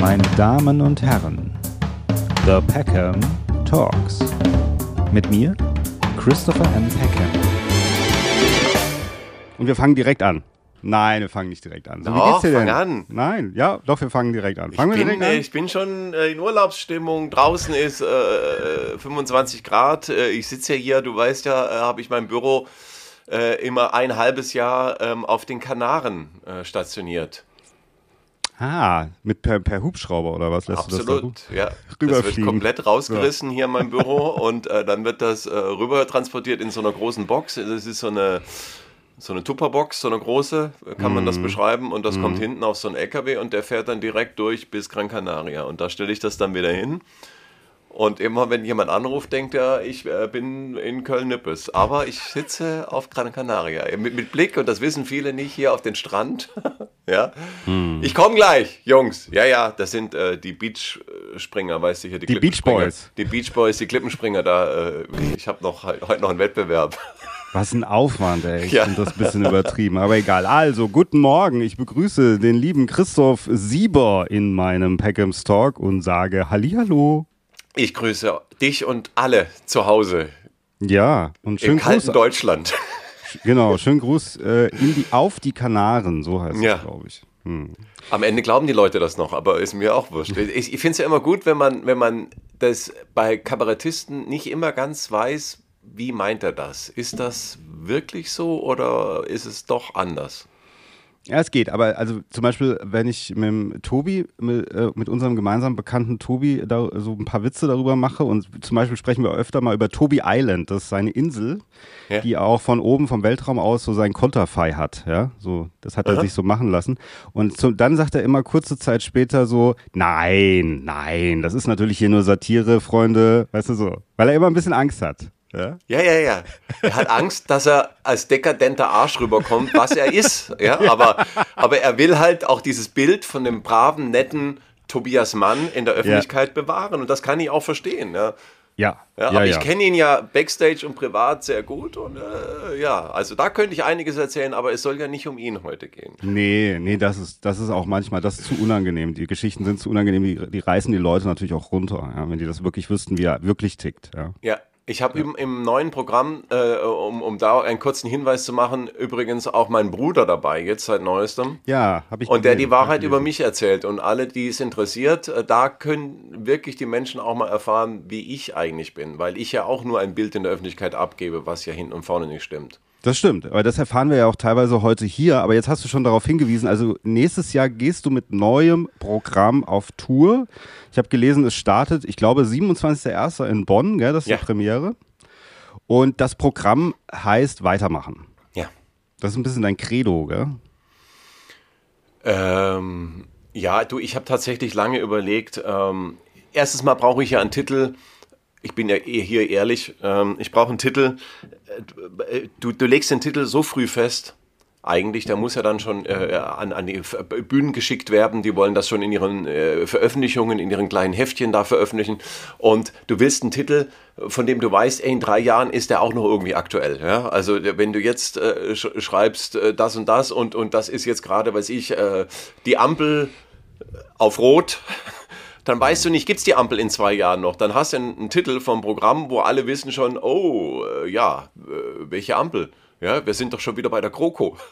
meine Damen und Herren, The Peckham Talks. Mit mir, Christopher M. Peckham. Und wir fangen direkt an. Nein, wir fangen nicht direkt an. So, wie geht's dir denn? an. Nein, ja, doch, wir fangen direkt an. Fangen ich, wir bin, direkt an? ich bin schon äh, in Urlaubsstimmung. Draußen ist äh, 25 Grad. Äh, ich sitze ja hier, du weißt ja, äh, habe ich mein Büro äh, immer ein halbes Jahr ähm, auf den Kanaren äh, stationiert. Ah, mit per, per Hubschrauber oder was lässt Absolut, du das da ja. Das wird komplett rausgerissen ja. hier in meinem Büro und äh, dann wird das äh, rüber transportiert in so einer großen Box. Das ist so eine so eine Tupperbox, so eine große, kann man das mhm. beschreiben und das mm. kommt hinten auf so einen LKW und der fährt dann direkt durch bis Gran Canaria und da stelle ich das dann wieder hin und immer, wenn jemand anruft, denkt er, ich äh, bin in Köln-Nippes. Aber ich sitze auf Gran Canaria. Mit, mit, Blick, und das wissen viele nicht, hier auf den Strand. ja. Hm. Ich komme gleich, Jungs. Ja, ja, das sind äh, die Beachspringer, weißt du hier. Die, die Beach Boys. Die Beach Boys, die Klippenspringer da. Äh, ich habe noch heute noch einen Wettbewerb. Was ein Aufwand, ey. Ich ja. finde das ein bisschen übertrieben. Aber egal. Also, guten Morgen. Ich begrüße den lieben Christoph Sieber in meinem Peckhams Talk und sage Hallihallo. Ich grüße dich und alle zu Hause. Ja, und schön Im kalten Gruß, Deutschland. Genau, schönen Gruß äh, in die, auf die Kanaren, so heißt ja. es, glaube ich. Hm. Am Ende glauben die Leute das noch, aber ist mir auch wurscht. Ich, ich finde es ja immer gut, wenn man, wenn man das bei Kabarettisten nicht immer ganz weiß, wie meint er das? Ist das wirklich so oder ist es doch anders? Ja, es geht, aber also zum Beispiel, wenn ich mit dem Tobi, mit, äh, mit unserem gemeinsamen Bekannten Tobi, da, so ein paar Witze darüber mache und zum Beispiel sprechen wir öfter mal über Tobi Island, das ist seine Insel, ja. die auch von oben vom Weltraum aus so sein Konterfei hat, ja, so, das hat Aha. er sich so machen lassen und so, dann sagt er immer kurze Zeit später so, nein, nein, das ist natürlich hier nur Satire, Freunde, weißt du so, weil er immer ein bisschen Angst hat. Ja? ja, ja, ja. Er hat Angst, dass er als dekadenter Arsch rüberkommt, was er ist. Ja, aber, aber er will halt auch dieses Bild von dem braven, netten Tobias Mann in der Öffentlichkeit ja. bewahren. Und das kann ich auch verstehen. Ja. Ja. ja, aber ja, ich kenne ihn ja backstage und privat sehr gut und äh, ja, also da könnte ich einiges erzählen, aber es soll ja nicht um ihn heute gehen. Nee, nee, das ist, das ist auch manchmal, das ist zu unangenehm. Die Geschichten sind zu unangenehm, die, die reißen die Leute natürlich auch runter, ja, wenn die das wirklich wüssten, wie er wirklich tickt. Ja, ja ich habe ja. im, im, neuen Programm, äh, um, um da einen kurzen Hinweis zu machen, übrigens auch meinen Bruder dabei, jetzt seit neuestem. Ja, habe ich. Und der die Wahrheit über mich erzählt. Und alle, die es interessiert, äh, da können wirklich die Menschen auch mal erfahren, wie ich eigentlich bin. Weil ich ja auch nur ein Bild in der Öffentlichkeit abgebe, was ja hinten und vorne nicht stimmt. Das stimmt, aber das erfahren wir ja auch teilweise heute hier. Aber jetzt hast du schon darauf hingewiesen, also nächstes Jahr gehst du mit neuem Programm auf Tour. Ich habe gelesen, es startet, ich glaube, 27.01. in Bonn, gell? das ist ja. die Premiere. Und das Programm heißt Weitermachen. Ja. Das ist ein bisschen dein Credo, gell? Ähm, ja, du, ich habe tatsächlich lange überlegt. Ähm, erstens mal brauche ich ja einen Titel, ich bin ja eh hier ehrlich, ähm, ich brauche einen Titel. Äh, du, du legst den Titel so früh fest, eigentlich, der muss ja dann schon äh, an, an die Bühnen geschickt werden. Die wollen das schon in ihren äh, Veröffentlichungen, in ihren kleinen Heftchen da veröffentlichen. Und du willst einen Titel, von dem du weißt, ey, in drei Jahren ist der auch noch irgendwie aktuell. Ja? Also wenn du jetzt äh, schreibst äh, das und das und, und das ist jetzt gerade, weiß ich, äh, die Ampel auf Rot dann weißt du nicht, gibt es die Ampel in zwei Jahren noch. Dann hast du einen, einen, Titel vom Programm, wo alle wissen schon, oh, äh, ja, äh, welche Ampel? Ja, wir sind doch schon wieder bei der Kroko.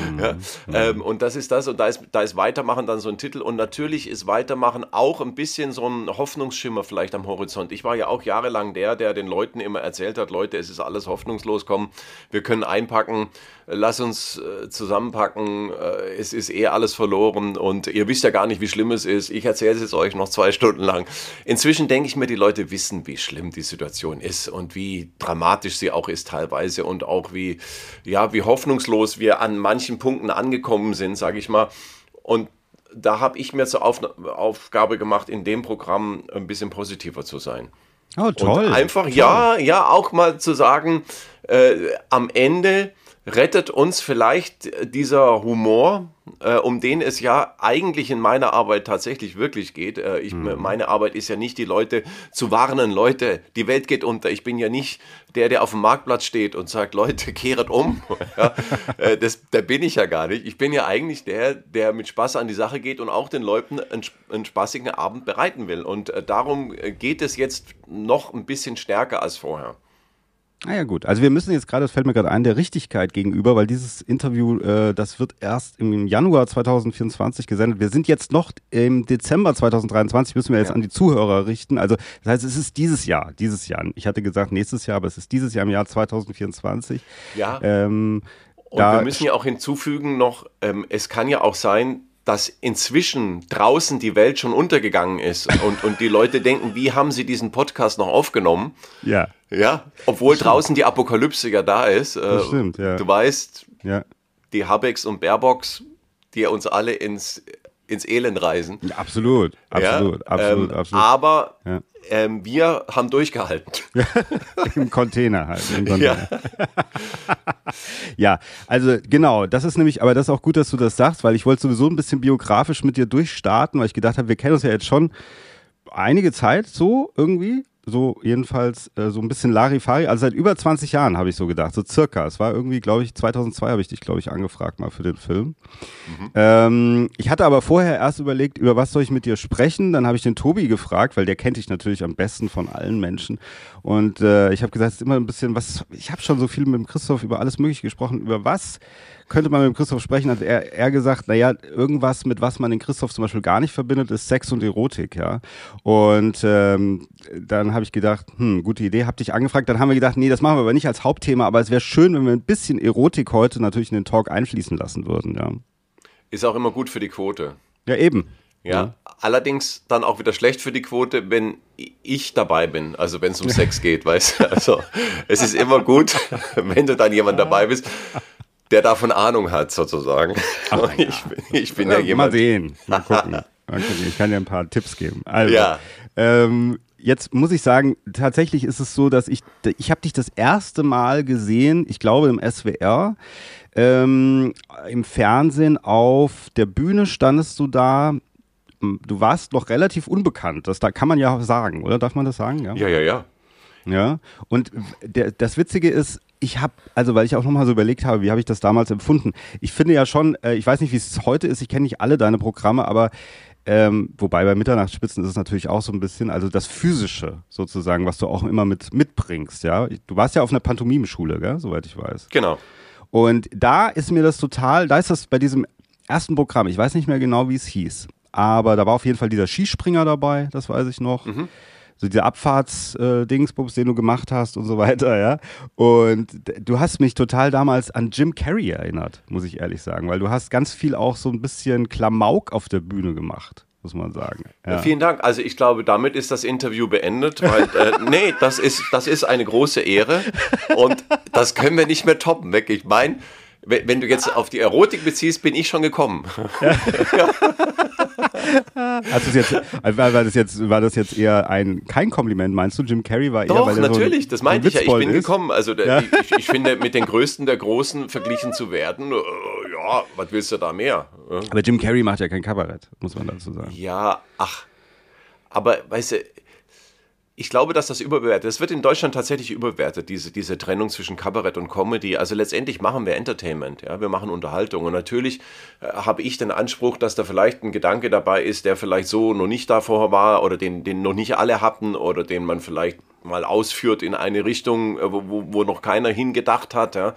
Mhm. ja, ähm, und das ist das, und da ist, da ist Weitermachen dann so ein Titel. Und natürlich ist Weitermachen auch ein bisschen so ein Hoffnungsschimmer vielleicht am Horizont. Ich war ja auch jahrelang der, der den Leuten immer erzählt hat, Leute, es ist alles hoffnungslos, komm, wir können einpacken, lass uns äh, zusammenpacken, äh, es ist eh alles verloren und ihr wisst ja gar nicht, wie schlimm es ist. Ich erzähle es jetzt euch noch zwei Stunden lang. Inzwischen denke ich mir, die Leute wissen, wie schlimm die Situation ist und wie dramatisch sie auch ist teilweise und auch wie, ja, wie hoffnungslos wir an manchen Punkten angekommen sind, sage ich mal. Und da habe ich mir zur Auf Aufgabe gemacht, in dem Programm ein bisschen positiver zu sein. Oh, toll. Und einfach, toll. ja, ja, auch mal zu sagen, äh, am Ende rettet uns vielleicht dieser Humor, äh, um den es ja eigentlich in meiner Arbeit tatsächlich wirklich geht. Äh, ich, mhm. Meine Arbeit ist ja nicht, die Leute zu warnen, Leute, die Welt geht unter. Ich bin ja nicht der, der auf dem Marktplatz steht und sagt, Leute, kehret um. ja, äh, das, da bin ich ja gar nicht. Ich bin ja eigentlich der, der mit Spaß an die Sache geht und auch den Leuten einen, einen spaßigen Abend bereiten will. Und äh, darum äh, geht es jetzt noch ein bisschen stärker als vorher. Ah ja gut, also wir müssen jetzt gerade, das fällt mir gerade ein, der Richtigkeit gegenüber, weil dieses Interview, äh, das wird erst im Januar 2024 gesendet. Wir sind jetzt noch im Dezember 2023, müssen wir jetzt ja. an die Zuhörer richten. Also das heißt, es ist dieses Jahr, dieses Jahr. Ich hatte gesagt nächstes Jahr, aber es ist dieses Jahr im Jahr 2024. Ja. Ähm, und wir müssen ja auch hinzufügen noch, ähm, es kann ja auch sein, dass inzwischen draußen die Welt schon untergegangen ist und, und die Leute denken, wie haben sie diesen Podcast noch aufgenommen? Ja. Ja, obwohl draußen die Apokalypse ja da ist. Das äh, stimmt, ja. Du weißt, ja. die Habecks und Baerbocks, die uns alle ins, ins Elend reisen. Ja, absolut, absolut, ja, absolut, ähm, absolut. Aber ja. Ähm, wir haben durchgehalten. Im Container halt. Im Container. Ja. ja, also genau, das ist nämlich, aber das ist auch gut, dass du das sagst, weil ich wollte sowieso ein bisschen biografisch mit dir durchstarten, weil ich gedacht habe, wir kennen uns ja jetzt schon einige Zeit so irgendwie so jedenfalls äh, so ein bisschen Larifari. Also seit über 20 Jahren habe ich so gedacht, so circa. Es war irgendwie, glaube ich, 2002 habe ich dich, glaube ich, angefragt mal für den Film. Mhm. Ähm, ich hatte aber vorher erst überlegt, über was soll ich mit dir sprechen. Dann habe ich den Tobi gefragt, weil der kennt dich natürlich am besten von allen Menschen. Und äh, ich habe gesagt, es ist immer ein bisschen was. Ich habe schon so viel mit dem Christoph über alles Mögliche gesprochen. Über was könnte man mit Christoph sprechen? Hat er, er gesagt, naja, irgendwas, mit was man den Christoph zum Beispiel gar nicht verbindet, ist Sex und Erotik, ja. Und ähm, dann habe ich gedacht, hm, gute Idee, hab dich angefragt. Dann haben wir gedacht, nee, das machen wir aber nicht als Hauptthema, aber es wäre schön, wenn wir ein bisschen Erotik heute natürlich in den Talk einfließen lassen würden, ja. Ist auch immer gut für die Quote. Ja, eben. Ja, ja, allerdings dann auch wieder schlecht für die Quote, wenn ich dabei bin, also wenn es um Sex geht, weißt du. Also es ist immer gut, wenn du dann jemand dabei bist, der davon Ahnung hat, sozusagen. Ach, ich, ja. bin, ich bin ja, ja jemand. Mal sehen, mal gucken. mal gucken. Ich kann dir ein paar Tipps geben. Also, ja. Ähm, jetzt muss ich sagen, tatsächlich ist es so, dass ich, ich habe dich das erste Mal gesehen, ich glaube im SWR, ähm, im Fernsehen auf der Bühne standest du da. Du warst noch relativ unbekannt, das da kann man ja sagen, oder? Darf man das sagen? Ja, ja, ja. ja. Ja, und der, das Witzige ist, ich habe, also weil ich auch nochmal so überlegt habe, wie habe ich das damals empfunden. Ich finde ja schon, äh, ich weiß nicht, wie es heute ist, ich kenne nicht alle deine Programme, aber ähm, wobei bei Mitternachtsspitzen ist es natürlich auch so ein bisschen, also das Physische sozusagen, was du auch immer mit mitbringst, ja. Du warst ja auf einer Pantomimenschule, gell, soweit ich weiß. Genau. Und da ist mir das total, da ist das bei diesem ersten Programm, ich weiß nicht mehr genau, wie es hieß, aber da war auf jeden Fall dieser Skispringer dabei, das weiß ich noch. Mhm so diese Abfahrtsdingsbums, äh, den du gemacht hast und so weiter, ja. Und du hast mich total damals an Jim Carrey erinnert, muss ich ehrlich sagen, weil du hast ganz viel auch so ein bisschen Klamauk auf der Bühne gemacht muss man sagen. Ja. Vielen Dank. Also ich glaube, damit ist das Interview beendet, weil äh, nee, das ist das ist eine große Ehre und das können wir nicht mehr toppen. Ich meine, wenn du jetzt auf die Erotik beziehst, bin ich schon gekommen. Ja. Also jetzt, war, das jetzt, war das jetzt eher ein kein Kompliment, meinst du? Jim Carrey war eher, Doch, weil natürlich, so ein, das meinte ich ja. Ich bin ist. gekommen. Also ja. ich, ich, finde, mit den Größten der Großen verglichen zu werden, äh, ja, was willst du da mehr? Aber Jim Carrey macht ja kein Kabarett, muss man dazu sagen. Ja, ach. Aber weißt du, ich glaube, dass das überbewertet. Es wird in Deutschland tatsächlich überbewertet, diese, diese Trennung zwischen Kabarett und Comedy. Also letztendlich machen wir Entertainment, ja, wir machen Unterhaltung. Und natürlich äh, habe ich den Anspruch, dass da vielleicht ein Gedanke dabei ist, der vielleicht so noch nicht davor war oder den, den noch nicht alle hatten oder den man vielleicht mal ausführt in eine Richtung, äh, wo, wo noch keiner hingedacht hat. Ja.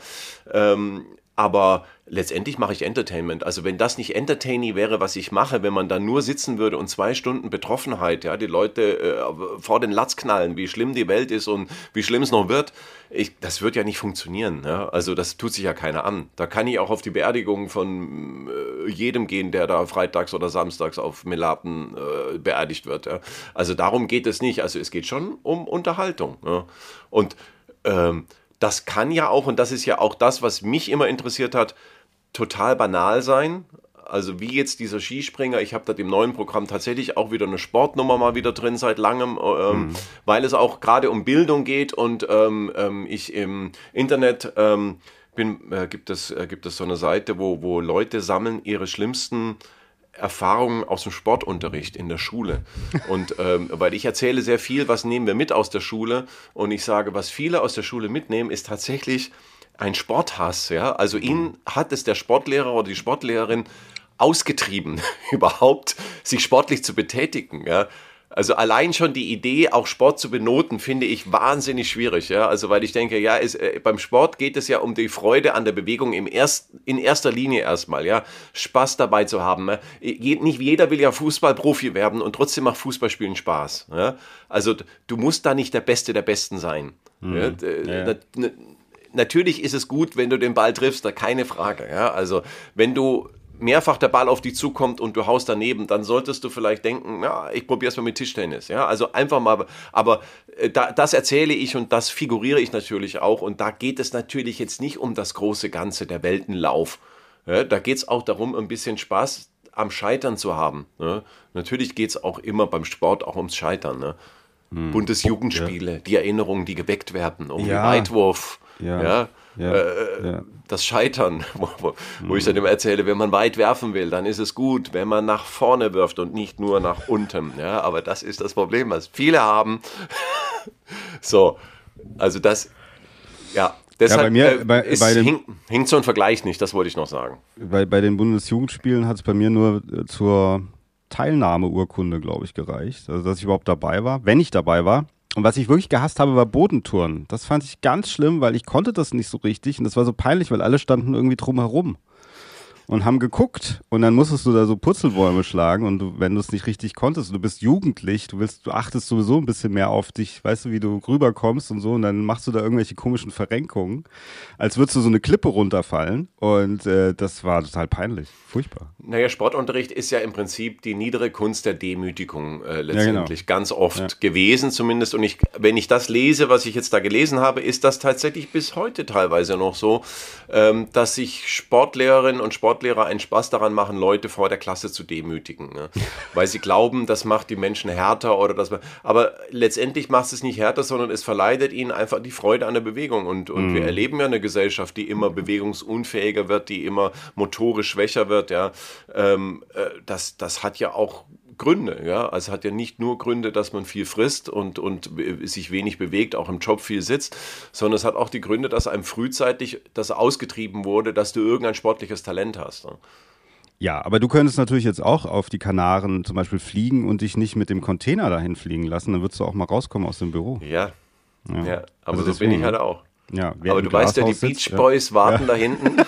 Ähm, aber letztendlich mache ich Entertainment. Also wenn das nicht entertaining wäre, was ich mache, wenn man da nur sitzen würde und zwei Stunden Betroffenheit, ja, die Leute äh, vor den Latz knallen, wie schlimm die Welt ist und wie schlimm es noch wird, ich, das wird ja nicht funktionieren. Ja? Also das tut sich ja keiner an. Da kann ich auch auf die Beerdigung von äh, jedem gehen, der da freitags oder samstags auf Melaten äh, beerdigt wird. Ja? Also darum geht es nicht. Also es geht schon um Unterhaltung. Ja? Und ähm, das kann ja auch, und das ist ja auch das, was mich immer interessiert hat, total banal sein. Also wie jetzt dieser Skispringer, ich habe da im neuen Programm tatsächlich auch wieder eine Sportnummer mal wieder drin seit langem, ähm, mhm. weil es auch gerade um Bildung geht und ähm, ähm, ich im Internet ähm, bin, äh, gibt, es, äh, gibt es so eine Seite, wo, wo Leute sammeln ihre schlimmsten Erfahrungen aus dem Sportunterricht in der Schule. Und ähm, weil ich erzähle sehr viel, was nehmen wir mit aus der Schule und ich sage, was viele aus der Schule mitnehmen, ist tatsächlich ein Sporthass. Ja? Also ihn hat es der Sportlehrer oder die Sportlehrerin ausgetrieben, überhaupt sich sportlich zu betätigen. Ja? Also allein schon die Idee, auch Sport zu benoten, finde ich wahnsinnig schwierig. Ja? Also weil ich denke, ja, es, äh, beim Sport geht es ja um die Freude an der Bewegung im erst, in erster Linie erstmal, ja, Spaß dabei zu haben. Ne? Nicht jeder will ja Fußballprofi werden und trotzdem macht Fußballspielen Spaß. Ja? Also du musst da nicht der Beste der Besten sein. Mhm. Ja? Ja. Na, natürlich ist es gut, wenn du den Ball triffst, da keine Frage. Ja? Also wenn du mehrfach der Ball auf dich zukommt und du haust daneben, dann solltest du vielleicht denken, ja, ich probiere es mal mit Tischtennis. Ja, also einfach mal, aber äh, da, das erzähle ich und das figuriere ich natürlich auch. Und da geht es natürlich jetzt nicht um das große Ganze, der Weltenlauf. Ja, da geht es auch darum, ein bisschen Spaß am Scheitern zu haben. Ne? Natürlich geht es auch immer beim Sport auch ums Scheitern. Ne? Hm. Bundesjugendspiele, ja. die Erinnerungen, die geweckt werden, um ja. Weitwurf. Ja. Ja äh, ja. das Scheitern, wo, wo, wo ich dann immer erzähle, wenn man weit werfen will, dann ist es gut, wenn man nach vorne wirft und nicht nur nach unten. Ja, aber das ist das Problem, was viele haben. so, also das, ja, Deshalb ja, bei mir, äh, bei, ist, bei dem, hing, hinkt so ein Vergleich nicht, das wollte ich noch sagen. Bei, bei den Bundesjugendspielen hat es bei mir nur äh, zur Teilnahmeurkunde, glaube ich, gereicht. Also, dass ich überhaupt dabei war. Wenn ich dabei war, und was ich wirklich gehasst habe, war Bodentouren. Das fand ich ganz schlimm, weil ich konnte das nicht so richtig und das war so peinlich, weil alle standen irgendwie drumherum und haben geguckt und dann musstest du da so Purzelbäume schlagen und du, wenn du es nicht richtig konntest, du bist jugendlich, du willst, du achtest sowieso ein bisschen mehr auf dich, weißt du, wie du rüberkommst und so und dann machst du da irgendwelche komischen Verrenkungen, als würdest du so eine Klippe runterfallen und äh, das war total peinlich, furchtbar. Naja, Sportunterricht ist ja im Prinzip die niedere Kunst der Demütigung äh, letztendlich ja, genau. ganz oft ja. gewesen zumindest und ich, wenn ich das lese, was ich jetzt da gelesen habe, ist das tatsächlich bis heute teilweise noch so, ähm, dass sich Sportlehrerinnen und Sportlehrer Sportlehrer einen Spaß daran machen, Leute vor der Klasse zu demütigen. Ne? Weil sie glauben, das macht die Menschen härter oder das. Aber letztendlich macht es nicht härter, sondern es verleidet ihnen einfach die Freude an der Bewegung. Und, und mhm. wir erleben ja eine Gesellschaft, die immer bewegungsunfähiger wird, die immer motorisch schwächer wird. Ja? Ähm, äh, das, das hat ja auch Gründe. Ja? Also hat ja nicht nur Gründe, dass man viel frisst und, und sich wenig bewegt, auch im Job viel sitzt, sondern es hat auch die Gründe, dass einem frühzeitig das ausgetrieben wurde, dass du irgendein sportliches Talent hast. Ne? Ja, aber du könntest natürlich jetzt auch auf die Kanaren zum Beispiel fliegen und dich nicht mit dem Container dahin fliegen lassen, dann würdest du auch mal rauskommen aus dem Büro. Ja, ja, ja aber also so bin ich halt auch. Ja, aber du weißt ja, die Beach Boys ja. warten ja. da hinten.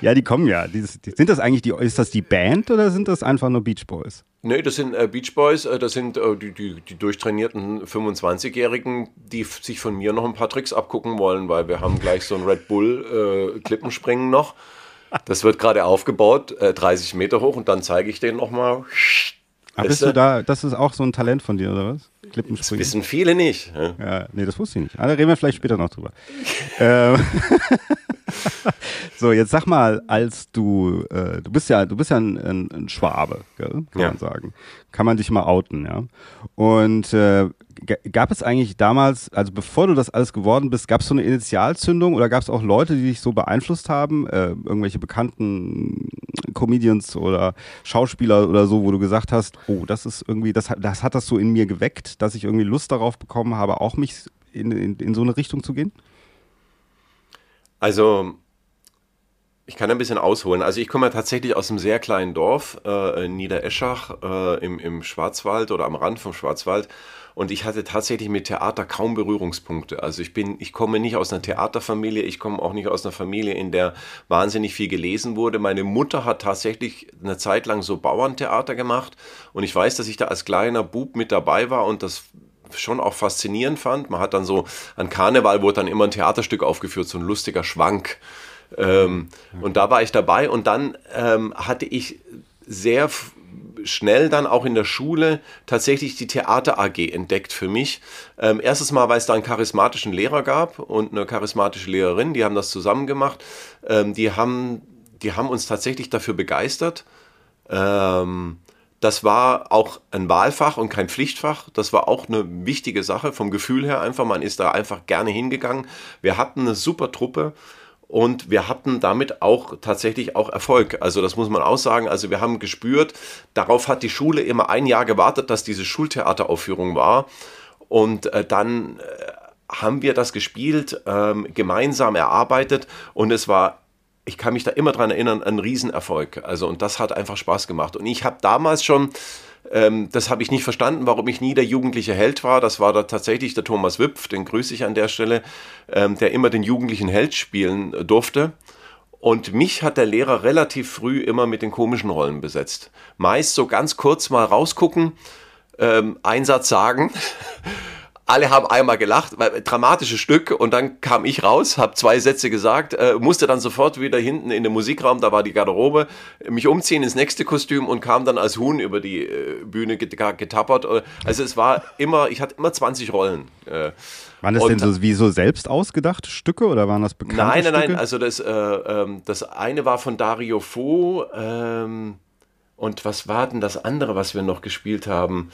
ja, die kommen ja. Die, sind das eigentlich die, ist das die Band oder sind das einfach nur Beach Boys? Nee, das sind äh, Beach Boys, äh, das sind äh, die, die, die, durchtrainierten 25-Jährigen, die sich von mir noch ein paar Tricks abgucken wollen, weil wir haben gleich so ein Red Bull äh, noch. Das wird gerade aufgebaut, 30 äh, Meter hoch und dann zeige ich denen nochmal. Ah, bist du da, das ist auch so ein Talent von dir, oder was? Klippenspringen. Das wissen viele nicht. Ja, ja nee, das wusste ich nicht. Aber da reden wir vielleicht später noch drüber. ähm, so, jetzt sag mal, als du, äh, du bist ja, du bist ja ein, ein, ein Schwabe, gell? kann ja. man sagen. Kann man dich mal outen, ja. Und äh, gab es eigentlich damals, also bevor du das alles geworden bist, gab es so eine Initialzündung oder gab es auch Leute, die dich so beeinflusst haben, äh, irgendwelche bekannten Comedians oder Schauspieler oder so, wo du gesagt hast, oh, das ist irgendwie, das, das hat das so in mir geweckt, dass ich irgendwie Lust darauf bekommen habe, auch mich in, in, in so eine Richtung zu gehen? Also, ich kann ein bisschen ausholen. Also ich komme ja tatsächlich aus einem sehr kleinen Dorf, äh, Niedereschach, äh, im, im Schwarzwald oder am Rand vom Schwarzwald. Und ich hatte tatsächlich mit Theater kaum Berührungspunkte. Also ich bin, ich komme nicht aus einer Theaterfamilie, ich komme auch nicht aus einer Familie, in der wahnsinnig viel gelesen wurde. Meine Mutter hat tatsächlich eine Zeit lang so Bauerntheater gemacht. Und ich weiß, dass ich da als kleiner Bub mit dabei war und das schon auch faszinierend fand. Man hat dann so, an Karneval wurde dann immer ein Theaterstück aufgeführt, so ein lustiger Schwank. Ähm, und da war ich dabei und dann ähm, hatte ich sehr schnell dann auch in der Schule tatsächlich die Theater AG entdeckt für mich. Ähm, erstes Mal, weil es da einen charismatischen Lehrer gab und eine charismatische Lehrerin, die haben das zusammen gemacht. Ähm, die, haben, die haben uns tatsächlich dafür begeistert. Ähm, das war auch ein Wahlfach und kein Pflichtfach. Das war auch eine wichtige Sache vom Gefühl her einfach. Man ist da einfach gerne hingegangen. Wir hatten eine super Truppe und wir hatten damit auch tatsächlich auch Erfolg. Also das muss man auch sagen. Also wir haben gespürt, darauf hat die Schule immer ein Jahr gewartet, dass diese Schultheateraufführung war. Und äh, dann äh, haben wir das gespielt, ähm, gemeinsam erarbeitet und es war ich kann mich da immer dran erinnern, ein Riesenerfolg. Also, und das hat einfach Spaß gemacht. Und ich habe damals schon ähm, das habe ich nicht verstanden, warum ich nie der jugendliche Held war. Das war da tatsächlich der Thomas Wipf, den grüße ich an der Stelle, ähm, der immer den jugendlichen Held spielen äh, durfte. Und mich hat der Lehrer relativ früh immer mit den komischen Rollen besetzt. Meist so ganz kurz mal rausgucken, ähm, Einsatz sagen alle haben einmal gelacht, weil dramatisches Stück und dann kam ich raus, habe zwei Sätze gesagt, äh, musste dann sofort wieder hinten in den Musikraum, da war die Garderobe, mich umziehen ins nächste Kostüm und kam dann als Huhn über die äh, Bühne getappert. Also es war immer, ich hatte immer 20 Rollen. Äh, waren das und, denn so wie so selbst ausgedachte Stücke oder waren das bekannte Nein, nein, Stücke? nein, also das, äh, ähm, das eine war von Dario Fo, ähm, und was war denn das andere, was wir noch gespielt haben?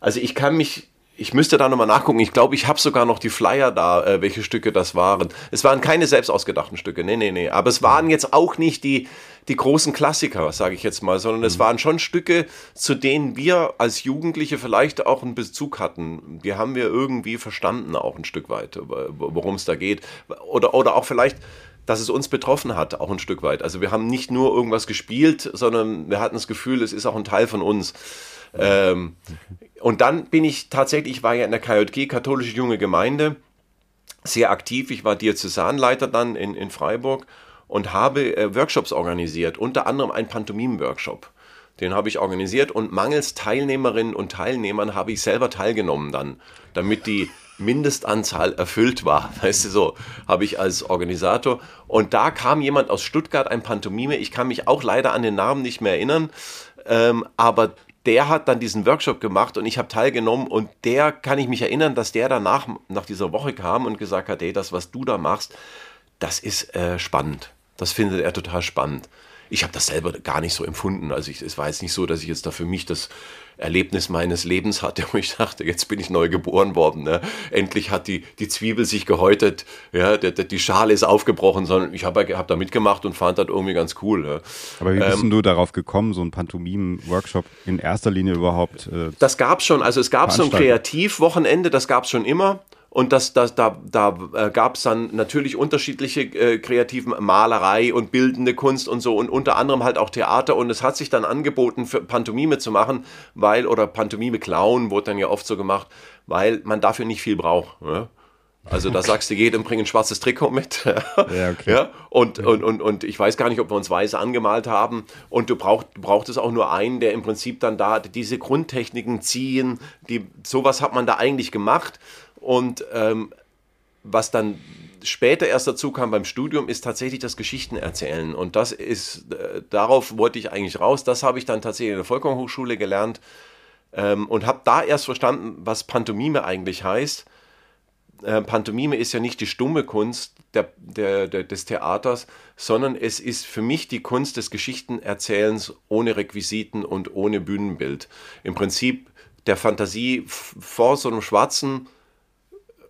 Also ich kann mich ich müsste da nochmal nachgucken. Ich glaube, ich habe sogar noch die Flyer da, äh, welche Stücke das waren. Es waren keine selbst ausgedachten Stücke, nee, nee, nee. Aber es waren jetzt auch nicht die, die großen Klassiker, sage ich jetzt mal, sondern es mhm. waren schon Stücke, zu denen wir als Jugendliche vielleicht auch einen Bezug hatten. Die haben wir irgendwie verstanden, auch ein Stück weit, worum es da geht. Oder, oder auch vielleicht dass es uns betroffen hat, auch ein Stück weit. Also wir haben nicht nur irgendwas gespielt, sondern wir hatten das Gefühl, es ist auch ein Teil von uns. Ähm, und dann bin ich tatsächlich, ich war ja in der KJG, katholische junge Gemeinde, sehr aktiv. Ich war Diözesanleiter dann in, in Freiburg und habe äh, Workshops organisiert, unter anderem einen Pantomim-Workshop. Den habe ich organisiert und mangels Teilnehmerinnen und Teilnehmern habe ich selber teilgenommen dann, damit die Mindestanzahl erfüllt war. Weißt du, so habe ich als Organisator. Und da kam jemand aus Stuttgart, ein Pantomime. Ich kann mich auch leider an den Namen nicht mehr erinnern. Ähm, aber der hat dann diesen Workshop gemacht und ich habe teilgenommen und der kann ich mich erinnern, dass der danach nach dieser Woche kam und gesagt hat, hey, das, was du da machst, das ist äh, spannend. Das findet er total spannend ich habe das selber gar nicht so empfunden. Also ich, es war jetzt nicht so, dass ich jetzt da für mich das Erlebnis meines Lebens hatte, wo ich dachte, jetzt bin ich neu geboren worden. Ne? Endlich hat die, die Zwiebel sich gehäutet, ja, die, die Schale ist aufgebrochen, sondern ich habe hab da mitgemacht und fand das irgendwie ganz cool. Ja. Aber wie bist ähm, du darauf gekommen, so ein Pantomimen-Workshop in erster Linie überhaupt? Äh, das gab es schon, also es gab so ein Kreativwochenende, das gab es schon immer. Und das, das, da, da äh, gab es dann natürlich unterschiedliche äh, kreativen Malerei und bildende Kunst und so und unter anderem halt auch Theater. Und es hat sich dann angeboten, für Pantomime zu machen, weil, oder Pantomime Clown wurde dann ja oft so gemacht, weil man dafür nicht viel braucht. Ne? Also da sagst du jedem, bring ein schwarzes Trikot mit. ja, okay. ja, und, und, und, und ich weiß gar nicht, ob wir uns weiß angemalt haben. Und du, brauch, du brauchtest auch nur einen, der im Prinzip dann da diese Grundtechniken ziehen. Die, sowas hat man da eigentlich gemacht. Und ähm, was dann später erst dazu kam beim Studium, ist tatsächlich das Geschichten erzählen. Und das ist, äh, darauf wollte ich eigentlich raus. Das habe ich dann tatsächlich in der Volkshochschule gelernt ähm, und habe da erst verstanden, was Pantomime eigentlich heißt. Äh, Pantomime ist ja nicht die stumme Kunst der, der, der, des Theaters, sondern es ist für mich die Kunst des Geschichtenerzählens ohne Requisiten und ohne Bühnenbild. Im Prinzip der Fantasie vor so einem schwarzen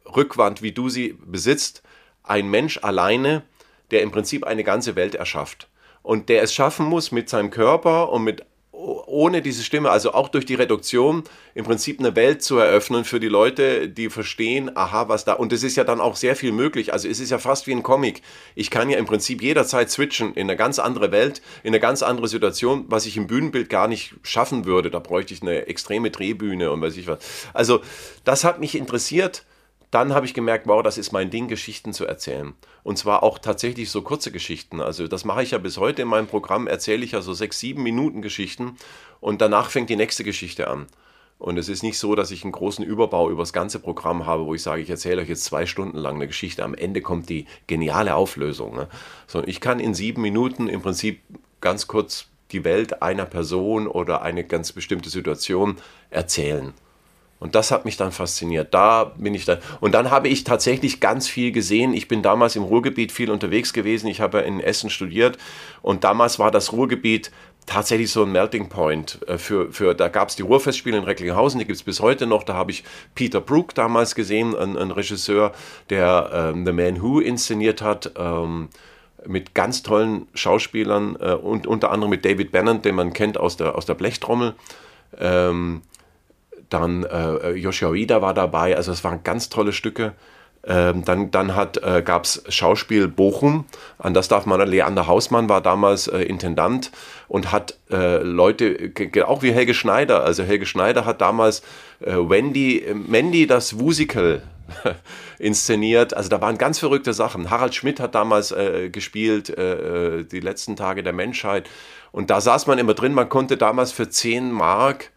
Rückwand, wie du sie besitzt, ein Mensch alleine, der im Prinzip eine ganze Welt erschafft. Und der es schaffen muss, mit seinem Körper und mit ohne diese Stimme, also auch durch die Reduktion, im Prinzip eine Welt zu eröffnen für die Leute, die verstehen, aha, was da. Und es ist ja dann auch sehr viel möglich. Also es ist ja fast wie ein Comic. Ich kann ja im Prinzip jederzeit switchen in eine ganz andere Welt, in eine ganz andere Situation, was ich im Bühnenbild gar nicht schaffen würde. Da bräuchte ich eine extreme Drehbühne und weiß ich was. Also das hat mich interessiert dann habe ich gemerkt, wow, das ist mein Ding, Geschichten zu erzählen. Und zwar auch tatsächlich so kurze Geschichten. Also das mache ich ja bis heute in meinem Programm, erzähle ich ja so sechs, sieben Minuten Geschichten und danach fängt die nächste Geschichte an. Und es ist nicht so, dass ich einen großen Überbau über das ganze Programm habe, wo ich sage, ich erzähle euch jetzt zwei Stunden lang eine Geschichte. Am Ende kommt die geniale Auflösung. Ne? Sondern ich kann in sieben Minuten im Prinzip ganz kurz die Welt einer Person oder eine ganz bestimmte Situation erzählen. Und das hat mich dann fasziniert. Da bin ich dann. Und dann habe ich tatsächlich ganz viel gesehen. Ich bin damals im Ruhrgebiet viel unterwegs gewesen. Ich habe in Essen studiert. Und damals war das Ruhrgebiet tatsächlich so ein Melting Point. Äh, für, für, da gab es die Ruhrfestspiele in Recklinghausen, die gibt es bis heute noch. Da habe ich Peter Brook damals gesehen, ein, ein Regisseur, der ähm, The Man Who inszeniert hat. Ähm, mit ganz tollen Schauspielern äh, und unter anderem mit David Bannon, den man kennt aus der, aus der Blechtrommel. Ähm, dann äh, Joshua Ida war dabei, also es waren ganz tolle Stücke. Ähm, dann dann äh, gab es Schauspiel Bochum, an das darf man, Leander Hausmann war damals äh, Intendant und hat äh, Leute, auch wie Helge Schneider, also Helge Schneider hat damals äh, Wendy, Mandy das Musical inszeniert. Also da waren ganz verrückte Sachen. Harald Schmidt hat damals äh, gespielt, äh, äh, die letzten Tage der Menschheit. Und da saß man immer drin, man konnte damals für 10 Mark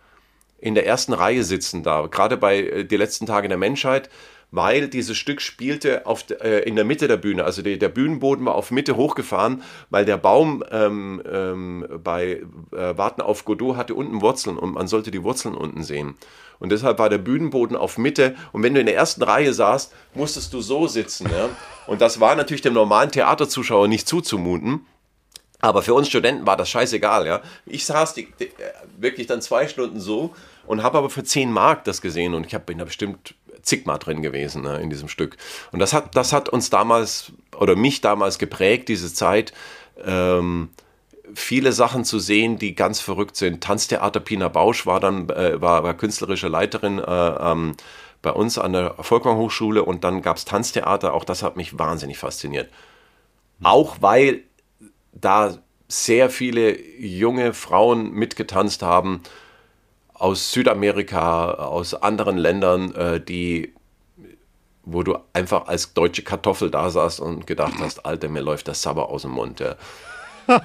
in der ersten Reihe sitzen da, gerade bei äh, die letzten Tage der Menschheit weil dieses Stück spielte auf, äh, in der Mitte der Bühne. Also die, der Bühnenboden war auf Mitte hochgefahren, weil der Baum ähm, ähm, bei äh, Warten auf Godot hatte unten Wurzeln und man sollte die Wurzeln unten sehen. Und deshalb war der Bühnenboden auf Mitte. Und wenn du in der ersten Reihe saßt, musstest du so sitzen. Ja? Und das war natürlich dem normalen Theaterzuschauer nicht zuzumuten. Aber für uns Studenten war das scheißegal. Ja? Ich saß die, die, äh, wirklich dann zwei Stunden so und habe aber für 10 Mark das gesehen. Und ich hab, bin da bestimmt zigmal drin gewesen ne, in diesem Stück. Und das hat, das hat uns damals oder mich damals geprägt, diese Zeit. Ähm, viele Sachen zu sehen, die ganz verrückt sind. Tanztheater Pina Bausch war dann äh, war, war künstlerische Leiterin äh, ähm, bei uns an der Volkwang Hochschule und dann gab es Tanztheater. Auch das hat mich wahnsinnig fasziniert. Auch weil da sehr viele junge Frauen mitgetanzt haben aus Südamerika, aus anderen Ländern, äh, die, wo du einfach als deutsche Kartoffel da saßt und gedacht hast, Alter, mir läuft das Sabber aus dem Mund. Ja.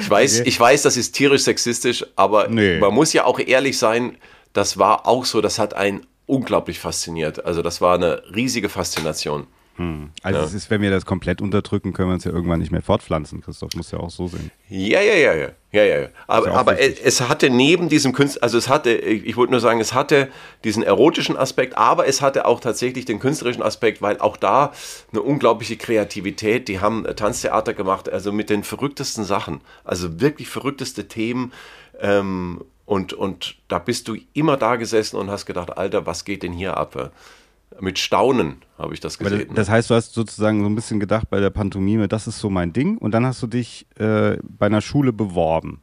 ich, weiß, ich weiß, das ist tierisch sexistisch, aber nee. man muss ja auch ehrlich sein, das war auch so, das hat einen unglaublich fasziniert. Also das war eine riesige Faszination. Hm. Also ja. es ist, wenn wir das komplett unterdrücken, können wir uns ja irgendwann nicht mehr fortpflanzen. Christoph muss ja auch so sehen. Ja, ja, ja, ja, ja, ja. Aber, ja aber es hatte neben diesem Künstler, also es hatte, ich wollte nur sagen, es hatte diesen erotischen Aspekt, aber es hatte auch tatsächlich den künstlerischen Aspekt, weil auch da eine unglaubliche Kreativität. Die haben Tanztheater gemacht, also mit den verrücktesten Sachen, also wirklich verrückteste Themen. Ähm, und, und da bist du immer da gesessen und hast gedacht, Alter, was geht denn hier ab? Mit Staunen habe ich das gesehen. Das, das, heißt, du hast sozusagen so ein bisschen gedacht bei der Pantomime, das ist so mein Ding und dann hast du dich äh, bei einer Schule beworben.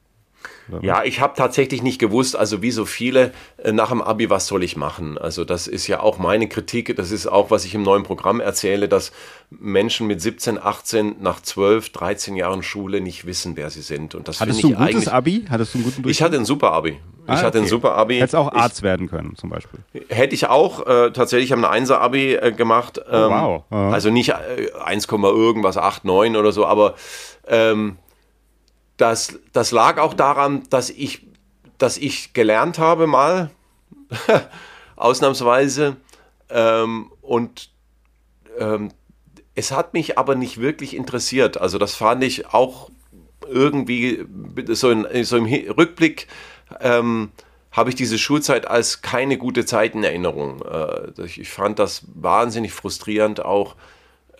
Ja, ich habe tatsächlich nicht gewusst, also wie so viele äh, nach dem Abi, was soll ich machen? Also das ist ja auch meine Kritik, das ist auch, was ich im neuen Programm erzähle, dass Menschen mit 17, 18 nach 12, 13 Jahren Schule nicht wissen, wer sie sind. Und das Hattest du ein gutes Abi? Hattest du einen guten Ich hatte ein super Abi. Ah, ich hatte okay. ein super Abi. Hättest auch Arzt ich, werden können, zum Beispiel. Hätte ich auch. Äh, tatsächlich habe ein 1er Abi äh, gemacht. Oh, ähm, oh, wow. Aha. Also nicht äh, 1, irgendwas, 8, 9 oder so, aber ähm, das, das lag auch daran, dass ich, dass ich gelernt habe mal, ausnahmsweise, ähm, und ähm, es hat mich aber nicht wirklich interessiert. Also das fand ich auch irgendwie so, in, so im Rückblick ähm, habe ich diese Schulzeit als keine gute Zeit in Erinnerung. Äh, ich fand das wahnsinnig frustrierend auch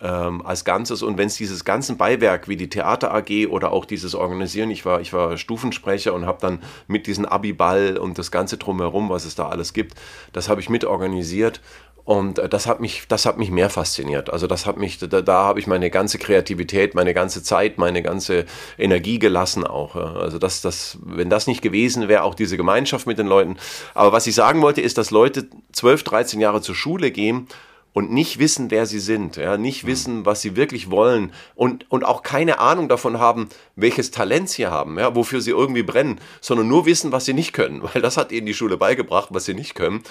ähm, als Ganzes. Und wenn es dieses ganzen Beiwerk wie die Theater AG oder auch dieses Organisieren, ich war, ich war Stufensprecher und habe dann mit diesem Abiball und das Ganze drumherum, was es da alles gibt, das habe ich mit organisiert. Und äh, das hat mich, das hat mich mehr fasziniert. Also das hat mich, da, da habe ich meine ganze Kreativität, meine ganze Zeit, meine ganze Energie gelassen auch. Also das, das, wenn das nicht gewesen wäre, auch diese Gemeinschaft mit den Leuten. Aber was ich sagen wollte, ist, dass Leute 12, 13 Jahre zur Schule gehen und nicht wissen, wer sie sind, ja, nicht wissen, was sie wirklich wollen und, und auch keine Ahnung davon haben, welches Talent sie haben, ja, wofür sie irgendwie brennen, sondern nur wissen, was sie nicht können, weil das hat ihnen die Schule beigebracht, was sie nicht können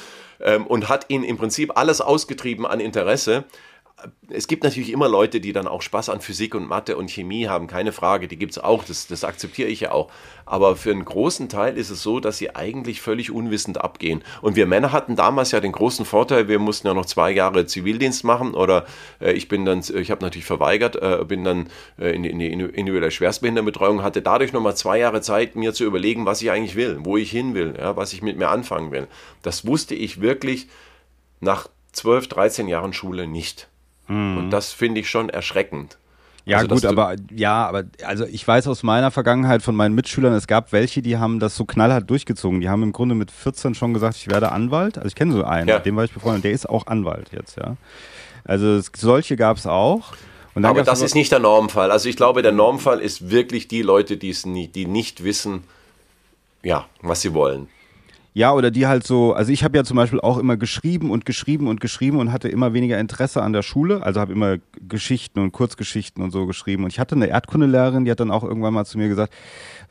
ähm, und hat ihnen im Prinzip alles ausgetrieben an Interesse, es gibt natürlich immer Leute, die dann auch Spaß an Physik und Mathe und Chemie haben, keine Frage, die gibt es auch, das, das akzeptiere ich ja auch. Aber für einen großen Teil ist es so, dass sie eigentlich völlig unwissend abgehen. Und wir Männer hatten damals ja den großen Vorteil, wir mussten ja noch zwei Jahre Zivildienst machen oder äh, ich bin dann, ich habe natürlich verweigert, äh, bin dann äh, in, in die individuelle Schwerstbehindertenbetreuung, hatte dadurch nochmal zwei Jahre Zeit, mir zu überlegen, was ich eigentlich will, wo ich hin will, ja, was ich mit mir anfangen will. Das wusste ich wirklich nach 12, 13 Jahren Schule nicht. Mhm. Und das finde ich schon erschreckend. Ja, also, gut, aber ja, aber also ich weiß aus meiner Vergangenheit von meinen Mitschülern, es gab welche, die haben das so knallhart durchgezogen. Die haben im Grunde mit 14 schon gesagt, ich werde Anwalt. Also ich kenne so einen, ja. mit dem war ich befreundet, der ist auch Anwalt jetzt, ja. Also es, solche gab es auch. Aber das ist nicht der Normfall. Also ich glaube, der Normfall ist wirklich die Leute, die es nie, die nicht wissen, ja, was sie wollen. Ja, oder die halt so, also ich habe ja zum Beispiel auch immer geschrieben und geschrieben und geschrieben und hatte immer weniger Interesse an der Schule, also habe immer Geschichten und Kurzgeschichten und so geschrieben. Und ich hatte eine Erdkundelehrerin, die hat dann auch irgendwann mal zu mir gesagt,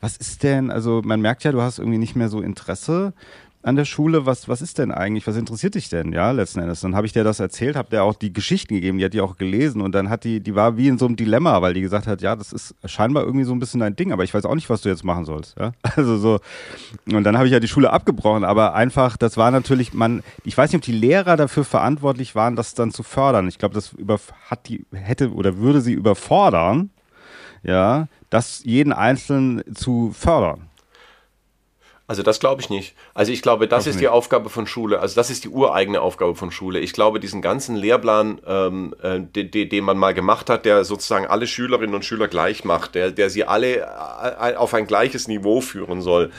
was ist denn, also man merkt ja, du hast irgendwie nicht mehr so Interesse an der Schule, was, was ist denn eigentlich, was interessiert dich denn, ja, letzten Endes. Dann habe ich der das erzählt, habe der auch die Geschichten gegeben, die hat die auch gelesen und dann hat die, die war wie in so einem Dilemma, weil die gesagt hat, ja, das ist scheinbar irgendwie so ein bisschen dein Ding, aber ich weiß auch nicht, was du jetzt machen sollst, ja. Also so, und dann habe ich ja die Schule abgebrochen, aber einfach, das war natürlich, man, ich weiß nicht, ob die Lehrer dafür verantwortlich waren, das dann zu fördern. Ich glaube, das über, hat die, hätte oder würde sie überfordern, ja, das jeden Einzelnen zu fördern. Also das glaube ich nicht. Also ich glaube, das ist die Aufgabe von Schule. Also das ist die ureigene Aufgabe von Schule. Ich glaube, diesen ganzen Lehrplan, ähm, äh, den, den man mal gemacht hat, der sozusagen alle Schülerinnen und Schüler gleich macht, der, der sie alle äh, auf ein gleiches Niveau führen soll,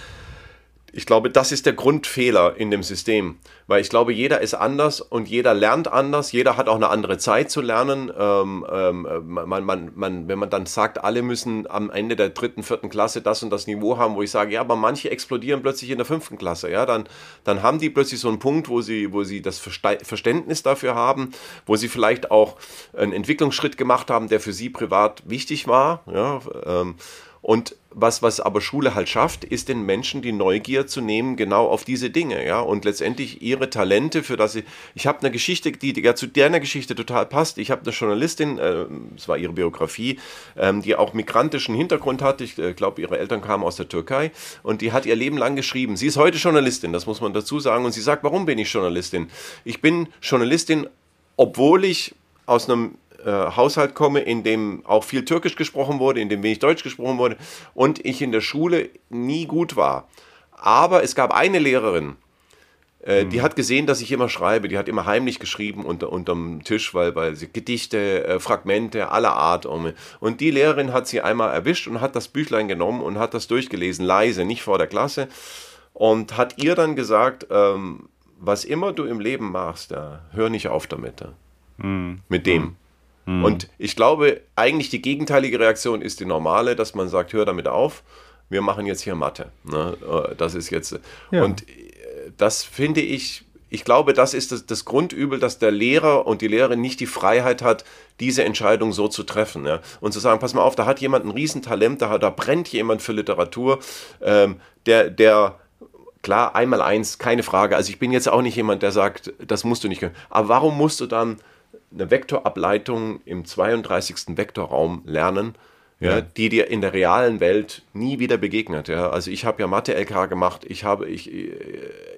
ich glaube, das ist der Grundfehler in dem System, weil ich glaube, jeder ist anders und jeder lernt anders, jeder hat auch eine andere Zeit zu lernen. Ähm, ähm, man, man, man, wenn man dann sagt, alle müssen am Ende der dritten, vierten Klasse das und das Niveau haben, wo ich sage, ja, aber manche explodieren plötzlich in der fünften Klasse, ja, dann, dann haben die plötzlich so einen Punkt, wo sie, wo sie das Verständnis dafür haben, wo sie vielleicht auch einen Entwicklungsschritt gemacht haben, der für sie privat wichtig war, ja, ähm, und was, was aber Schule halt schafft, ist den Menschen die Neugier zu nehmen, genau auf diese Dinge, ja, und letztendlich ihre Talente, für das sie, ich habe eine Geschichte, die, ja zu deiner Geschichte total passt. Ich habe eine Journalistin, äh, es war ihre Biografie, ähm, die auch migrantischen Hintergrund hat. Ich äh, glaube, ihre Eltern kamen aus der Türkei und die hat ihr Leben lang geschrieben. Sie ist heute Journalistin, das muss man dazu sagen. Und sie sagt, warum bin ich Journalistin? Ich bin Journalistin, obwohl ich aus einem äh, Haushalt komme, in dem auch viel Türkisch gesprochen wurde, in dem wenig Deutsch gesprochen wurde und ich in der Schule nie gut war. Aber es gab eine Lehrerin, äh, mhm. die hat gesehen, dass ich immer schreibe. Die hat immer heimlich geschrieben unter, unterm Tisch, weil, weil sie Gedichte, äh, Fragmente aller Art. Um, und die Lehrerin hat sie einmal erwischt und hat das Büchlein genommen und hat das durchgelesen, leise, nicht vor der Klasse. Und hat ihr dann gesagt, ähm, was immer du im Leben machst, ja, hör nicht auf damit. Ja. Mhm. Mit dem. Mhm. Mhm. Und ich glaube, eigentlich die gegenteilige Reaktion ist die normale, dass man sagt, hör damit auf, wir machen jetzt hier Mathe. Ne? Äh, das ist jetzt. Ja. Und äh, das finde ich, ich glaube, das ist das, das, Grundübel, dass der Lehrer und die Lehrerin nicht die Freiheit hat, diese Entscheidung so zu treffen. Ja? Und zu sagen, pass mal auf, da hat jemand ein Riesentalent, da, da brennt jemand für Literatur, ähm, der, der klar, einmal eins, keine Frage. Also ich bin jetzt auch nicht jemand, der sagt, das musst du nicht können. Aber warum musst du dann eine Vektorableitung im 32. Vektorraum lernen, ja, ja, die dir in der realen Welt nie wieder begegnet. Ja. Also ich habe ja Mathe-LK gemacht, ich habe ich,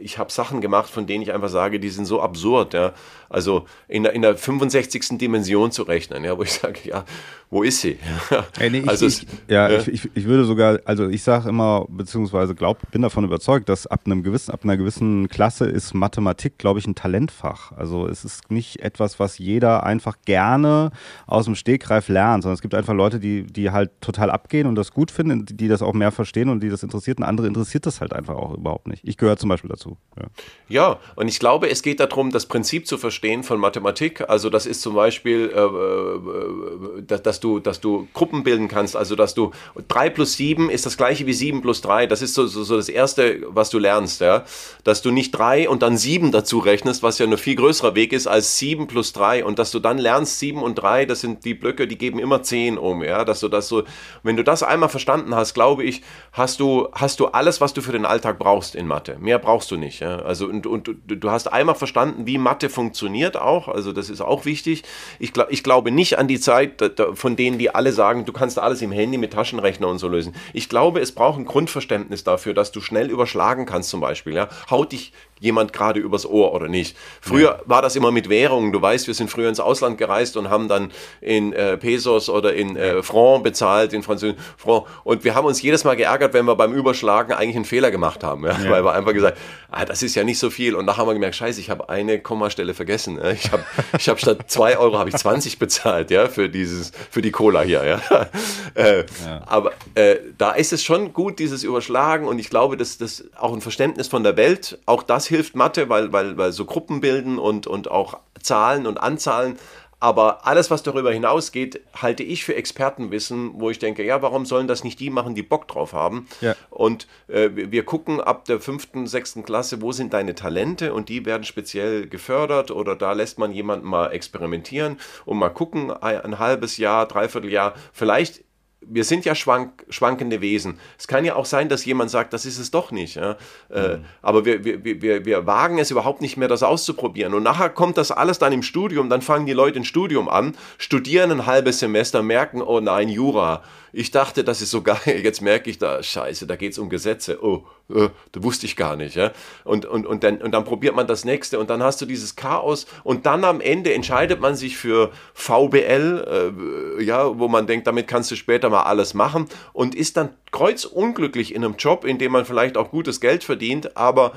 ich hab Sachen gemacht, von denen ich einfach sage, die sind so absurd. Ja. Also in der, in der 65. Dimension zu rechnen, ja, wo ich sage, ja, wo ist sie? Hey, nee, also ich, es, ja, ja. Ich, ich, würde sogar, also ich sage immer, beziehungsweise glaub, bin davon überzeugt, dass ab einem gewissen, ab einer gewissen Klasse ist Mathematik, glaube ich, ein Talentfach. Also es ist nicht etwas, was jeder einfach gerne aus dem Stegreif lernt, sondern es gibt einfach Leute, die, die halt total abgehen und das gut finden, die das auch mehr verstehen und die das interessiert. Und andere interessiert das halt einfach auch überhaupt nicht. Ich gehöre zum Beispiel dazu. Ja. ja, und ich glaube, es geht darum, das Prinzip zu verstehen von Mathematik. Also das ist zum Beispiel, äh, äh, dass, dass du, dass du Gruppen bilden kannst, also dass du 3 plus 7 ist das gleiche wie 7 plus 3. Das ist so, so, so das Erste, was du lernst, ja. Dass du nicht 3 und dann 7 dazu rechnest, was ja ein viel größerer Weg ist als 7 plus 3 und dass du dann lernst 7 und 3, das sind die Blöcke, die geben immer 10 um, ja. Dass du das so, wenn du das einmal verstanden hast, glaube ich, hast du, hast du alles, was du für den Alltag brauchst in Mathe. Mehr brauchst du nicht, ja. Also und, und du hast einmal verstanden, wie Mathe funktioniert auch, also das ist auch wichtig. Ich, ich glaube nicht an die Zeit, von von denen, die alle sagen, du kannst alles im Handy mit Taschenrechner und so lösen. Ich glaube, es braucht ein Grundverständnis dafür, dass du schnell überschlagen kannst zum Beispiel. Ja? Haut dich jemand gerade übers Ohr oder nicht. Früher ja. war das immer mit Währungen. Du weißt, wir sind früher ins Ausland gereist und haben dann in äh, Pesos oder in äh, Franc bezahlt, in französischen Franc. Und wir haben uns jedes Mal geärgert, wenn wir beim Überschlagen eigentlich einen Fehler gemacht haben. Ja? Ja. Weil wir einfach gesagt, ah, das ist ja nicht so viel. Und nachher haben wir gemerkt, scheiße, ich habe eine Kommastelle vergessen. Ich habe ich hab statt zwei Euro habe ich 20 bezahlt, ja, für dieses, für die Cola hier, ja. Äh, aber äh, da ist es schon gut, dieses Überschlagen. Und ich glaube, dass das auch ein Verständnis von der Welt, auch das hilft Mathe, weil, weil, weil so Gruppen bilden und, und auch Zahlen und Anzahlen Aber alles, was darüber hinausgeht, halte ich für Expertenwissen, wo ich denke, ja, warum sollen das nicht die machen, die Bock drauf haben? Ja. Und äh, wir gucken ab der fünften, sechsten Klasse, wo sind deine Talente und die werden speziell gefördert oder da lässt man jemanden mal experimentieren und mal gucken, ein halbes Jahr, dreiviertel Jahr, vielleicht wir sind ja schwank, schwankende Wesen. Es kann ja auch sein, dass jemand sagt, das ist es doch nicht. Ja? Äh, mhm. aber wir, wir, wir, wir wagen es überhaupt nicht mehr, das auszuprobieren. Und nachher kommt das alles dann im Studium, dann fangen die Leute ein Studium an, studieren ein halbes Semester, merken, oh nein, Jura ich dachte, das ist so geil. Jetzt merke ich da, scheiße, da geht es um Gesetze. Oh, äh, das wusste ich gar nicht. Ja? Und, und, und, dann, und dann probiert man das nächste und dann hast du dieses Chaos und dann am Ende entscheidet man sich für VBL, äh, ja, wo man denkt, damit kannst du später mal alles machen und ist dann kreuzunglücklich in einem Job, in dem man vielleicht auch gutes Geld verdient, aber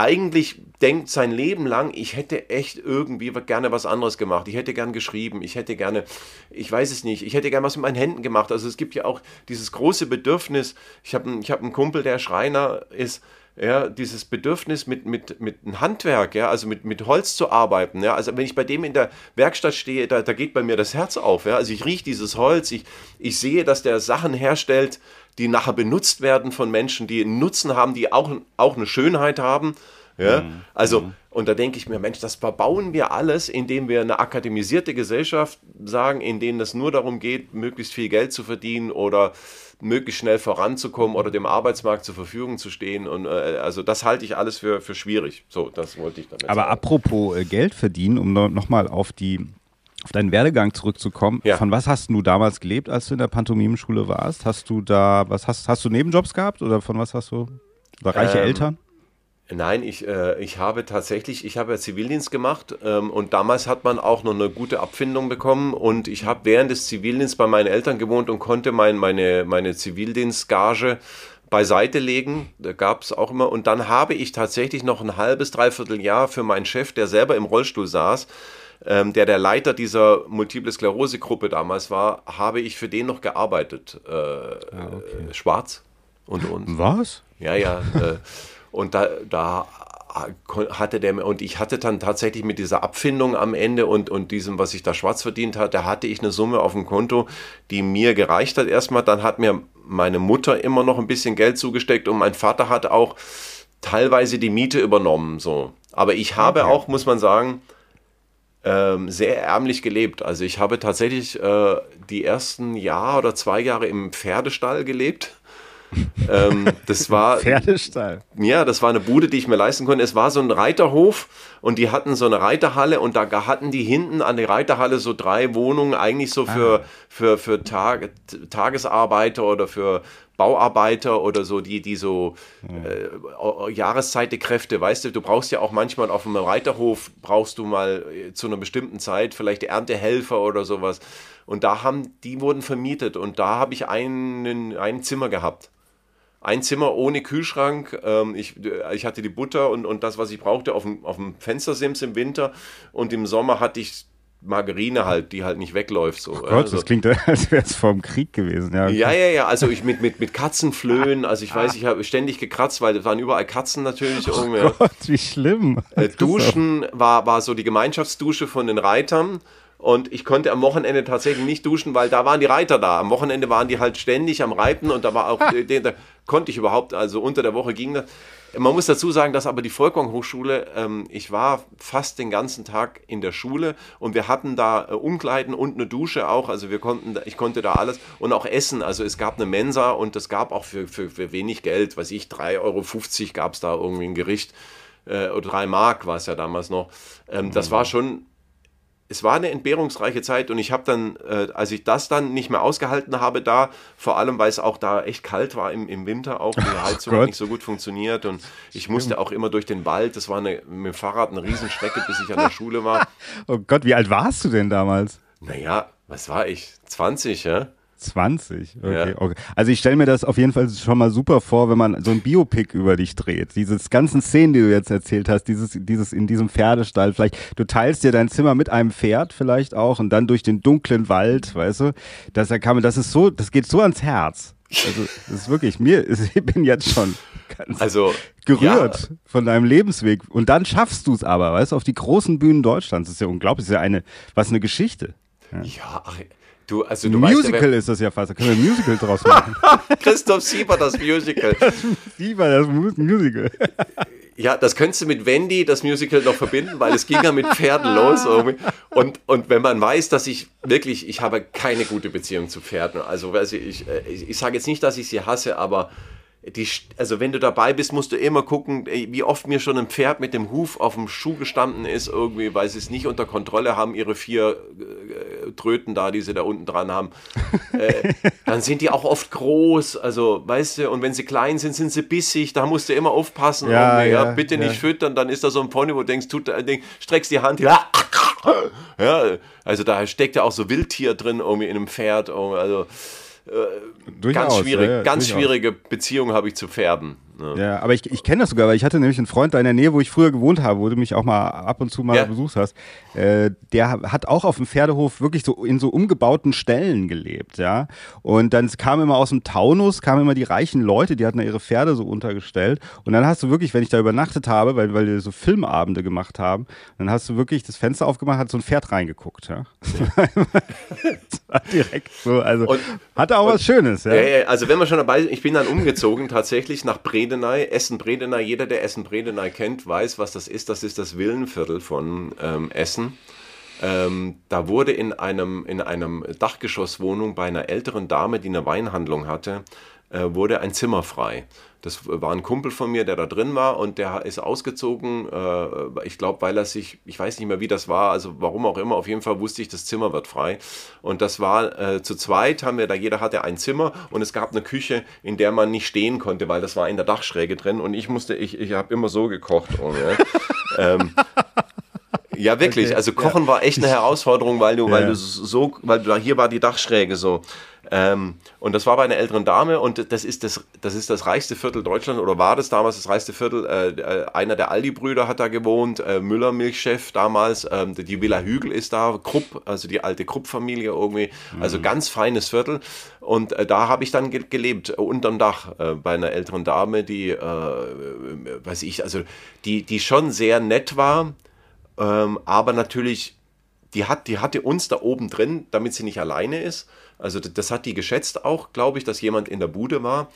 eigentlich denkt sein Leben lang, ich hätte echt irgendwie gerne was anderes gemacht. Ich hätte gern geschrieben, ich hätte gerne, ich weiß es nicht, ich hätte gern was mit meinen Händen gemacht. Also es gibt ja auch dieses große Bedürfnis. Ich habe ich hab einen Kumpel, der Schreiner ist, ja, dieses Bedürfnis mit, mit, mit einem Handwerk, ja, also mit, mit Holz zu arbeiten. Ja, also wenn ich bei dem in der Werkstatt stehe, da, da geht bei mir das Herz auf. Ja, also ich rieche dieses Holz, ich, ich sehe, dass der Sachen herstellt, die nachher benutzt werden von Menschen, die einen Nutzen haben, die auch, auch eine Schönheit haben. Ja? Mhm. Also, mhm. und da denke ich mir, Mensch, das verbauen wir alles, indem wir eine akademisierte Gesellschaft sagen, in denen es nur darum geht, möglichst viel Geld zu verdienen oder möglichst schnell voranzukommen oder dem Arbeitsmarkt zur Verfügung zu stehen. Und äh, also das halte ich alles für, für schwierig. So, das wollte ich damit Aber sagen. apropos äh, Geld verdienen, um nochmal auf die auf deinen Werdegang zurückzukommen, ja. von was hast du damals gelebt, als du in der Pantomimenschule warst? Hast du da, was hast, hast du Nebenjobs gehabt oder von was hast du? Oder reiche ähm, Eltern? Nein, ich, äh, ich habe tatsächlich, ich habe ja Zivildienst gemacht ähm, und damals hat man auch noch eine gute Abfindung bekommen und ich habe während des Zivildienstes bei meinen Eltern gewohnt und konnte mein, meine, meine Zivildienstgage beiseite legen. Da gab es auch immer. Und dann habe ich tatsächlich noch ein halbes, dreiviertel Jahr für meinen Chef, der selber im Rollstuhl saß, ähm, der der Leiter dieser Multiple Sklerose-Gruppe damals war, habe ich für den noch gearbeitet. Äh, ah, okay. Schwarz unter uns. Was? Ja, ja. Äh, und da, da hatte der, und ich hatte dann tatsächlich mit dieser Abfindung am Ende und, und diesem, was ich da schwarz verdient hatte, hatte ich eine Summe auf dem Konto, die mir gereicht hat erstmal. Dann hat mir meine Mutter immer noch ein bisschen Geld zugesteckt und mein Vater hat auch teilweise die Miete übernommen, so. Aber ich habe okay. auch, muss man sagen, ähm, sehr ärmlich gelebt. Also ich habe tatsächlich äh, die ersten Jahr oder zwei Jahre im Pferdestall gelebt ähm, das war. Pferdestall. Ja, das war eine Bude, die ich mir leisten konnte. Es war so ein Reiterhof und die hatten so eine Reiterhalle und da hatten die hinten an der Reiterhalle so drei Wohnungen, eigentlich so für, ah. für, für Tag, Tagesarbeiter oder für Bauarbeiter oder so, die, die so äh, Jahreszeitekräfte, weißt du, du brauchst ja auch manchmal auf einem Reiterhof, brauchst du mal äh, zu einer bestimmten Zeit vielleicht Erntehelfer oder sowas. Und da haben, die wurden vermietet und da habe ich einen, ein Zimmer gehabt ein Zimmer ohne Kühlschrank. Ähm, ich, ich hatte die Butter und, und das, was ich brauchte, auf dem, auf dem Fenstersims im Winter. Und im Sommer hatte ich Margarine halt, die halt nicht wegläuft. So. Oh Gott, also, das klingt, als wäre es vor dem Krieg gewesen. Ja, ja, ja, ja. Also ich mit, mit, mit Katzenflöhen, also ich weiß, ich habe ständig gekratzt, weil es waren überall Katzen natürlich. Oh Gott, wie schlimm. Äh, Duschen war, war so die Gemeinschaftsdusche von den Reitern. Und ich konnte am Wochenende tatsächlich nicht duschen, weil da waren die Reiter da. Am Wochenende waren die halt ständig am Reiten und da war auch, da konnte ich überhaupt, also unter der Woche ging das. Man muss dazu sagen, dass aber die Volkwang Hochschule, ähm, ich war fast den ganzen Tag in der Schule und wir hatten da äh, Umkleiden und eine Dusche auch, also wir konnten, ich konnte da alles und auch essen, also es gab eine Mensa und es gab auch für, für, für wenig Geld, weiß ich, 3,50 Euro gab es da irgendwie ein Gericht, äh, oder 3 Mark war es ja damals noch. Ähm, das war schon es war eine entbehrungsreiche Zeit und ich habe dann, äh, als ich das dann nicht mehr ausgehalten habe, da, vor allem weil es auch da echt kalt war im, im Winter, auch die Heizung hat nicht so gut funktioniert und ich Stimmt. musste auch immer durch den Wald. Das war eine, mit dem Fahrrad eine Riesenstrecke, bis ich an der Schule war. oh Gott, wie alt warst du denn damals? Naja, was war ich? 20, ja? 20, okay, ja. okay. Also ich stelle mir das auf jeden Fall schon mal super vor, wenn man so ein Biopic über dich dreht. Diese ganzen Szenen, die du jetzt erzählt hast, dieses, dieses in diesem Pferdestall, vielleicht, du teilst dir dein Zimmer mit einem Pferd vielleicht auch und dann durch den dunklen Wald, weißt du? Das, kann man, das ist so, das geht so ans Herz. Also, das ist wirklich, mir, ich bin jetzt schon Ganz also gerührt ja. von deinem Lebensweg. Und dann schaffst du es aber, weißt du, auf die großen Bühnen Deutschlands. Das ist ja unglaublich. Das ist ja eine, was eine Geschichte. Ja, ja ach, Du, also du Musical weißt, ist das ja fast. Da können wir ein Musical draus machen. Christoph Sieber, das Musical. Sieber, das Musical. Ja, das könntest du mit Wendy, das Musical, noch verbinden, weil es ging ja mit Pferden los. Irgendwie. Und, und wenn man weiß, dass ich wirklich, ich habe keine gute Beziehung zu Pferden. Also, also ich, ich, ich sage jetzt nicht, dass ich sie hasse, aber die, also wenn du dabei bist, musst du immer gucken, wie oft mir schon ein Pferd mit dem Huf auf dem Schuh gestanden ist, irgendwie, weil sie es nicht unter Kontrolle haben, ihre vier äh, Tröten da, die sie da unten dran haben. äh, dann sind die auch oft groß, also weißt du, und wenn sie klein sind, sind sie bissig, da musst du immer aufpassen. Ja, ja, ja, bitte nicht füttern, dann ist da so ein Pony, wo du denkst, tut, denk, streckst die Hand, ja, ja, also da steckt ja auch so Wildtier drin, irgendwie in einem Pferd, also äh, ganz schwierig, ja, ganz durchaus. schwierige Beziehung habe ich zu Pferden. Ja, ja aber ich, ich kenne das sogar, weil ich hatte nämlich einen Freund da in der Nähe, wo ich früher gewohnt habe, wo du mich auch mal ab und zu mal ja. besucht hast. Äh, der hat auch auf dem Pferdehof wirklich so in so umgebauten Stellen gelebt, ja. Und dann kam immer aus dem Taunus, kamen immer die reichen Leute, die hatten da ihre Pferde so untergestellt. Und dann hast du wirklich, wenn ich da übernachtet habe, weil, weil wir so Filmabende gemacht haben, dann hast du wirklich das Fenster aufgemacht, hat so ein Pferd reingeguckt, ja. direkt so, also und, hatte auch und, was Schönes, ja. ja. Also wenn wir schon dabei sind, ich bin dann umgezogen tatsächlich nach Bremen Bredeney, Essen-Bredeney, jeder, der Essen-Bredeney kennt, weiß, was das ist. Das ist das Villenviertel von ähm, Essen. Ähm, da wurde in einem, in einem Dachgeschosswohnung bei einer älteren Dame, die eine Weinhandlung hatte, äh, wurde ein Zimmer frei. Das war ein Kumpel von mir, der da drin war und der ist ausgezogen. Äh, ich glaube, weil er sich, ich weiß nicht mehr, wie das war, also warum auch immer, auf jeden Fall wusste ich, das Zimmer wird frei. Und das war äh, zu zweit, haben wir da, jeder hatte ein Zimmer und es gab eine Küche, in der man nicht stehen konnte, weil das war in der Dachschräge drin und ich musste, ich, ich habe immer so gekocht. Und, ja. ähm, ja, wirklich. Okay, also Kochen ja. war echt eine Herausforderung, weil du, ja. weil du so, weil du, hier war die Dachschräge so. Ähm, und das war bei einer älteren Dame und das ist das, das ist das reichste Viertel Deutschlands oder war das damals das reichste Viertel. Äh, äh einer der Aldi-Brüder hat da gewohnt, äh, Müller Milchchef damals, ähm, die Villa Hügel ist da, Krupp, also die alte Krupp-Familie irgendwie, also mhm. ganz feines Viertel. Und äh, da habe ich dann ge gelebt, unterm Dach, äh, bei einer älteren Dame, die, äh, weiß ich, also die, die schon sehr nett war, ähm, aber natürlich die, hat, die hatte uns da oben drin, damit sie nicht alleine ist. Also das hat die geschätzt auch, glaube ich, dass jemand in der Bude war.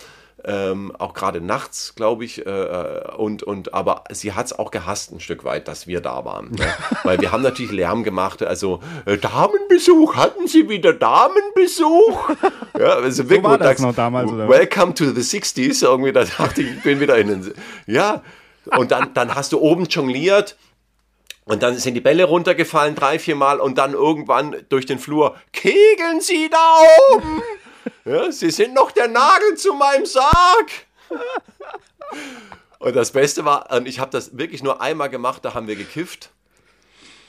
Ähm, auch gerade nachts, glaube ich, äh, und, und aber sie hat es auch gehasst ein Stück weit, dass wir da waren. Ne? Weil wir haben natürlich Lärm gemacht, also äh, Damenbesuch, hatten Sie wieder Damenbesuch? Ja, also so war das noch damals, oder? Welcome to the 60s, irgendwie, da dachte ich, ich bin wieder in den, ja, und dann, dann hast du oben jongliert, und dann sind die Bälle runtergefallen, drei, vier Mal und dann irgendwann durch den Flur, kegeln Sie da oben! Ja, Sie sind noch der Nagel zu meinem Sarg! Und das Beste war, und ich habe das wirklich nur einmal gemacht, da haben wir gekifft.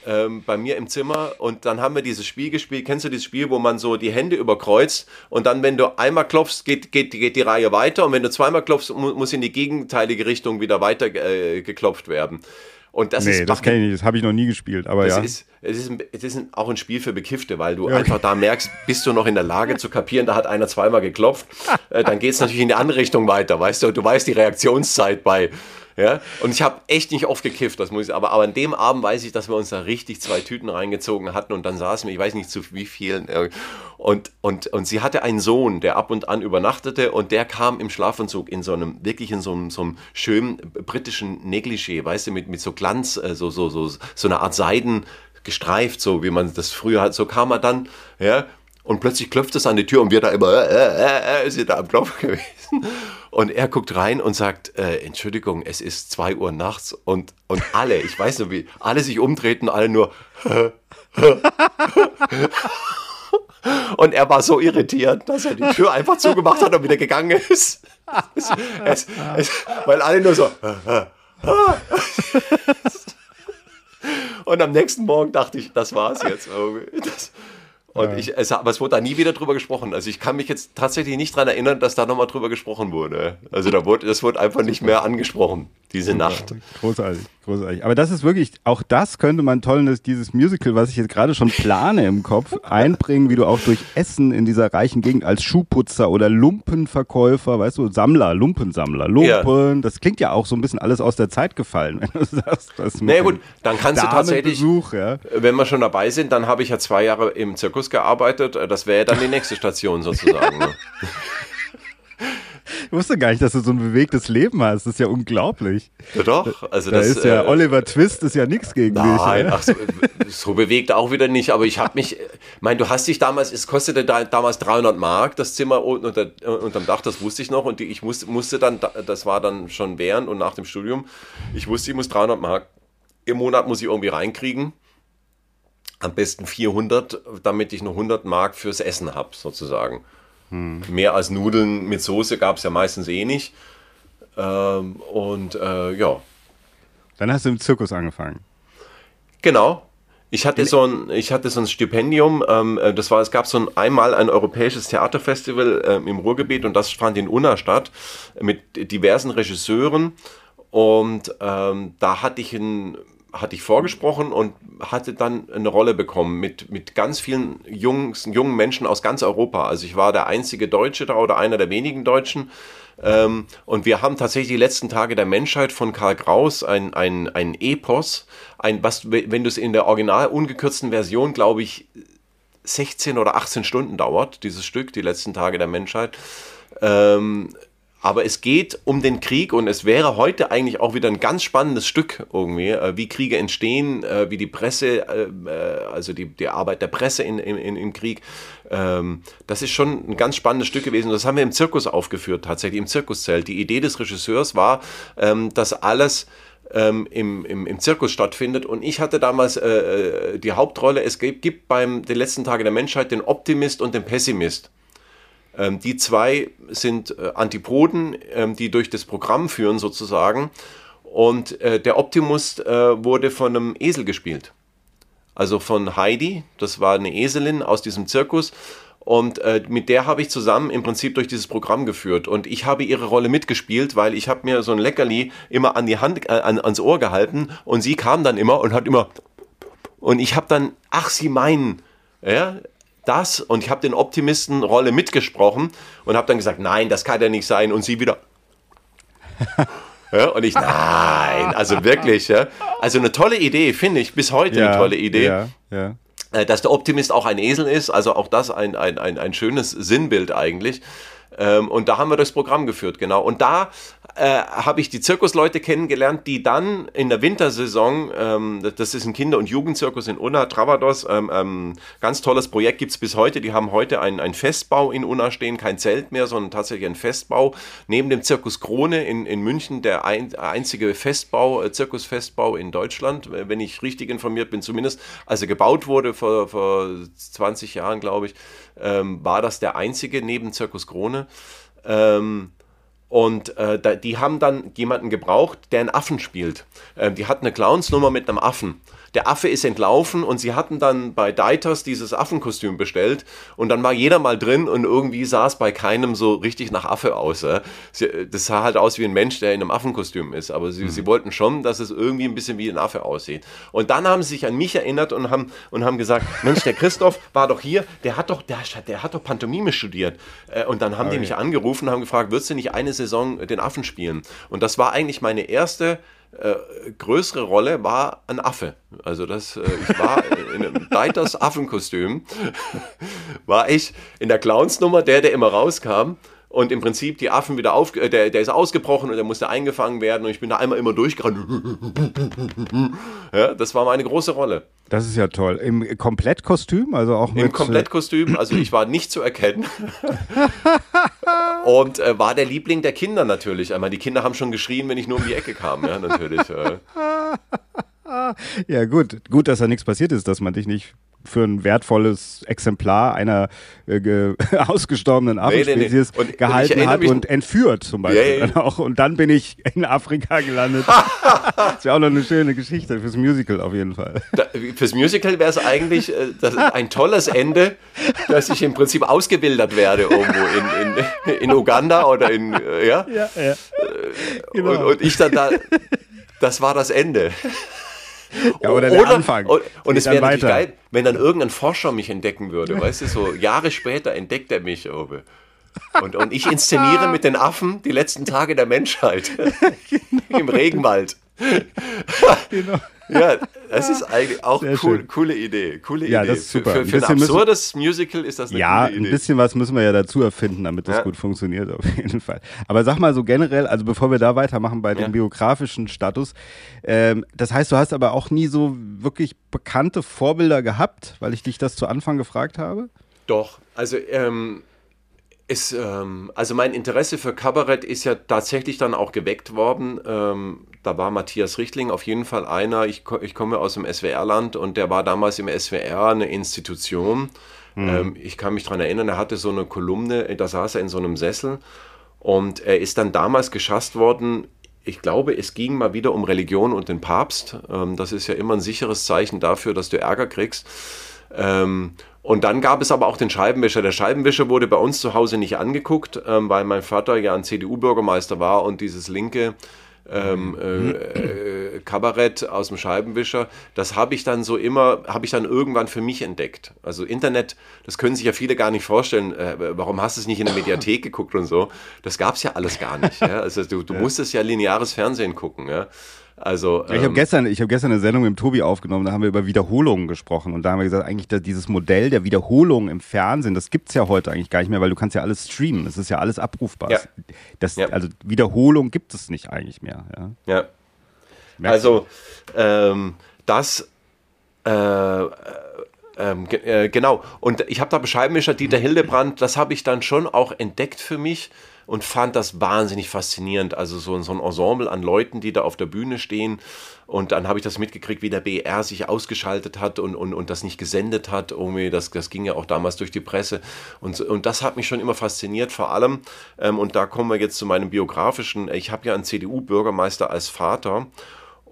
Ähm, bei mir im Zimmer und dann haben wir dieses Spiel gespielt. Kennst du dieses Spiel, wo man so die Hände überkreuzt und dann, wenn du einmal klopfst, geht, geht, geht die Reihe weiter und wenn du zweimal klopfst, muss in die gegenteilige Richtung wieder weiter äh, geklopft werden. Und das nee, ist das kenne ich nicht, das habe ich noch nie gespielt, aber das ja. Ist, es ist, es ist auch ein Spiel für Bekiffte, weil du ja. einfach da merkst, bist du noch in der Lage zu kapieren, da hat einer zweimal geklopft, äh, dann geht es natürlich in die andere Richtung weiter, weißt du, du weißt die Reaktionszeit bei ja? Und ich habe echt nicht oft gekifft, das muss ich, aber, aber an dem Abend weiß ich, dass wir uns da richtig zwei Tüten reingezogen hatten und dann saßen wir, ich weiß nicht zu wie vielen. Äh, und, und, und sie hatte einen Sohn, der ab und an übernachtete und der kam im Schlafanzug in so einem, wirklich in so einem, so einem schönen britischen Negligé, weißt du, mit, mit so Glanz, äh, so, so, so, so eine Art Seiden gestreift, so wie man das früher hat. So kam er dann, ja, und plötzlich klopft es an die Tür und wir da immer, äh, äh, äh, sind da am Klopfen gewesen. Und er guckt rein und sagt, äh, Entschuldigung, es ist zwei Uhr nachts und, und alle, ich weiß nicht wie, alle sich umtreten, alle nur, und er war so irritiert, dass er die Tür einfach zugemacht hat und wieder gegangen ist. Es, es, es, weil alle nur so. und am nächsten Morgen dachte ich, das war's jetzt. Das, und ja. ich, es, aber es wurde da nie wieder drüber gesprochen. Also ich kann mich jetzt tatsächlich nicht daran erinnern, dass da nochmal drüber gesprochen wurde. Also da wurde, das wurde einfach nicht mehr angesprochen, diese Nacht. Großartig, großartig. Aber das ist wirklich, auch das könnte man toll, dieses Musical, was ich jetzt gerade schon plane im Kopf, einbringen, wie du auch durch Essen in dieser reichen Gegend als Schuhputzer oder Lumpenverkäufer, weißt du, Sammler, Lumpensammler, Lumpen, ja. das klingt ja auch so ein bisschen alles aus der Zeit gefallen, wenn du sagst. Das naja gut, dann kannst du tatsächlich, ja. wenn wir schon dabei sind, dann habe ich ja zwei Jahre im Zirkus gearbeitet, das wäre ja dann die nächste Station sozusagen. Ne? Ich wusste gar nicht, dass du so ein bewegtes Leben hast. Das ist ja unglaublich. Ja, doch. Also da das, ist ja, äh, Oliver Twist ist ja nichts gegen nein, mich. Nein, ach so, so, bewegt auch wieder nicht. Aber ich habe mich, ich meine, du hast dich damals, es kostete da, damals 300 Mark, das Zimmer unter, unterm Dach, das wusste ich noch. Und ich musste, musste dann, das war dann schon während und nach dem Studium, ich wusste, ich muss 300 Mark im Monat muss ich irgendwie reinkriegen. Am besten 400, damit ich noch 100 Mark fürs Essen habe, sozusagen. Hm. Mehr als Nudeln mit Soße gab es ja meistens eh nicht. Ähm, und äh, ja. Dann hast du im Zirkus angefangen. Genau. Ich hatte so ein, ich hatte so ein Stipendium, ähm, äh, das war, es gab so ein, einmal ein europäisches Theaterfestival ähm, im Ruhrgebiet und das fand in Unna statt mit diversen Regisseuren und ähm, da hatte ich ein hatte ich vorgesprochen und hatte dann eine Rolle bekommen mit, mit ganz vielen Jungs, jungen Menschen aus ganz Europa. Also ich war der einzige Deutsche da oder einer der wenigen Deutschen. Ähm, und wir haben tatsächlich die letzten Tage der Menschheit von Karl Kraus ein, ein, ein Epos, ein, was, wenn du es in der original ungekürzten Version, glaube ich, 16 oder 18 Stunden dauert, dieses Stück, die letzten Tage der Menschheit. Ähm, aber es geht um den Krieg und es wäre heute eigentlich auch wieder ein ganz spannendes Stück irgendwie, äh, wie Kriege entstehen, äh, wie die Presse, äh, also die, die Arbeit der Presse in, in, im Krieg. Ähm, das ist schon ein ganz spannendes Stück gewesen. Das haben wir im Zirkus aufgeführt, tatsächlich im Zirkuszelt. Die Idee des Regisseurs war, ähm, dass alles ähm, im, im, im Zirkus stattfindet. Und ich hatte damals die Hauptrolle. Es gibt, gibt beim den letzten Tage der Menschheit den Optimist und den Pessimist. Ähm, die zwei sind äh, Antipoden, ähm, die durch das Programm führen sozusagen. Und äh, der Optimus äh, wurde von einem Esel gespielt. Also von Heidi, das war eine Eselin aus diesem Zirkus. Und äh, mit der habe ich zusammen im Prinzip durch dieses Programm geführt. Und ich habe ihre Rolle mitgespielt, weil ich habe mir so ein Leckerli immer an die Hand, äh, an, ans Ohr gehalten. Und sie kam dann immer und hat immer... Und ich habe dann, ach, sie meinen, ja, das und ich habe den Optimisten-Rolle mitgesprochen und habe dann gesagt, nein, das kann ja nicht sein und sie wieder. ja, und ich, nein, also wirklich, ja. Also eine tolle Idee, finde ich, bis heute ja, eine tolle Idee. Ja, ja. Äh, dass der Optimist auch ein Esel ist, also auch das ein, ein, ein, ein schönes Sinnbild eigentlich. Ähm, und da haben wir das Programm geführt, genau. Und da äh, habe ich die Zirkusleute kennengelernt, die dann in der Wintersaison, ähm, das ist ein Kinder- und Jugendzirkus in Unna, Travados, ähm, ähm, ganz tolles Projekt gibt es bis heute. Die haben heute einen, Festbau in Unna stehen, kein Zelt mehr, sondern tatsächlich ein Festbau. Neben dem Zirkus Krone in, in München, der ein, einzige Festbau, äh, Zirkusfestbau in Deutschland, wenn ich richtig informiert bin, zumindest als er gebaut wurde vor, vor 20 Jahren, glaube ich, ähm, war das der einzige neben Zirkus Krone. Ähm, und äh, die haben dann jemanden gebraucht, der einen Affen spielt. Ähm, die hatten eine Clownsnummer mit einem Affen der Affe ist entlaufen und sie hatten dann bei Deiters dieses Affenkostüm bestellt und dann war jeder mal drin und irgendwie sah es bei keinem so richtig nach Affe aus. Äh. das sah halt aus wie ein Mensch, der in einem Affenkostüm ist, aber sie, mhm. sie wollten schon, dass es irgendwie ein bisschen wie ein Affe aussieht. Und dann haben sie sich an mich erinnert und haben, und haben gesagt, Mensch, der Christoph war doch hier, der hat doch, der, der hat doch Pantomime studiert. Äh, und dann haben okay. die mich angerufen und haben gefragt, würdest du nicht eine Saison den Affen spielen? Und das war eigentlich meine erste äh, größere Rolle war ein Affe. Also das, äh, ich war in einem Deiters Affenkostüm, war ich in der Clownsnummer, der, der immer rauskam und im Prinzip die Affen wieder auf, äh, der, der ist ausgebrochen und der musste eingefangen werden und ich bin da einmal immer durchgerannt. ja, das war meine große Rolle. Das ist ja toll. Im Komplettkostüm, also auch mit Im Komplettkostüm, also ich war nicht zu erkennen. und äh, war der Liebling der Kinder natürlich. Einmal die Kinder haben schon geschrien, wenn ich nur um die Ecke kam, ja, natürlich. Äh. Ja, gut. Gut, dass da nichts passiert ist, dass man dich nicht für ein wertvolles Exemplar einer äh, ausgestorbenen Affenspezies nee, nee, nee. gehalten hat und entführt zum Beispiel. Yeah, yeah. Auch. Und dann bin ich in Afrika gelandet. das wäre auch noch eine schöne Geschichte fürs Musical auf jeden Fall. Da, fürs Musical wäre es eigentlich äh, ein tolles Ende, dass ich im Prinzip ausgebildet werde irgendwo in, in, in Uganda oder in, äh, ja? Ja, ja. genau. und, und ich dann da, das war das Ende. Ja, oder der oder, Anfang. Und, und es wäre natürlich geil, wenn dann irgendein Forscher mich entdecken würde, weißt du, so Jahre später entdeckt er mich, Obe. Und, und ich inszeniere mit den Affen die letzten Tage der Menschheit genau. im Regenwald. genau. Ja, das ist eigentlich auch cool, coole Idee. Coole ja, Idee. das ist super. Für, für, für ein, absurdes Musical ist das eine ja, coole Idee. ein bisschen was müssen wir ja dazu erfinden, damit das ja. gut funktioniert, auf jeden Fall. Aber sag mal so generell, also bevor wir da weitermachen bei dem biografischen Status, ähm, das heißt, du hast aber auch nie so wirklich bekannte Vorbilder gehabt, weil ich dich das zu Anfang gefragt habe? Doch, also ähm, es, ähm, also mein Interesse für Kabarett ist ja tatsächlich dann auch geweckt worden. Ähm, da war Matthias Richtling auf jeden Fall einer. Ich, ich komme aus dem SWR-Land und der war damals im SWR eine Institution. Mhm. Ähm, ich kann mich daran erinnern, er hatte so eine Kolumne, da saß er in so einem Sessel und er ist dann damals geschasst worden. Ich glaube, es ging mal wieder um Religion und den Papst. Ähm, das ist ja immer ein sicheres Zeichen dafür, dass du Ärger kriegst. Ähm, und dann gab es aber auch den Scheibenwischer. Der Scheibenwischer wurde bei uns zu Hause nicht angeguckt, ähm, weil mein Vater ja ein CDU-Bürgermeister war und dieses linke ähm, äh, äh, Kabarett aus dem Scheibenwischer, das habe ich dann so immer, habe ich dann irgendwann für mich entdeckt. Also Internet, das können sich ja viele gar nicht vorstellen. Äh, warum hast du es nicht in der Mediathek geguckt und so? Das gab es ja alles gar nicht. Ja? Also du, du musstest ja lineares Fernsehen gucken. Ja? Also, ja, ich habe ähm, gestern, ich hab gestern eine Sendung mit Tobi aufgenommen, da haben wir über Wiederholungen gesprochen und da haben wir gesagt, eigentlich dieses Modell der Wiederholung im Fernsehen, das gibt es ja heute eigentlich gar nicht mehr, weil du kannst ja alles streamen, es ist ja alles abrufbar. Ja. Das, ja. Also Wiederholung gibt es nicht eigentlich mehr. Ja. ja. Also ähm, das äh, äh ähm, äh, genau. Und ich habe da Bescheibenwischer Dieter Hildebrand, das habe ich dann schon auch entdeckt für mich und fand das wahnsinnig faszinierend. Also so, so ein Ensemble an Leuten, die da auf der Bühne stehen. Und dann habe ich das mitgekriegt, wie der BR sich ausgeschaltet hat und, und, und das nicht gesendet hat. Irgendwie, das, das ging ja auch damals durch die Presse. Und, und das hat mich schon immer fasziniert, vor allem. Ähm, und da kommen wir jetzt zu meinem biografischen. Ich habe ja einen CDU-Bürgermeister als Vater.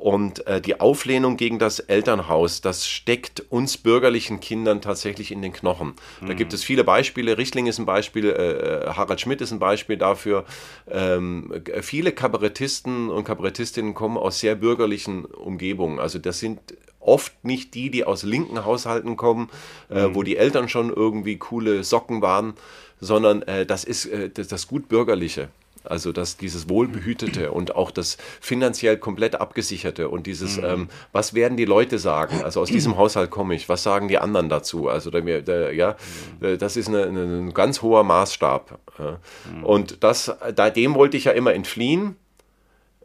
Und äh, die Auflehnung gegen das Elternhaus, das steckt uns bürgerlichen Kindern tatsächlich in den Knochen. Mhm. Da gibt es viele Beispiele. Richtling ist ein Beispiel, äh, Harald Schmidt ist ein Beispiel dafür. Ähm, viele Kabarettisten und Kabarettistinnen kommen aus sehr bürgerlichen Umgebungen. Also das sind oft nicht die, die aus linken Haushalten kommen, äh, mhm. wo die Eltern schon irgendwie coole Socken waren, sondern äh, das ist äh, das, das gut bürgerliche. Also dass dieses Wohlbehütete und auch das finanziell komplett abgesicherte und dieses, mhm. ähm, was werden die Leute sagen? Also aus diesem Haushalt komme ich, was sagen die anderen dazu? Also der, der, ja, mhm. Äh, das ist eine, eine, ein ganz hoher Maßstab. Ja. Mhm. Und das, da, dem wollte ich ja immer entfliehen.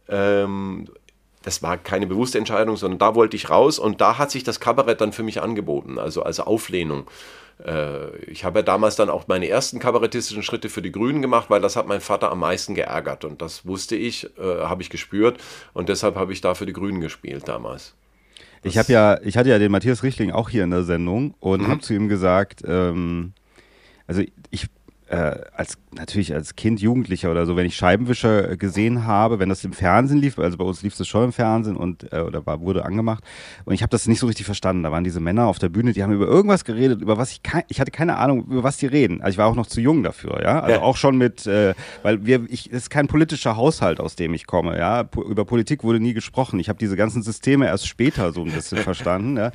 Ähm, das war keine bewusste Entscheidung, sondern da wollte ich raus und da hat sich das Kabarett dann für mich angeboten, also als Auflehnung. Äh, ich habe ja damals dann auch meine ersten kabarettistischen Schritte für die Grünen gemacht, weil das hat mein Vater am meisten geärgert und das wusste ich, äh, habe ich gespürt und deshalb habe ich da für die Grünen gespielt damals. Das ich habe ja, ich hatte ja den Matthias Richtling auch hier in der Sendung und mhm. habe zu ihm gesagt, ähm, also ich äh, als natürlich als Kind, Jugendlicher oder so, wenn ich Scheibenwischer gesehen habe, wenn das im Fernsehen lief, also bei uns lief es schon im Fernsehen und äh, oder war, wurde angemacht und ich habe das nicht so richtig verstanden. Da waren diese Männer auf der Bühne, die haben über irgendwas geredet, über was ich kein, ich hatte keine Ahnung, über was die reden. Also ich war auch noch zu jung dafür, ja. Also ja. auch schon mit, äh, weil wir, ich, es ist kein politischer Haushalt, aus dem ich komme, ja. P über Politik wurde nie gesprochen. Ich habe diese ganzen Systeme erst später so ein bisschen verstanden, ja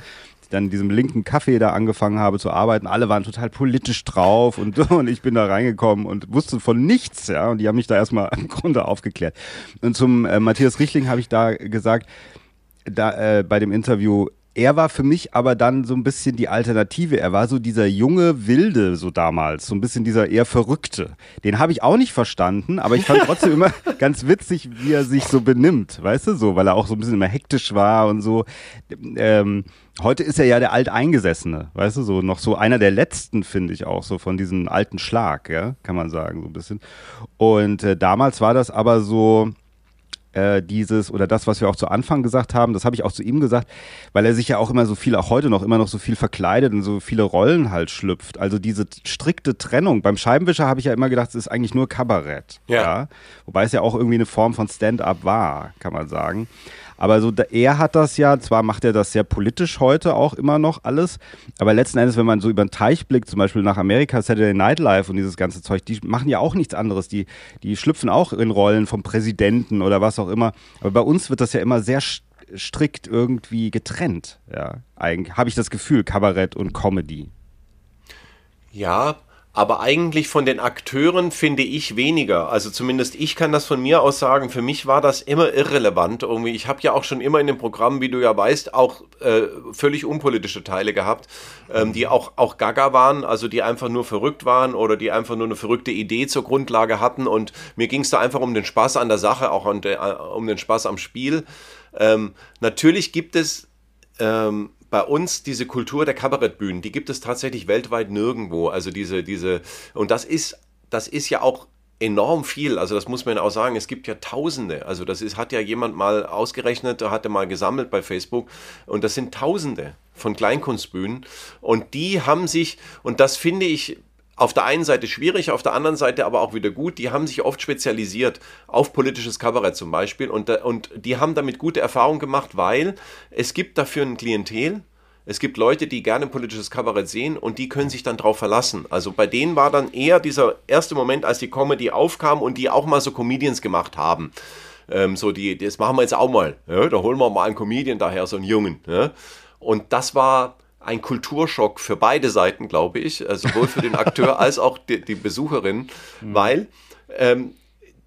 dann in diesem linken Café da angefangen habe zu arbeiten. Alle waren total politisch drauf und, und ich bin da reingekommen und wusste von nichts, ja. Und die haben mich da erstmal im Grunde aufgeklärt. Und zum äh, Matthias Richtling habe ich da gesagt, da äh, bei dem Interview, er war für mich aber dann so ein bisschen die Alternative. Er war so dieser junge Wilde so damals, so ein bisschen dieser eher Verrückte. Den habe ich auch nicht verstanden, aber ich fand trotzdem immer ganz witzig, wie er sich so benimmt, weißt du, so, weil er auch so ein bisschen immer hektisch war und so. Ähm, heute ist er ja der Alteingesessene, weißt du, so noch so einer der letzten, finde ich auch, so von diesem alten Schlag, ja, kann man sagen, so ein bisschen. Und äh, damals war das aber so, äh, dieses oder das, was wir auch zu Anfang gesagt haben, das habe ich auch zu ihm gesagt, weil er sich ja auch immer so viel, auch heute noch immer noch so viel verkleidet und so viele Rollen halt schlüpft. Also diese strikte Trennung. Beim Scheibenwischer habe ich ja immer gedacht, es ist eigentlich nur Kabarett. Ja. ja. Wobei es ja auch irgendwie eine Form von Stand-up war, kann man sagen. Aber so, er hat das ja, zwar macht er das sehr politisch heute auch immer noch alles, aber letzten Endes, wenn man so über den Teich blickt, zum Beispiel nach Amerika, Saturday Night Live und dieses ganze Zeug, die machen ja auch nichts anderes. Die, die schlüpfen auch in Rollen vom Präsidenten oder was auch immer. Aber bei uns wird das ja immer sehr strikt irgendwie getrennt. Ja, eigentlich habe ich das Gefühl, Kabarett und Comedy. Ja, aber eigentlich von den Akteuren finde ich weniger. Also zumindest ich kann das von mir aus sagen. Für mich war das immer irrelevant irgendwie. Ich habe ja auch schon immer in dem Programm, wie du ja weißt, auch äh, völlig unpolitische Teile gehabt, ähm, die auch, auch gaga waren, also die einfach nur verrückt waren oder die einfach nur eine verrückte Idee zur Grundlage hatten. Und mir ging es da einfach um den Spaß an der Sache, auch um den Spaß am Spiel. Ähm, natürlich gibt es ähm, bei uns diese Kultur der Kabarettbühnen, die gibt es tatsächlich weltweit nirgendwo. Also diese, diese, und das ist, das ist ja auch enorm viel. Also das muss man auch sagen. Es gibt ja Tausende. Also das ist, hat ja jemand mal ausgerechnet, da hat er mal gesammelt bei Facebook. Und das sind Tausende von Kleinkunstbühnen. Und die haben sich, und das finde ich auf der einen Seite schwierig, auf der anderen Seite aber auch wieder gut. Die haben sich oft spezialisiert auf politisches Kabarett zum Beispiel und, und die haben damit gute Erfahrungen gemacht, weil es gibt dafür ein Klientel. Es gibt Leute, die gerne politisches Kabarett sehen und die können sich dann darauf verlassen. Also bei denen war dann eher dieser erste Moment, als die Comedy aufkam und die auch mal so Comedians gemacht haben. Ähm, so die, das machen wir jetzt auch mal. Ja? Da holen wir mal einen Comedian daher, so einen Jungen. Ja? Und das war ein Kulturschock für beide Seiten, glaube ich, also sowohl für den Akteur als auch die, die Besucherin, mhm. weil ähm,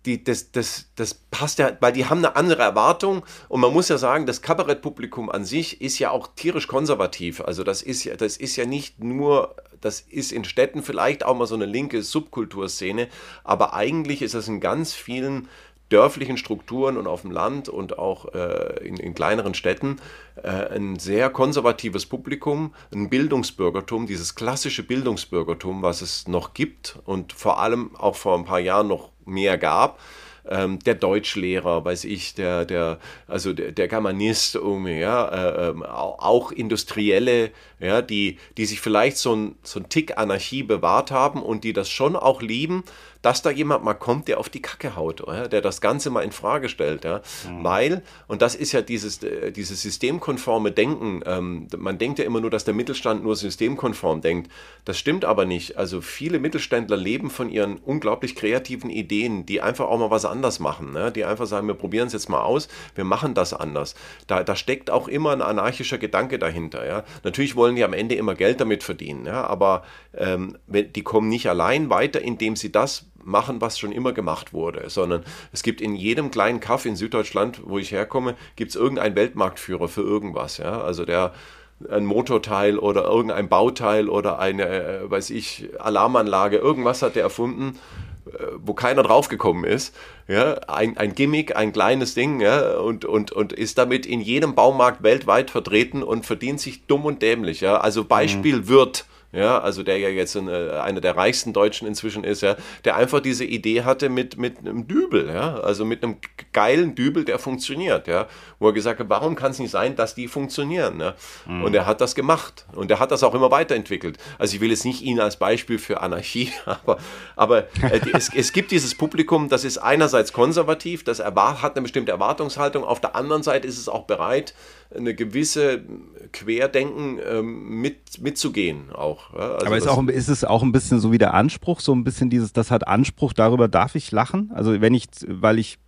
die, das, das, das passt ja, weil die haben eine andere Erwartung und man muss ja sagen, das Kabarettpublikum an sich ist ja auch tierisch konservativ. Also das ist ja, das ist ja nicht nur, das ist in Städten vielleicht auch mal so eine linke Subkulturszene, aber eigentlich ist das in ganz vielen dörflichen Strukturen und auf dem Land und auch äh, in, in, kleineren Städten äh, ein sehr konservatives Publikum, ein Bildungsbürgertum, dieses klassische Bildungsbürgertum, was es noch gibt und vor allem auch vor ein paar Jahren noch mehr gab. Ähm, der Deutschlehrer, weiß ich, der, der, also der, der Germanist irgendwie, ja, äh, ähm, auch Industrielle, ja, die, die sich vielleicht so ein, so ein Tick Anarchie bewahrt haben und die das schon auch lieben, dass da jemand mal kommt, der auf die Kacke haut, oder? der das Ganze mal in Frage stellt. Ja? Mhm. Weil, und das ist ja dieses, äh, dieses systemkonforme Denken, ähm, man denkt ja immer nur, dass der Mittelstand nur systemkonform denkt. Das stimmt aber nicht. Also viele Mittelständler leben von ihren unglaublich kreativen Ideen, die einfach auch mal was anders machen. Ne? Die einfach sagen, wir probieren es jetzt mal aus, wir machen das anders. Da, da steckt auch immer ein anarchischer Gedanke dahinter. Ja? Natürlich wollen die am Ende immer Geld damit verdienen, ja? aber ähm, die kommen nicht allein weiter, indem sie das machen, was schon immer gemacht wurde, sondern es gibt in jedem kleinen Kaff in Süddeutschland, wo ich herkomme, gibt es irgendeinen Weltmarktführer für irgendwas. Ja? Also der ein Motorteil oder irgendein Bauteil oder eine, äh, weiß ich, Alarmanlage, irgendwas hat der erfunden, äh, wo keiner draufgekommen ist. Ja, ein, ein Gimmick, ein kleines Ding, ja, und, und, und ist damit in jedem Baumarkt weltweit vertreten und verdient sich dumm und dämlich. Ja. Also Beispiel mhm. Wirt ja, also der ja jetzt eine, einer der reichsten Deutschen inzwischen ist, ja, der einfach diese Idee hatte mit, mit einem Dübel, ja, also mit einem geilen Dübel, der funktioniert, ja, wo er gesagt hat, warum kann es nicht sein, dass die funktionieren, ja? Mhm. und er hat das gemacht und er hat das auch immer weiterentwickelt. Also ich will jetzt nicht ihn als Beispiel für Anarchie, aber, aber äh, es, es gibt dieses Publikum, das ist einerseits konservativ, das hat eine bestimmte Erwartungshaltung, auf der anderen Seite ist es auch bereit, eine gewisse Querdenken ähm, mit, mitzugehen auch. Ja? Also Aber ist, auch, ist es auch ein bisschen so wie der Anspruch, so ein bisschen dieses, das hat Anspruch, darüber darf ich lachen? Also wenn ich, weil ich,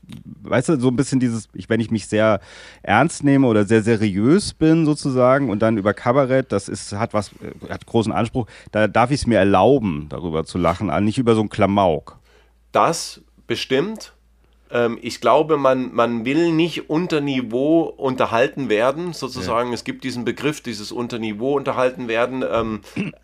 weißt du, so ein bisschen dieses, ich, wenn ich mich sehr ernst nehme oder sehr seriös bin sozusagen und dann über Kabarett, das ist, hat was, hat großen Anspruch, da darf ich es mir erlauben, darüber zu lachen, nicht über so ein Klamauk. Das bestimmt, ich glaube, man, man will nicht unter Niveau unterhalten werden, sozusagen. Ja. Es gibt diesen Begriff, dieses unter Niveau unterhalten werden, ähm,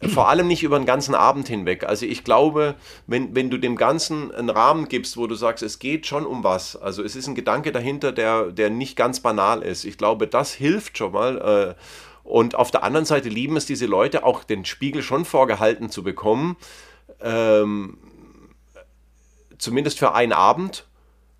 vor allem nicht über den ganzen Abend hinweg. Also ich glaube, wenn, wenn du dem Ganzen einen Rahmen gibst, wo du sagst, es geht schon um was, also es ist ein Gedanke dahinter, der, der nicht ganz banal ist. Ich glaube, das hilft schon mal. Äh, und auf der anderen Seite lieben es diese Leute, auch den Spiegel schon vorgehalten zu bekommen. Ähm, zumindest für einen Abend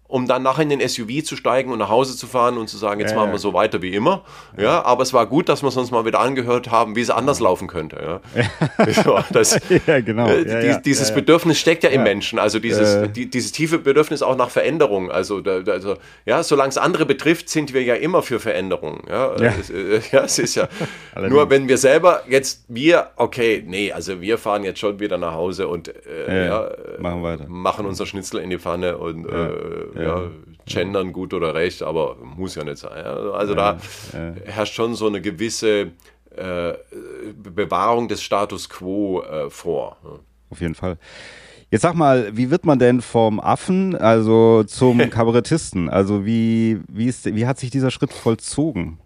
um dann nachher in den SUV zu steigen und nach Hause zu fahren und zu sagen, jetzt ja, machen wir so weiter wie immer. Ja, aber es war gut, dass wir es uns mal wieder angehört haben, wie es anders laufen könnte. Ja, so, das, ja genau. Äh, die, dieses Bedürfnis steckt ja im Menschen, also dieses, äh. die, dieses tiefe Bedürfnis auch nach Veränderung. Also, da, also ja, solange es andere betrifft, sind wir ja immer für Veränderung. Ja, ja. Es, äh, ja es ist ja nur, wenn wir selber jetzt wir, okay, nee, also wir fahren jetzt schon wieder nach Hause und äh, ja, machen weiter, machen unser Schnitzel in die Pfanne und äh, ja, gendern gut oder recht, aber muss ja nicht sein. Also da herrscht schon so eine gewisse äh, Bewahrung des Status quo äh, vor. Auf jeden Fall. Jetzt sag mal, wie wird man denn vom Affen, also zum Kabarettisten? Also wie, wie, ist, wie hat sich dieser Schritt vollzogen?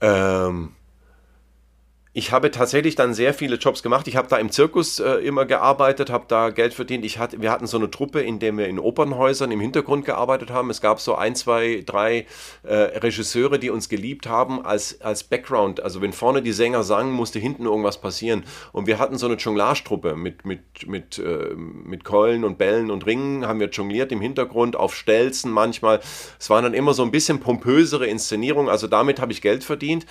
Ähm, ich habe tatsächlich dann sehr viele Jobs gemacht. Ich habe da im Zirkus äh, immer gearbeitet, habe da Geld verdient. Ich hatte, wir hatten so eine Truppe, in der wir in Opernhäusern im Hintergrund gearbeitet haben. Es gab so ein, zwei, drei äh, Regisseure, die uns geliebt haben als, als Background. Also wenn vorne die Sänger sangen, musste hinten irgendwas passieren. Und wir hatten so eine Jonglage-Truppe mit, mit, mit, äh, mit Keulen und Bällen und Ringen, haben wir jongliert im Hintergrund, auf Stelzen manchmal. Es waren dann immer so ein bisschen pompösere Inszenierungen. Also damit habe ich Geld verdient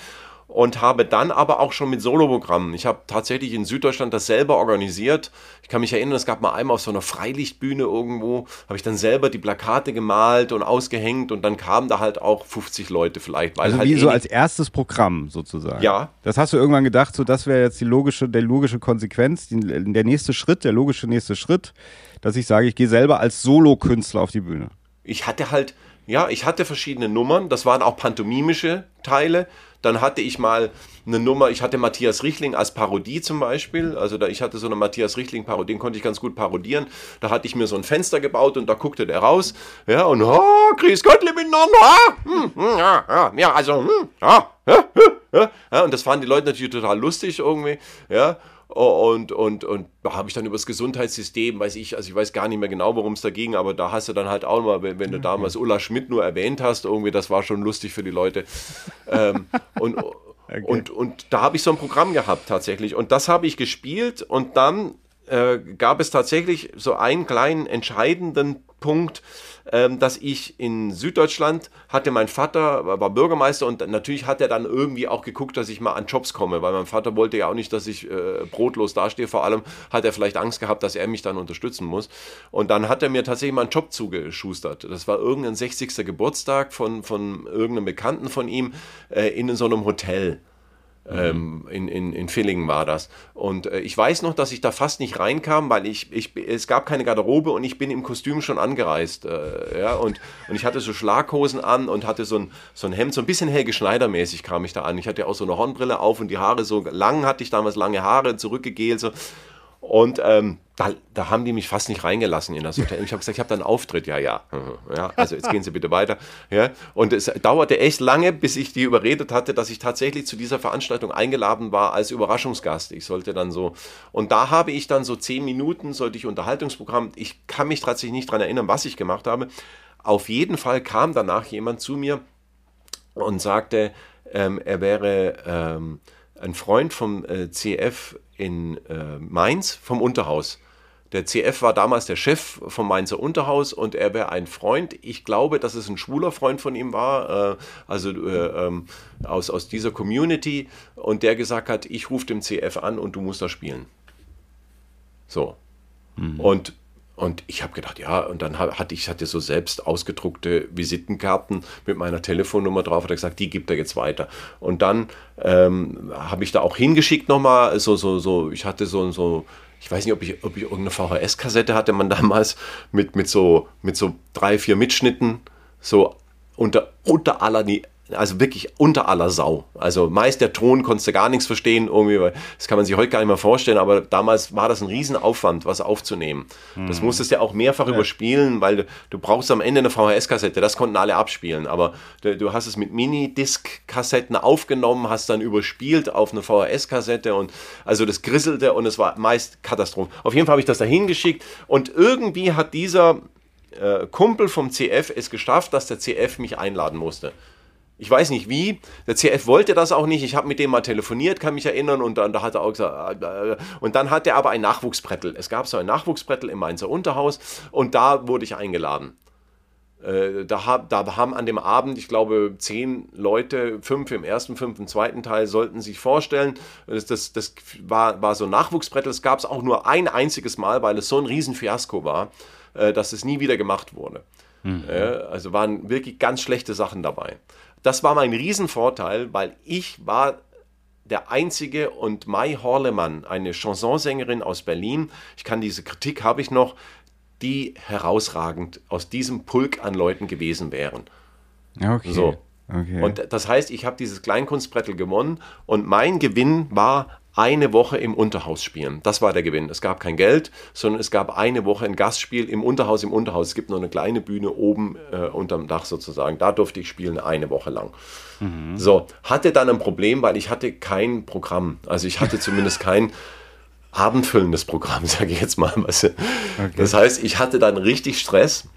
und habe dann aber auch schon mit Soloprogrammen. Ich habe tatsächlich in Süddeutschland das selber organisiert. Ich kann mich erinnern, es gab mal einmal auf so einer Freilichtbühne irgendwo, habe ich dann selber die Plakate gemalt und ausgehängt und dann kamen da halt auch 50 Leute vielleicht. also halt wie eh so als erstes Programm sozusagen. Ja. Das hast du irgendwann gedacht, so das wäre jetzt die logische, der logische Konsequenz, die, der nächste Schritt, der logische nächste Schritt, dass ich sage, ich gehe selber als Solokünstler auf die Bühne. Ich hatte halt, ja, ich hatte verschiedene Nummern, das waren auch pantomimische Teile. Dann hatte ich mal eine Nummer, ich hatte Matthias Richling als Parodie zum Beispiel. Also da, ich hatte so eine Matthias Richling-Parodie, den konnte ich ganz gut parodieren. Da hatte ich mir so ein Fenster gebaut und da guckte der raus. Ja, und oh, grüß Gott, miteinander. Hm, hm, ja, also, hm, ja, ja, ja, ja. Und das fanden die Leute natürlich total lustig irgendwie. Ja, und, und, und da habe ich dann über das Gesundheitssystem, weiß ich, also ich weiß gar nicht mehr genau, worum es da ging, aber da hast du dann halt auch mal, wenn, wenn du damals Ulla Schmidt nur erwähnt hast, irgendwie, das war schon lustig für die Leute. ähm, und, okay. und, und da habe ich so ein Programm gehabt tatsächlich. Und das habe ich gespielt und dann äh, gab es tatsächlich so einen kleinen entscheidenden Punkt, ähm, dass ich in Süddeutschland hatte mein Vater, war Bürgermeister und natürlich hat er dann irgendwie auch geguckt, dass ich mal an Jobs komme, weil mein Vater wollte ja auch nicht, dass ich äh, brotlos dastehe. Vor allem hat er vielleicht Angst gehabt, dass er mich dann unterstützen muss. Und dann hat er mir tatsächlich mal einen Job zugeschustert. Das war irgendein 60. Geburtstag von, von irgendeinem Bekannten von ihm äh, in so einem Hotel. Ähm, in, in, in Villingen war das. Und äh, ich weiß noch, dass ich da fast nicht reinkam, weil ich, ich, es gab keine Garderobe und ich bin im Kostüm schon angereist. Äh, ja, und, und ich hatte so Schlaghosen an und hatte so ein, so ein Hemd, so ein bisschen Helge Schneider-mäßig kam ich da an. Ich hatte auch so eine Hornbrille auf und die Haare so lang hatte ich damals, lange Haare, zurückgegelt. So. Und ähm, da, da, haben die mich fast nicht reingelassen in das Hotel. Ich habe gesagt, ich habe da einen Auftritt. Ja, ja. ja. Also jetzt gehen Sie bitte weiter. Ja. Und es dauerte echt lange, bis ich die überredet hatte, dass ich tatsächlich zu dieser Veranstaltung eingeladen war als Überraschungsgast. Ich sollte dann so. Und da habe ich dann so zehn Minuten, sollte ich Unterhaltungsprogramm. Ich kann mich tatsächlich nicht daran erinnern, was ich gemacht habe. Auf jeden Fall kam danach jemand zu mir und sagte, ähm, er wäre ähm, ein Freund vom äh, CF in äh, Mainz vom Unterhaus. Der CF war damals der Chef vom Mainzer Unterhaus und er wäre ein Freund. Ich glaube, dass es ein schwuler Freund von ihm war, äh, also äh, ähm, aus, aus dieser Community. Und der gesagt hat, ich rufe dem CF an und du musst da spielen. So. Mhm. Und und ich habe gedacht, ja, und dann hatte ich hatte so selbst ausgedruckte Visitenkarten mit meiner Telefonnummer drauf, hat er gesagt, die gibt er jetzt weiter. Und dann ähm, habe ich da auch hingeschickt nochmal, so, so, so, ich hatte so, so, ich weiß nicht, ob ich, ob ich irgendeine VHS-Kassette hatte man damals mit, mit, so, mit so drei, vier Mitschnitten, so unter, unter aller also wirklich unter aller Sau. Also meist der Ton konntest du gar nichts verstehen, irgendwie, das kann man sich heute gar nicht mehr vorstellen, aber damals war das ein Riesenaufwand, was aufzunehmen. Mhm. Das musstest du ja auch mehrfach ja. überspielen, weil du, du, brauchst am Ende eine VHS-Kassette, das konnten alle abspielen, aber du, du hast es mit Minidisc-Kassetten aufgenommen, hast dann überspielt auf eine VHS-Kassette und also das grisselte und es war meist Katastrophe. Auf jeden Fall habe ich das da hingeschickt und irgendwie hat dieser äh, Kumpel vom CF es geschafft, dass der CF mich einladen musste. Ich weiß nicht wie. Der CF wollte das auch nicht. Ich habe mit dem mal telefoniert, kann mich erinnern. Und dann da hat er auch gesagt, äh, äh, und dann hat er aber ein Nachwuchsbrettel. Es gab so ein Nachwuchsbrettel im Mainzer Unterhaus und da wurde ich eingeladen. Äh, da, da, haben an dem Abend, ich glaube, zehn Leute, fünf im ersten, fünf im zweiten Teil, sollten sich vorstellen. Das, das, das war, war so ein Nachwuchsbrett. Das gab es auch nur ein einziges Mal, weil es so ein Riesenfiasko war, äh, dass es nie wieder gemacht wurde. Mhm. also waren wirklich ganz schlechte Sachen dabei. Das war mein Riesenvorteil, weil ich war der einzige und Mai Horlemann, eine Chansonsängerin aus Berlin, ich kann diese Kritik habe ich noch, die herausragend aus diesem Pulk an Leuten gewesen wären. Okay. So. Okay. Und das heißt, ich habe dieses Kleinkunstbrettel gewonnen und mein Gewinn war eine Woche im Unterhaus spielen. Das war der Gewinn. Es gab kein Geld, sondern es gab eine Woche ein Gastspiel im Unterhaus. Im Unterhaus es gibt noch eine kleine Bühne oben äh, unterm Dach sozusagen. Da durfte ich spielen eine Woche lang. Mhm. So, hatte dann ein Problem, weil ich hatte kein Programm. Also ich hatte zumindest kein abendfüllendes Programm, sage ich jetzt mal. Okay. Das heißt, ich hatte dann richtig Stress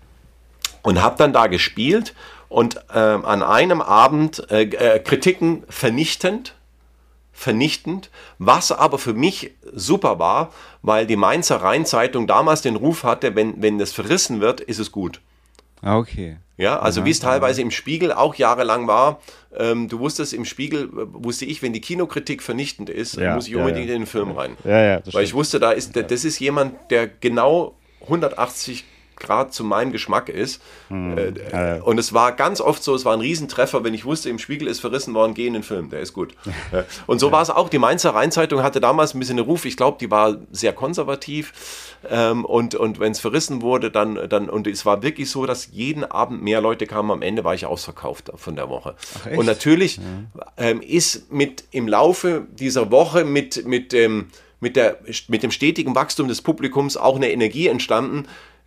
und habe dann da gespielt und äh, an einem Abend äh, äh, Kritiken vernichtend, vernichtend, was aber für mich super war, weil die Mainzer Rheinzeitung damals den Ruf hatte, wenn, wenn das verrissen wird, ist es gut. Ah, okay. Ja, also wie es teilweise im Spiegel auch jahrelang war. Ähm, du wusstest, im Spiegel äh, wusste ich, wenn die Kinokritik vernichtend ist, ja, muss ich unbedingt ja, ja. in den Film rein. Ja, ja, Weil ich wusste, da ist, das ist jemand, der genau 180 Grad zu meinem Geschmack ist. Mhm. Äh, und es war ganz oft so, es war ein Riesentreffer, wenn ich wusste, im Spiegel ist verrissen worden, geh in den Film, der ist gut. und so war es auch. Die Mainzer Rheinzeitung hatte damals ein bisschen einen Ruf, ich glaube, die war sehr konservativ. Ähm, und und wenn es verrissen wurde, dann, dann, und es war wirklich so, dass jeden Abend mehr Leute kamen. Am Ende war ich ausverkauft von der Woche. Und natürlich ja. ähm, ist mit im Laufe dieser Woche mit, mit dem mit, der, mit dem stetigen Wachstum des Publikums auch eine Energie entstanden,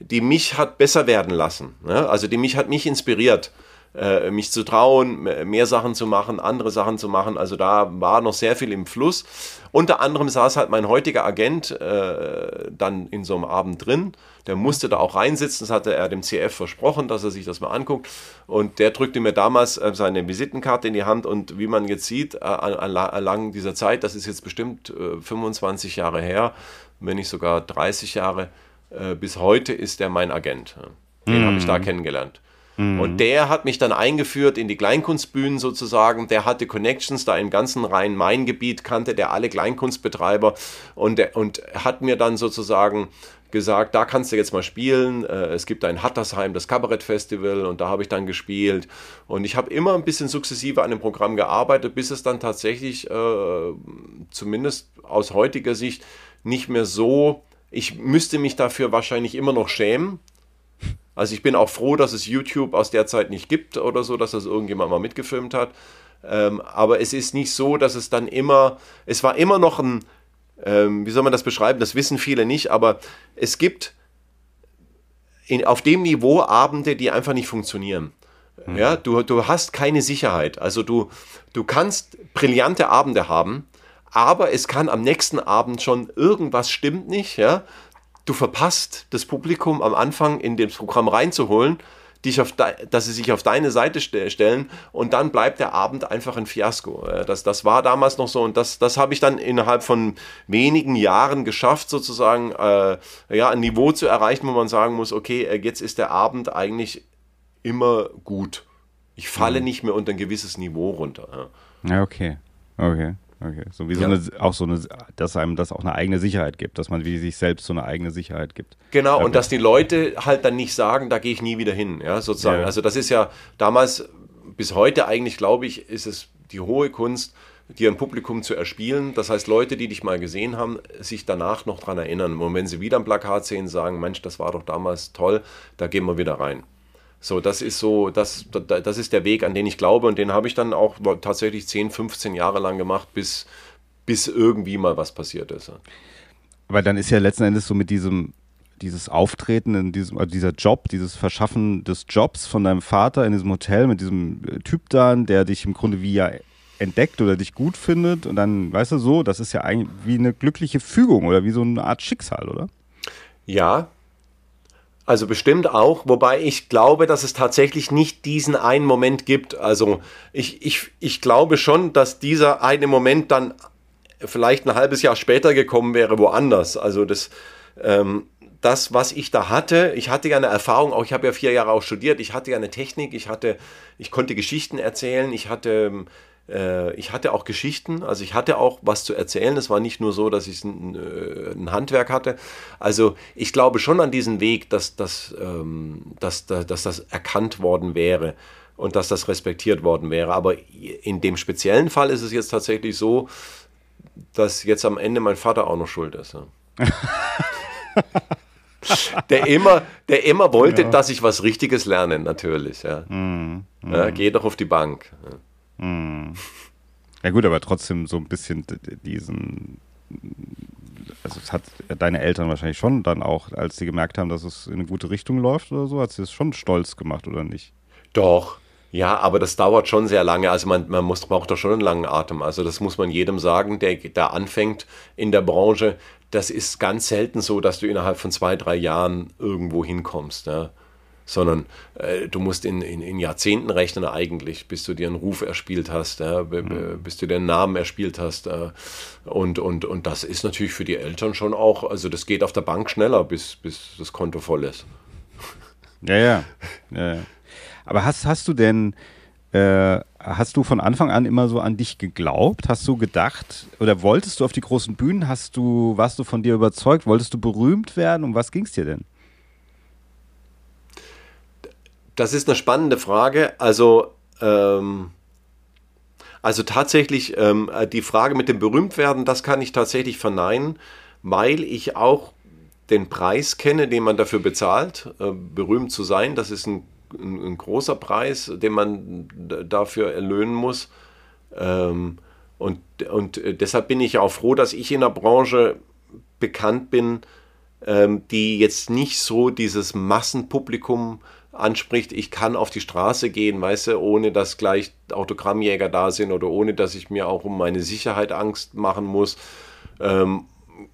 die mich hat besser werden lassen. Ne? Also die mich hat mich inspiriert, äh, mich zu trauen, mehr Sachen zu machen, andere Sachen zu machen. Also da war noch sehr viel im Fluss. Unter anderem saß halt mein heutiger Agent äh, dann in so einem Abend drin. Der musste da auch reinsitzen, das hatte er dem CF versprochen, dass er sich das mal anguckt. Und der drückte mir damals äh, seine Visitenkarte in die Hand und wie man jetzt sieht, äh, an, dieser Zeit, das ist jetzt bestimmt 25 äh, Jahre her, wenn nicht sogar 30 Jahre, äh, bis heute ist er mein Agent. Den mm. habe ich da mhm. kennengelernt. Mm. Und der hat mich dann eingeführt in die Kleinkunstbühnen sozusagen. Der hatte Connections da im ganzen Rhein-Main-Gebiet, kannte der alle Kleinkunstbetreiber und, der, und hat mir dann sozusagen gesagt, da kannst du jetzt mal spielen. Äh, es gibt ein Hattersheim, das Kabarettfestival und da habe ich dann gespielt. Und ich habe immer ein bisschen sukzessive an dem Programm gearbeitet, bis es dann tatsächlich, äh, zumindest aus heutiger Sicht, nicht mehr so ich müsste mich dafür wahrscheinlich immer noch schämen. Also ich bin auch froh, dass es YouTube aus der Zeit nicht gibt oder so, dass das irgendjemand mal mitgefilmt hat. Ähm, aber es ist nicht so, dass es dann immer, es war immer noch ein, ähm, wie soll man das beschreiben, das wissen viele nicht, aber es gibt in, auf dem Niveau Abende, die einfach nicht funktionieren. Mhm. Ja, du, du hast keine Sicherheit. Also du, du kannst brillante Abende haben, aber es kann am nächsten Abend schon irgendwas stimmt nicht, ja. Du verpasst das Publikum am Anfang in das Programm reinzuholen, dich auf dass sie sich auf deine Seite stellen und dann bleibt der Abend einfach ein Fiasko. Das, das war damals noch so und das, das habe ich dann innerhalb von wenigen Jahren geschafft, sozusagen äh, ja, ein Niveau zu erreichen, wo man sagen muss, okay, äh, jetzt ist der Abend eigentlich immer gut. Ich falle mhm. nicht mehr unter ein gewisses Niveau runter. Ja, ja okay. Okay. Okay. So wie so ja. eine, auch so eine, dass einem das auch eine eigene Sicherheit gibt, dass man wie sich selbst so eine eigene Sicherheit gibt. Genau, okay. und dass die Leute halt dann nicht sagen, da gehe ich nie wieder hin, ja, sozusagen. Ja. Also das ist ja damals, bis heute eigentlich, glaube ich, ist es die hohe Kunst, dir ein Publikum zu erspielen. Das heißt, Leute, die dich mal gesehen haben, sich danach noch daran erinnern. Und wenn sie wieder ein Plakat sehen, sagen, Mensch, das war doch damals toll, da gehen wir wieder rein. So, das ist so, das, das ist der Weg, an den ich glaube und den habe ich dann auch tatsächlich 10, 15 Jahre lang gemacht, bis, bis irgendwie mal was passiert ist. Aber dann ist ja letzten Endes so mit diesem, dieses Auftreten in diesem, also dieser Job, dieses Verschaffen des Jobs von deinem Vater in diesem Hotel mit diesem äh, Typ da, der dich im Grunde wie ja entdeckt oder dich gut findet und dann, weißt du, so, das ist ja eigentlich wie eine glückliche Fügung oder wie so eine Art Schicksal, oder? Ja, also bestimmt auch, wobei ich glaube, dass es tatsächlich nicht diesen einen Moment gibt. Also ich, ich, ich glaube schon, dass dieser eine Moment dann vielleicht ein halbes Jahr später gekommen wäre, woanders. Also das, ähm, das, was ich da hatte, ich hatte ja eine Erfahrung, auch ich habe ja vier Jahre auch studiert, ich hatte ja eine Technik, ich hatte, ich konnte Geschichten erzählen, ich hatte, äh, ich hatte auch Geschichten, also ich hatte auch was zu erzählen. Es war nicht nur so, dass ich ein, äh, ein Handwerk hatte. Also ich glaube schon an diesen Weg, dass, dass, ähm, dass, dass, dass das erkannt worden wäre und dass das respektiert worden wäre. Aber in dem speziellen Fall ist es jetzt tatsächlich so, dass jetzt am Ende mein Vater auch noch schuld ist. Ja. der immer, der immer wollte, ja. dass ich was Richtiges lerne, natürlich. Ja. Mm, mm. ja geh doch auf die Bank. Ja. Mm. ja gut, aber trotzdem so ein bisschen diesen also es hat deine Eltern wahrscheinlich schon dann auch, als sie gemerkt haben, dass es in eine gute Richtung läuft oder so, hat sie es schon stolz gemacht oder nicht? Doch, ja, aber das dauert schon sehr lange. Also man, man muss, braucht doch schon einen langen Atem. Also das muss man jedem sagen, der da anfängt in der Branche. Das ist ganz selten so, dass du innerhalb von zwei, drei Jahren irgendwo hinkommst. Ja? Sondern äh, du musst in, in, in, Jahrzehnten rechnen eigentlich, bis du dir einen Ruf erspielt hast, ja? Mhm. bis du dir einen Namen erspielt hast. Äh, und, und, und das ist natürlich für die Eltern schon auch, also das geht auf der Bank schneller, bis, bis das Konto voll ist. Ja, ja. ja, ja. Aber hast, hast du denn, äh, hast du von Anfang an immer so an dich geglaubt? Hast du gedacht oder wolltest du auf die großen Bühnen? Hast du, warst du von dir überzeugt? Wolltest du berühmt werden? Um was ging es dir denn? Das ist eine spannende Frage. Also, ähm, also tatsächlich, ähm, die Frage mit dem Berühmtwerden, das kann ich tatsächlich verneinen, weil ich auch den Preis kenne, den man dafür bezahlt, äh, berühmt zu sein. Das ist ein ein, ein großer Preis, den man dafür erlöhnen muss. Ähm, und, und deshalb bin ich auch froh, dass ich in der Branche bekannt bin, ähm, die jetzt nicht so dieses Massenpublikum anspricht. Ich kann auf die Straße gehen, weißt du, ohne dass gleich Autogrammjäger da sind oder ohne dass ich mir auch um meine Sicherheit Angst machen muss. Ähm,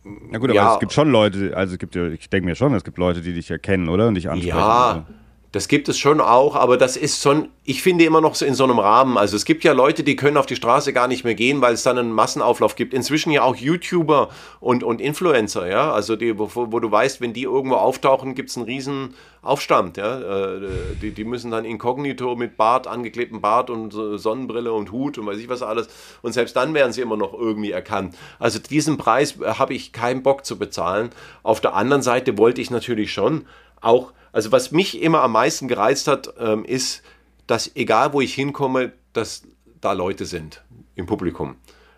na gut, aber ja, es gibt schon Leute, also es gibt ja, ich denke mir schon, es gibt Leute, die dich erkennen, oder? Und dich ansprechen. Ja, das gibt es schon auch, aber das ist schon, ich finde immer noch so in so einem Rahmen. Also es gibt ja Leute, die können auf die Straße gar nicht mehr gehen, weil es dann einen Massenauflauf gibt. Inzwischen ja auch YouTuber und, und Influencer, ja. Also die, wo, wo du weißt, wenn die irgendwo auftauchen, gibt es einen riesen Aufstand, ja. Äh, die, die müssen dann inkognito mit Bart, angeklebtem Bart und Sonnenbrille und Hut und weiß ich was alles. Und selbst dann werden sie immer noch irgendwie erkannt. Also diesen Preis habe ich keinen Bock zu bezahlen. Auf der anderen Seite wollte ich natürlich schon auch also was mich immer am meisten gereizt hat, ähm, ist, dass egal wo ich hinkomme, dass da Leute sind im Publikum.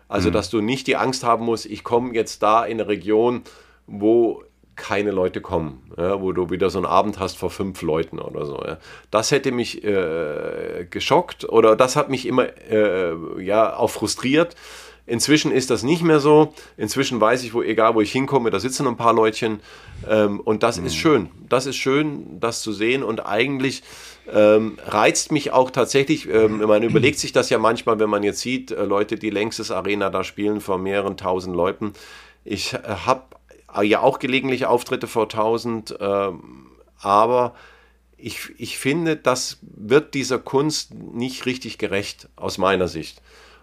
Also mhm. dass du nicht die Angst haben musst, ich komme jetzt da in eine Region, wo keine Leute kommen, ja, wo du wieder so einen Abend hast vor fünf Leuten oder so. Ja. Das hätte mich äh, geschockt oder das hat mich immer äh, ja auch frustriert. Inzwischen ist das nicht mehr so. Inzwischen weiß ich, wo, egal wo ich hinkomme, da sitzen ein paar Leutchen. Ähm, und das mhm. ist schön. Das ist schön, das zu sehen. Und eigentlich ähm, reizt mich auch tatsächlich, ähm, man überlegt sich das ja manchmal, wenn man jetzt sieht, äh, Leute, die längstes Arena da spielen vor mehreren tausend Leuten. Ich äh, habe ja auch gelegentlich Auftritte vor tausend, äh, aber ich, ich finde, das wird dieser Kunst nicht richtig gerecht, aus meiner Sicht.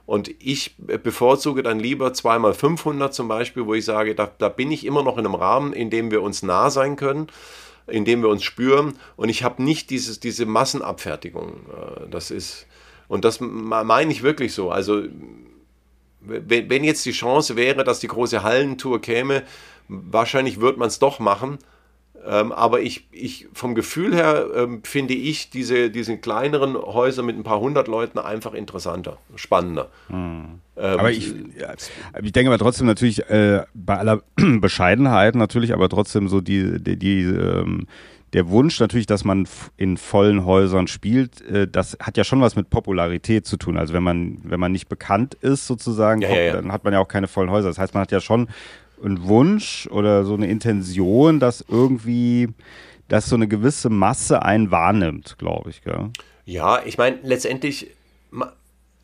Und ich bevorzuge dann lieber zweimal 500 zum Beispiel, wo ich sage, da, da bin ich immer noch in einem Rahmen, in dem wir uns nah sein können in dem wir uns spüren. Und ich habe nicht dieses, diese Massenabfertigung. Äh, das ist, und das meine ich wirklich so. Also, wenn, jetzt die Chance wäre, dass die große Hallentour käme, wahrscheinlich wird man es doch machen. Ähm, aber ich, ich, vom Gefühl her ähm, finde ich diese, diese kleineren Häuser mit ein paar hundert Leuten einfach interessanter, spannender. Mhm. Ähm, aber ich, ja, ich denke aber trotzdem natürlich, äh, bei aller Bescheidenheit natürlich, aber trotzdem so die, die, die ähm, der Wunsch natürlich, dass man in vollen Häusern spielt, äh, das hat ja schon was mit Popularität zu tun. Also wenn man, wenn man nicht bekannt ist sozusagen, ja, ja, ja. dann hat man ja auch keine vollen Häuser. Das heißt, man hat ja schon ein Wunsch oder so eine Intention, dass irgendwie, dass so eine gewisse Masse einen wahrnimmt, glaube ich. Gell? Ja, ich meine, letztendlich,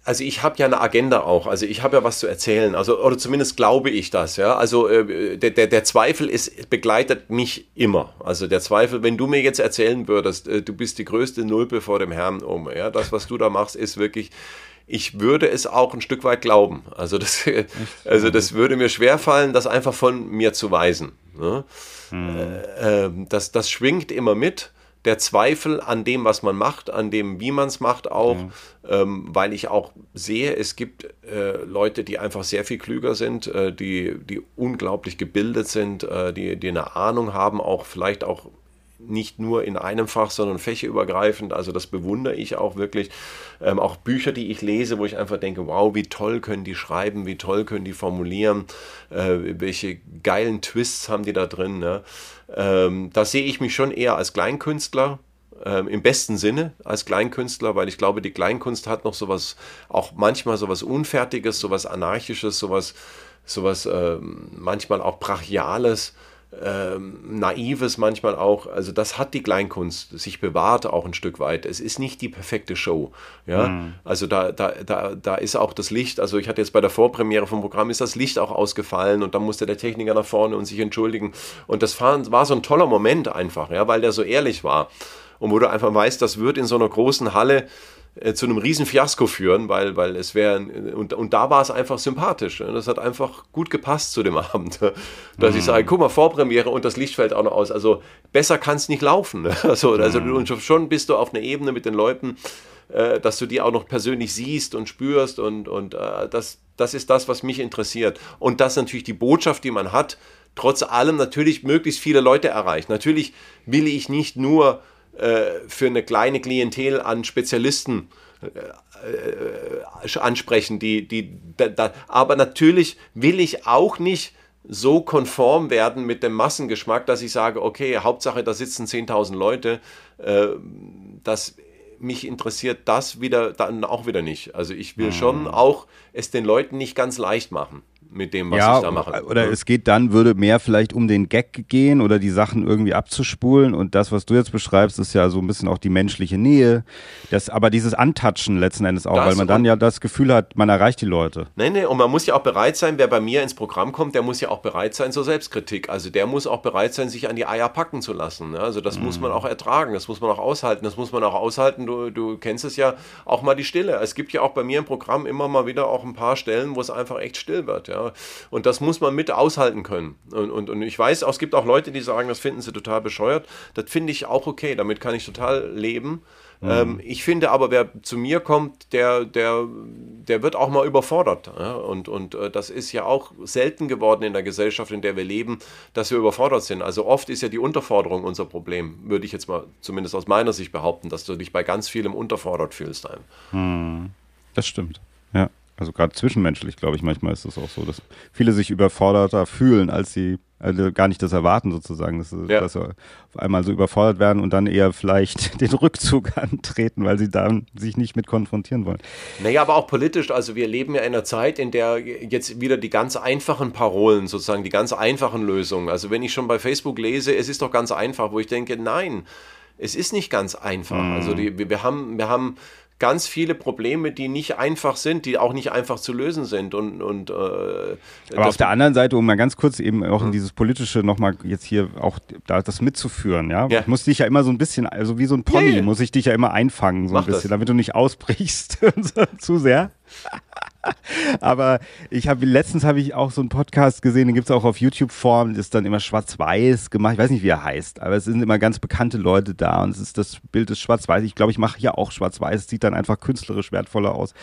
also ich habe ja eine Agenda auch, also ich habe ja was zu erzählen, also oder zumindest glaube ich das, ja. Also äh, der, der, der Zweifel ist, begleitet mich immer. Also der Zweifel, wenn du mir jetzt erzählen würdest, äh, du bist die größte Nulpe vor dem Herrn um, ja, das, was du da machst, ist wirklich ich würde es auch ein Stück weit glauben. Also das, also das würde mir schwerfallen, das einfach von mir zu weisen. Ne? Mhm. Äh, das, das schwingt immer mit der Zweifel an dem, was man macht, an dem, wie man es macht, auch, mhm. ähm, weil ich auch sehe, es gibt äh, Leute, die einfach sehr viel klüger sind, äh, die, die unglaublich gebildet sind, äh, die, die eine Ahnung haben, auch vielleicht auch nicht nur in einem Fach, sondern fächerübergreifend. Also das bewundere ich auch wirklich. Ähm, auch Bücher, die ich lese, wo ich einfach denke, wow, wie toll können die schreiben, wie toll können die formulieren, äh, welche geilen Twists haben die da drin. Ne? Ähm, da sehe ich mich schon eher als Kleinkünstler. Ähm, im besten Sinne als Kleinkünstler, weil ich glaube, die Kleinkunst hat noch sowas, auch manchmal sowas Unfertiges, sowas Anarchisches, sowas, sowas äh, manchmal auch Brachiales ähm, Naives manchmal auch. Also das hat die Kleinkunst sich bewahrt auch ein Stück weit. Es ist nicht die perfekte Show. Ja, mhm. also da, da, da, da ist auch das Licht. Also ich hatte jetzt bei der Vorpremiere vom Programm ist das Licht auch ausgefallen und dann musste der Techniker nach vorne und sich entschuldigen. Und das war, war so ein toller Moment einfach, ja, weil der so ehrlich war. Und wo du einfach weißt, das wird in so einer großen Halle äh, zu einem riesen Fiasko führen, weil, weil es wäre, und, und da war es einfach sympathisch. Ne? Das hat einfach gut gepasst zu dem Abend. Dass mhm. ich sage, guck mal, Vorpremiere und das Licht fällt auch noch aus. Also besser kann es nicht laufen. Ne? Also, also mhm. und schon bist du auf einer Ebene mit den Leuten, äh, dass du die auch noch persönlich siehst und spürst und, und äh, das, das ist das, was mich interessiert. Und das natürlich die Botschaft, die man hat, trotz allem natürlich möglichst viele Leute erreicht. Natürlich will ich nicht nur äh, für eine kleine Klientel an Spezialisten äh, äh, ansprechen, die, die, da, da, aber natürlich will ich auch nicht so konform werden mit dem Massengeschmack, dass ich sage, okay, Hauptsache, da sitzen 10.000 Leute, äh, das mich interessiert das wieder dann auch wieder nicht. Also ich will schon ah. auch es den Leuten nicht ganz leicht machen mit dem, was ja, ich da mache. Oder es geht dann, würde mehr vielleicht um den Gag gehen oder die Sachen irgendwie abzuspulen. Und das, was du jetzt beschreibst, ist ja so ein bisschen auch die menschliche Nähe. Das, aber dieses Antatschen letzten Endes auch, das weil man dann ja das Gefühl hat, man erreicht die Leute. Nein, nein, und man muss ja auch bereit sein, wer bei mir ins Programm kommt, der muss ja auch bereit sein zur Selbstkritik. Also der muss auch bereit sein, sich an die Eier packen zu lassen. Ne? Also das mhm. muss man auch ertragen, das muss man auch aushalten. Das muss man auch aushalten, du, du kennst es ja, auch mal die Stille. Es gibt ja auch bei mir im Programm immer mal wieder auch ein paar Stellen, wo es einfach echt still wird. Ja? Und das muss man mit aushalten können. Und, und, und ich weiß, es gibt auch Leute, die sagen, das finden sie total bescheuert. Das finde ich auch okay, damit kann ich total leben. Mhm. Ähm, ich finde aber, wer zu mir kommt, der, der, der wird auch mal überfordert. Und, und äh, das ist ja auch selten geworden in der Gesellschaft, in der wir leben, dass wir überfordert sind. Also oft ist ja die Unterforderung unser Problem, würde ich jetzt mal zumindest aus meiner Sicht behaupten, dass du dich bei ganz vielem unterfordert fühlst. Mhm. Das stimmt. Ja. Also gerade zwischenmenschlich, glaube ich, manchmal ist es auch so, dass viele sich überforderter fühlen, als sie also gar nicht das erwarten sozusagen, dass, ja. dass sie auf einmal so überfordert werden und dann eher vielleicht den Rückzug antreten, weil sie dann sich nicht mit konfrontieren wollen. Naja, aber auch politisch, also wir leben ja in einer Zeit, in der jetzt wieder die ganz einfachen Parolen, sozusagen die ganz einfachen Lösungen, also wenn ich schon bei Facebook lese, es ist doch ganz einfach, wo ich denke, nein, es ist nicht ganz einfach. Mhm. Also die, wir, wir haben, wir haben ganz viele Probleme, die nicht einfach sind, die auch nicht einfach zu lösen sind. Und, und, äh, Aber auf der anderen Seite, um mal ganz kurz eben auch in dieses politische nochmal jetzt hier auch da, das mitzuführen, ja? ja? Ich muss dich ja immer so ein bisschen, also wie so ein Pony, yeah. muss ich dich ja immer einfangen, so Mach ein bisschen, das. damit du nicht ausbrichst zu sehr. Aber ich habe letztens habe ich auch so einen Podcast gesehen, den gibt es auch auf YouTube-Form, ist dann immer schwarz-weiß gemacht. Ich weiß nicht, wie er heißt, aber es sind immer ganz bekannte Leute da und es ist das Bild ist schwarz-weiß. Ich glaube, ich mache hier auch schwarz-weiß. Es sieht dann einfach künstlerisch wertvoller aus.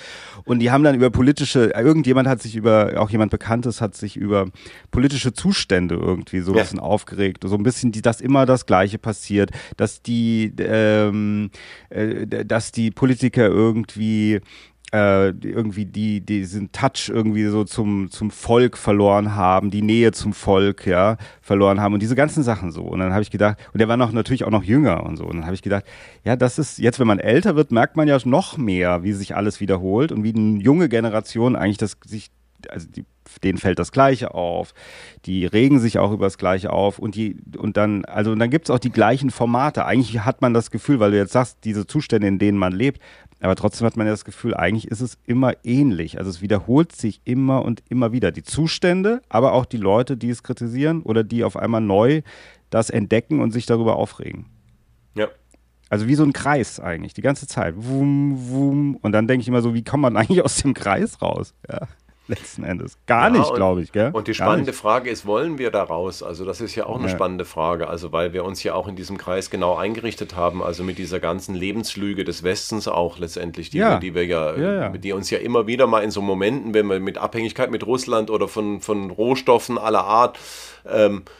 Und die haben dann über politische, irgendjemand hat sich über, auch jemand Bekanntes hat sich über politische Zustände irgendwie so ein ja. bisschen aufgeregt. So ein bisschen, die, dass immer das Gleiche passiert, dass die, ähm, äh, dass die Politiker irgendwie äh, irgendwie die, diesen Touch irgendwie so zum, zum Volk verloren haben, die Nähe zum Volk, ja, verloren haben und diese ganzen Sachen so. Und dann habe ich gedacht, und der war noch natürlich auch noch jünger und so. Und dann habe ich gedacht, ja, das ist, jetzt wenn man älter wird, merkt man ja noch mehr, wie sich alles wiederholt und wie eine junge Generation eigentlich das sich, also die, denen fällt das Gleiche auf, die regen sich auch über das Gleiche auf und die, und dann, also und dann gibt es auch die gleichen Formate. Eigentlich hat man das Gefühl, weil du jetzt sagst, diese Zustände, in denen man lebt, aber trotzdem hat man ja das Gefühl, eigentlich ist es immer ähnlich. Also es wiederholt sich immer und immer wieder. Die Zustände, aber auch die Leute, die es kritisieren oder die auf einmal neu das entdecken und sich darüber aufregen. Ja. Also wie so ein Kreis eigentlich, die ganze Zeit. Wum, wum. Und dann denke ich immer so, wie kommt man eigentlich aus dem Kreis raus? Ja. Letzten Endes. Gar ja, nicht, glaube ich. Gell? Und die spannende Frage ist, wollen wir da raus? Also das ist ja auch eine ja. spannende Frage. Also weil wir uns ja auch in diesem Kreis genau eingerichtet haben, also mit dieser ganzen Lebenslüge des Westens auch letztendlich, die, ja. die wir ja, die uns ja immer wieder mal in so Momenten, wenn wir mit Abhängigkeit mit Russland oder von, von Rohstoffen aller Art ähm, äh,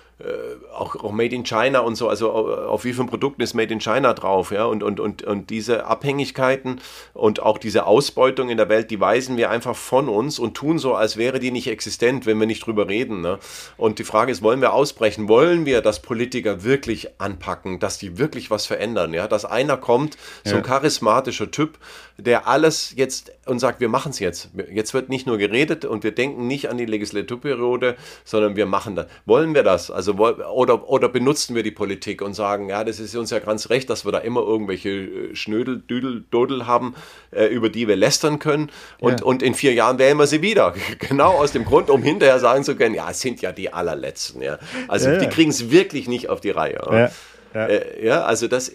auch, auch Made in China und so, also auf wie vielen Produkten ist Made in China drauf, ja, und, und, und, und diese Abhängigkeiten und auch diese Ausbeutung in der Welt, die weisen wir einfach von uns und tun so, als wäre die nicht existent, wenn wir nicht drüber reden. Ne? Und die Frage ist, wollen wir ausbrechen? Wollen wir, dass Politiker wirklich anpacken, dass die wirklich was verändern, ja, dass einer kommt, so ein charismatischer Typ, der alles jetzt und sagt, wir machen es jetzt. Jetzt wird nicht nur geredet und wir denken nicht an die Legislaturperiode, sondern wir machen das. Wollen wir das? Also oder, oder benutzen wir die Politik und sagen, ja, das ist uns ja ganz recht, dass wir da immer irgendwelche äh, Schnödel, Düdel, Dodel haben, äh, über die wir lästern können und, ja. und in vier Jahren wählen wir sie wieder. genau aus dem Grund, um hinterher sagen zu können, ja, es sind ja die allerletzten. Ja. Also ja, die kriegen es wirklich nicht auf die Reihe. Ja. Äh, ja, also das,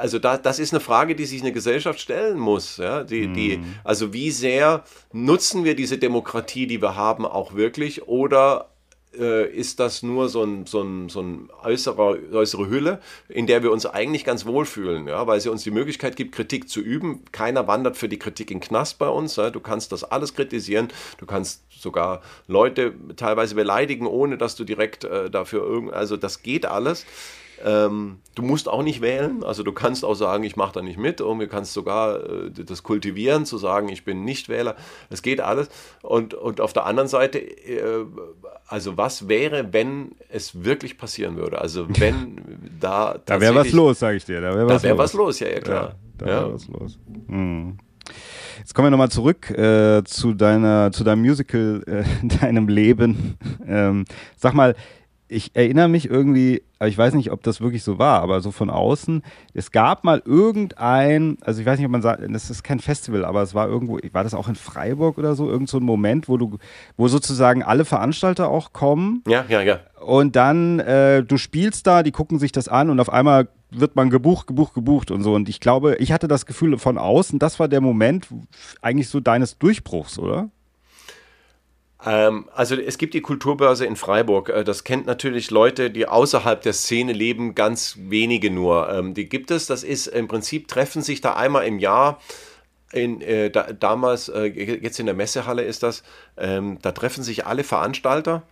also da, das ist eine Frage, die sich eine Gesellschaft stellen muss. Ja? Die, mm. die, also wie sehr nutzen wir diese Demokratie, die wir haben, auch wirklich oder äh, ist das nur so ein, so ein, so ein äußerer, äußere Hülle, in der wir uns eigentlich ganz wohlfühlen, ja? weil sie uns die Möglichkeit gibt, Kritik zu üben. Keiner wandert für die Kritik in den Knast bei uns. Ja? Du kannst das alles kritisieren, du kannst sogar Leute teilweise beleidigen, ohne dass du direkt äh, dafür irgend, also das geht alles. Ähm, du musst auch nicht wählen, also du kannst auch sagen, ich mache da nicht mit und du kannst sogar äh, das kultivieren, zu sagen, ich bin nicht Wähler. Es geht alles. Und, und auf der anderen Seite, äh, also was wäre, wenn es wirklich passieren würde? Also wenn da Da wäre was los, sage ich dir. Da wäre was, wär was, los, ja, ja klar. Ja, da wäre ja. was los. Hm. Jetzt kommen wir nochmal zurück äh, zu deiner, zu deinem Musical, äh, deinem Leben. Ähm, sag mal, ich erinnere mich irgendwie, ich weiß nicht, ob das wirklich so war, aber so von außen, es gab mal irgendein, also ich weiß nicht, ob man sagt, das ist kein Festival, aber es war irgendwo, war das auch in Freiburg oder so, irgend so ein Moment, wo du, wo sozusagen alle Veranstalter auch kommen. Ja, ja, ja. Und dann, äh, du spielst da, die gucken sich das an und auf einmal wird man gebucht, gebucht, gebucht und so. Und ich glaube, ich hatte das Gefühl von außen, das war der Moment eigentlich so deines Durchbruchs, oder? Ähm, also es gibt die Kulturbörse in Freiburg. Äh, das kennt natürlich Leute, die außerhalb der Szene leben, ganz wenige nur. Ähm, die gibt es. Das ist im Prinzip treffen sich da einmal im Jahr. In, äh, da, damals, äh, jetzt in der Messehalle ist das, ähm, da treffen sich alle Veranstalter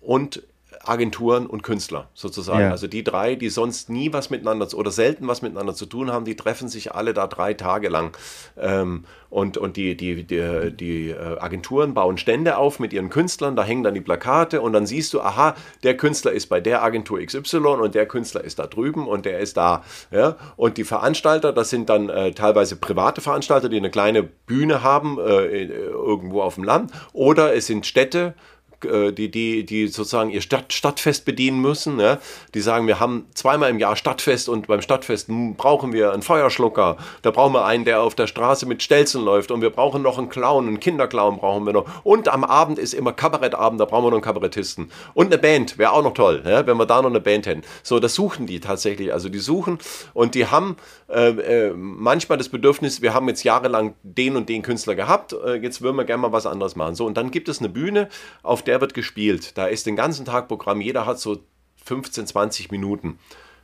und Agenturen und Künstler sozusagen. Ja. Also die drei, die sonst nie was miteinander oder selten was miteinander zu tun haben, die treffen sich alle da drei Tage lang. Ähm, und und die, die, die, die äh, Agenturen bauen Stände auf mit ihren Künstlern, da hängen dann die Plakate und dann siehst du, aha, der Künstler ist bei der Agentur XY und der Künstler ist da drüben und der ist da. Ja? Und die Veranstalter, das sind dann äh, teilweise private Veranstalter, die eine kleine Bühne haben, äh, irgendwo auf dem Land, oder es sind Städte, äh, die, die, die sozusagen ihr Stadt, Stadtfest bedienen müssen. Ja? Die sagen, wir haben zweimal im Jahr Stadtfest und beim Stadtfest brauchen wir einen Feuerschlucker. Da brauchen wir einen, der auf der Straße mit Stelzen läuft und wir brauchen noch einen Clown, einen Kinderclown brauchen wir noch. Und am Abend ist immer Kabarettabend, da brauchen wir noch einen Kabarettisten. Und eine Band, wäre auch noch toll, ja? wenn wir da noch eine Band hätten. So, das suchen die tatsächlich. Also die suchen und die haben äh, äh, manchmal das Bedürfnis, wir haben jetzt jahrelang den und den Künstler gehabt, äh, jetzt würden wir gerne mal was anderes machen. So, und dann gibt es eine Bühne, auf der der wird gespielt. Da ist den ganzen Tag Programm, jeder hat so 15, 20 Minuten.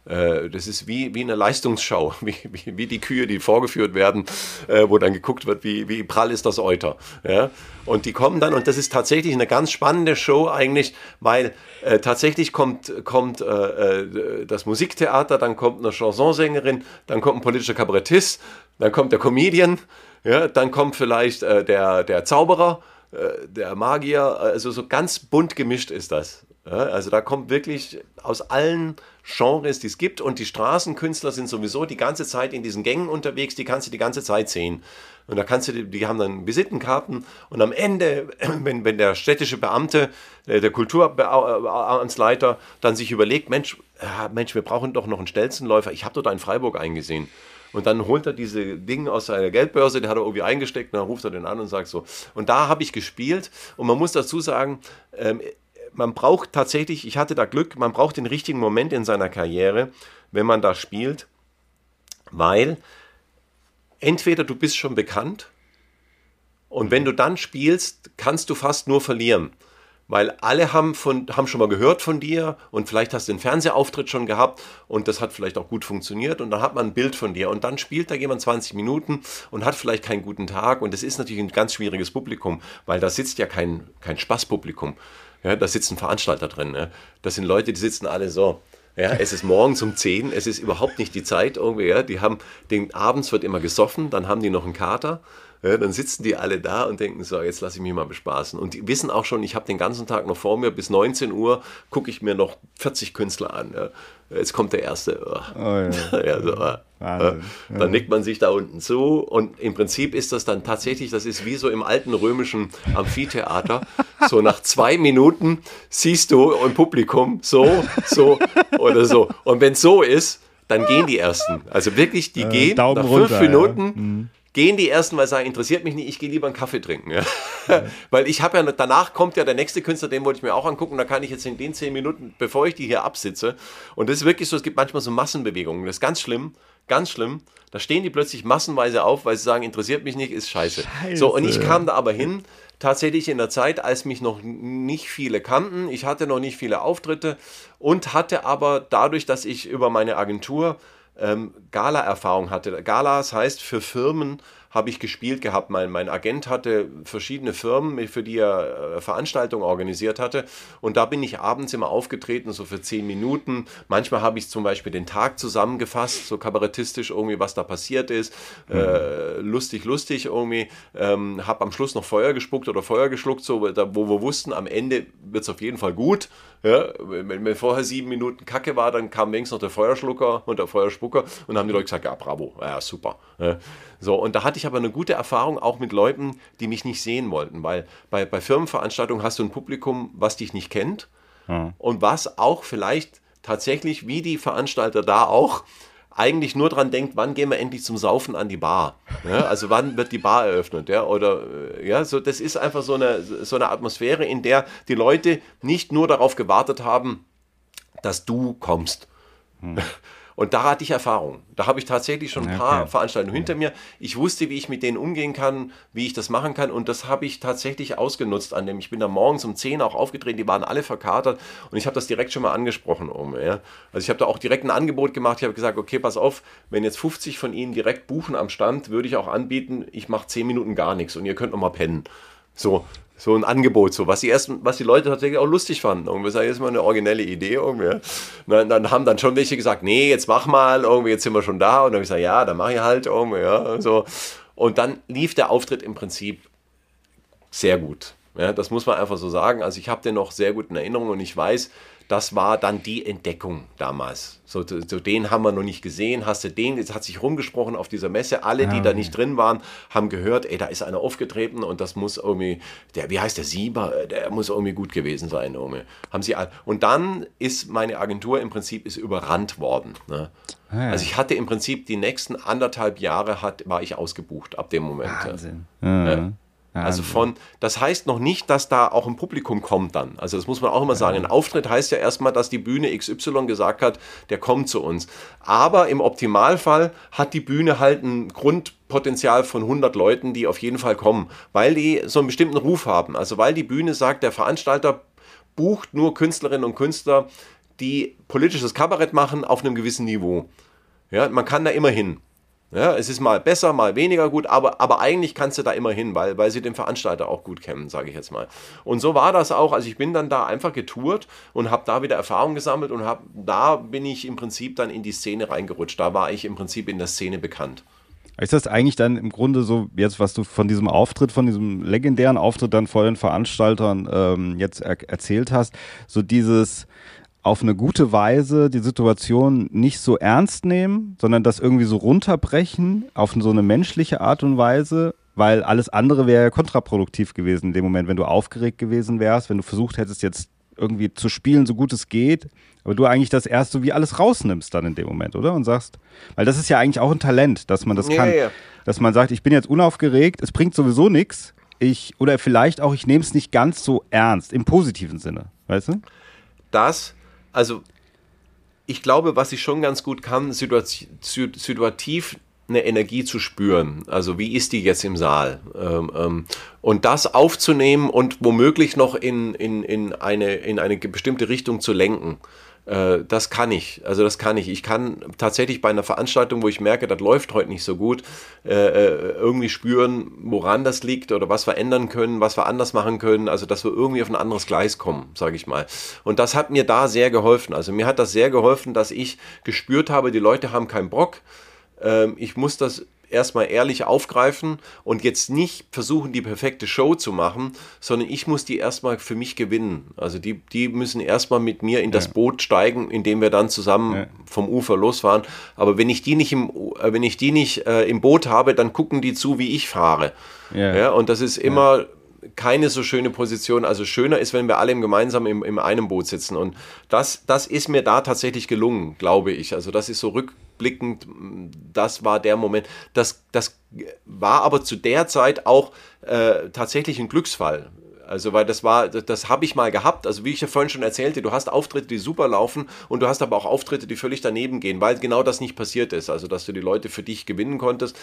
Äh, das ist wie, wie eine Leistungsschau, wie, wie, wie die Kühe, die vorgeführt werden, äh, wo dann geguckt wird, wie, wie prall ist das Euter. Ja? Und die kommen dann, und das ist tatsächlich eine ganz spannende Show eigentlich, weil äh, tatsächlich kommt, kommt äh, äh das Musiktheater, dann kommt eine Chansonsängerin, dann kommt ein politischer Kabarettist, dann kommt der Comedian, ja? dann kommt vielleicht äh, der, der Zauberer der Magier, also so ganz bunt gemischt ist das. also da kommt wirklich aus allen Genres, die es gibt und die Straßenkünstler sind sowieso die ganze Zeit in diesen Gängen unterwegs, die kannst du die ganze Zeit sehen. Und da kannst du, die, haben dann Visitenkarten und am Ende, wenn, wenn der städtische Beamte, äh, der Kulturamtsleiter dann sich überlegt, Mensch, ja, Mensch, wir brauchen doch noch einen Stelzenläufer, ich habe dort in Freiburg eingesehen. Und dann holt er diese Dinge aus seiner Geldbörse, die hat er irgendwie eingesteckt, und dann ruft er den an und sagt so. Und da habe ich gespielt. Und man muss dazu sagen, ähm, man braucht tatsächlich, ich hatte da Glück, man braucht den richtigen Moment in seiner Karriere, wenn man da spielt, weil entweder du bist schon bekannt Und wenn du dann spielst, kannst du fast nur verlieren. Weil alle haben, von, haben schon mal gehört von dir und vielleicht hast du einen Fernsehauftritt schon gehabt und das hat vielleicht auch gut funktioniert und dann hat man ein Bild von dir und dann spielt da jemand 20 Minuten und hat vielleicht keinen guten Tag und das ist natürlich ein ganz schwieriges Publikum, weil da sitzt ja kein, kein Spaßpublikum. Ja, da sitzen Veranstalter drin. Ne? Das sind Leute, die sitzen alle so. Ja, es ist morgens um 10, es ist überhaupt nicht die Zeit irgendwie. Ja. Die haben, den abends wird immer gesoffen, dann haben die noch einen Kater. Ja, dann sitzen die alle da und denken so, jetzt lasse ich mich mal bespaßen. Und die wissen auch schon, ich habe den ganzen Tag noch vor mir, bis 19 Uhr gucke ich mir noch 40 Künstler an. Ja. Jetzt kommt der erste. Oh. Oh, ja. so, äh, dann nickt man sich da unten zu und im Prinzip ist das dann tatsächlich, das ist wie so im alten römischen Amphitheater. So nach zwei Minuten siehst du im Publikum so, so oder so. Und wenn es so ist, dann gehen die ersten. Also wirklich, die äh, gehen Daumen nach fünf runter, Minuten. Mhm gehen die ersten, weil sie sagen, interessiert mich nicht, ich gehe lieber einen Kaffee trinken. Ja. Ja. weil ich habe ja, danach kommt ja der nächste Künstler, den wollte ich mir auch angucken, da kann ich jetzt in den zehn Minuten, bevor ich die hier absitze, und das ist wirklich so, es gibt manchmal so Massenbewegungen, das ist ganz schlimm, ganz schlimm, da stehen die plötzlich massenweise auf, weil sie sagen, interessiert mich nicht, ist scheiße. scheiße. So, und ich kam da aber hin, tatsächlich in der Zeit, als mich noch nicht viele kannten, ich hatte noch nicht viele Auftritte und hatte aber dadurch, dass ich über meine Agentur ähm, Gala-Erfahrung hatte. Galas heißt für Firmen, habe ich gespielt gehabt. Mein, mein Agent hatte verschiedene Firmen, für die er äh, Veranstaltungen organisiert hatte. Und da bin ich abends immer aufgetreten, so für zehn Minuten. Manchmal habe ich zum Beispiel den Tag zusammengefasst, so kabarettistisch irgendwie, was da passiert ist. Mhm. Äh, lustig, lustig irgendwie. Ähm, habe am Schluss noch Feuer gespuckt oder Feuer geschluckt, so, da, wo wir wussten, am Ende wird es auf jeden Fall gut. Ja, wenn, wenn vorher sieben Minuten Kacke war, dann kam wenigstens noch der Feuerschlucker und der Feuerspucker und dann haben die Leute gesagt, ja, bravo, ja, super. Ja. So, und da hatte ich aber eine gute Erfahrung auch mit Leuten, die mich nicht sehen wollten, weil bei, bei Firmenveranstaltungen hast du ein Publikum, was dich nicht kennt ja. und was auch vielleicht tatsächlich, wie die Veranstalter da auch, eigentlich nur dran denkt, wann gehen wir endlich zum Saufen an die Bar? Ja, also wann wird die Bar eröffnet? Ja, oder äh, ja, so das ist einfach so eine, so eine Atmosphäre, in der die Leute nicht nur darauf gewartet haben, dass du kommst. Hm. Und da hatte ich Erfahrung. Da habe ich tatsächlich schon ein paar okay. Veranstaltungen hinter mir. Ich wusste, wie ich mit denen umgehen kann, wie ich das machen kann. Und das habe ich tatsächlich ausgenutzt an dem. Ich bin da morgens um 10 auch aufgetreten, die waren alle verkatert. Und ich habe das direkt schon mal angesprochen. Um, ja. Also ich habe da auch direkt ein Angebot gemacht. Ich habe gesagt, okay, pass auf, wenn jetzt 50 von Ihnen direkt buchen am Stand, würde ich auch anbieten, ich mache 10 Minuten gar nichts und ihr könnt noch mal pennen. So, so ein Angebot, so was die ersten, was die Leute tatsächlich auch lustig fanden. Irgendwie sagen, jetzt mal eine originelle Idee irgendwie. Dann, dann, haben dann schon welche gesagt, nee, jetzt mach mal, irgendwie, jetzt sind wir schon da. Und dann habe ich gesagt, ja, dann mach ich halt irgendwie, ja, so. Und dann lief der Auftritt im Prinzip sehr gut. Ja, das muss man einfach so sagen. Also ich habe den noch sehr gut in Erinnerung und ich weiß, das war dann die Entdeckung damals. So, so, den haben wir noch nicht gesehen. Hast du den? Jetzt hat sich rumgesprochen auf dieser Messe. Alle, die da nicht drin waren, haben gehört, ey, da ist einer aufgetreten und das muss irgendwie, der, wie heißt der Sieber? Der muss irgendwie gut gewesen sein. Irgendwie. Haben sie all, und dann ist meine Agentur im Prinzip ist überrannt worden. Ne? Ah, ja. Also ich hatte im Prinzip die nächsten anderthalb Jahre hat, war ich ausgebucht ab dem Moment. Wahnsinn. Ja. Also von, das heißt noch nicht, dass da auch ein Publikum kommt dann. Also das muss man auch immer sagen. Ein Auftritt heißt ja erstmal, dass die Bühne XY gesagt hat, der kommt zu uns. Aber im Optimalfall hat die Bühne halt ein Grundpotenzial von 100 Leuten, die auf jeden Fall kommen, weil die so einen bestimmten Ruf haben. Also weil die Bühne sagt, der Veranstalter bucht nur Künstlerinnen und Künstler, die politisches Kabarett machen auf einem gewissen Niveau. Ja, man kann da immer hin. Ja, es ist mal besser, mal weniger gut, aber, aber eigentlich kannst du da immer hin, weil, weil sie den Veranstalter auch gut kennen, sage ich jetzt mal. Und so war das auch. Also ich bin dann da einfach getourt und habe da wieder Erfahrung gesammelt und hab, da bin ich im Prinzip dann in die Szene reingerutscht. Da war ich im Prinzip in der Szene bekannt. Ist das eigentlich dann im Grunde so, jetzt was du von diesem Auftritt, von diesem legendären Auftritt dann vor den Veranstaltern ähm, jetzt er erzählt hast, so dieses auf eine gute Weise die Situation nicht so ernst nehmen, sondern das irgendwie so runterbrechen auf so eine menschliche Art und Weise, weil alles andere wäre ja kontraproduktiv gewesen in dem Moment, wenn du aufgeregt gewesen wärst, wenn du versucht hättest jetzt irgendwie zu spielen, so gut es geht, aber du eigentlich das erst so wie alles rausnimmst dann in dem Moment, oder? Und sagst, weil das ist ja eigentlich auch ein Talent, dass man das kann, ja, ja. dass man sagt, ich bin jetzt unaufgeregt, es bringt sowieso nichts, ich, oder vielleicht auch, ich nehme es nicht ganz so ernst, im positiven Sinne, weißt du? Das also ich glaube, was ich schon ganz gut kann, situativ eine Energie zu spüren. Also wie ist die jetzt im Saal? Ähm, ähm, und das aufzunehmen und womöglich noch in, in, in, eine, in eine bestimmte Richtung zu lenken. Äh, das kann ich. Also das kann ich. Ich kann tatsächlich bei einer Veranstaltung, wo ich merke, das läuft heute nicht so gut, äh, äh, irgendwie spüren, woran das liegt oder was wir ändern können, was wir anders machen können. Also dass wir irgendwie auf ein anderes Gleis kommen, sage ich mal. Und das hat mir da sehr geholfen. Also mir hat das sehr geholfen, dass ich gespürt habe, die Leute haben keinen Bock. Ähm, ich muss das erstmal ehrlich aufgreifen und jetzt nicht versuchen, die perfekte Show zu machen, sondern ich muss die erstmal für mich gewinnen. Also die, die müssen erstmal mit mir in das ja. Boot steigen, indem wir dann zusammen ja. vom Ufer losfahren. Aber wenn ich die nicht im, äh, wenn ich die nicht äh, im Boot habe, dann gucken die zu, wie ich fahre. Ja. ja und das ist immer keine so schöne Position. Also schöner ist, wenn wir alle gemeinsam im, im einem Boot sitzen. Und das, das ist mir da tatsächlich gelungen, glaube ich. Also das ist so rückblickend, das war der Moment. Das, das war aber zu der Zeit auch äh, tatsächlich ein Glücksfall. Also, weil das war, das, das habe ich mal gehabt. Also, wie ich ja vorhin schon erzählte, du hast Auftritte, die super laufen und du hast aber auch Auftritte, die völlig daneben gehen, weil genau das nicht passiert ist. Also, dass du die Leute für dich gewinnen konntest.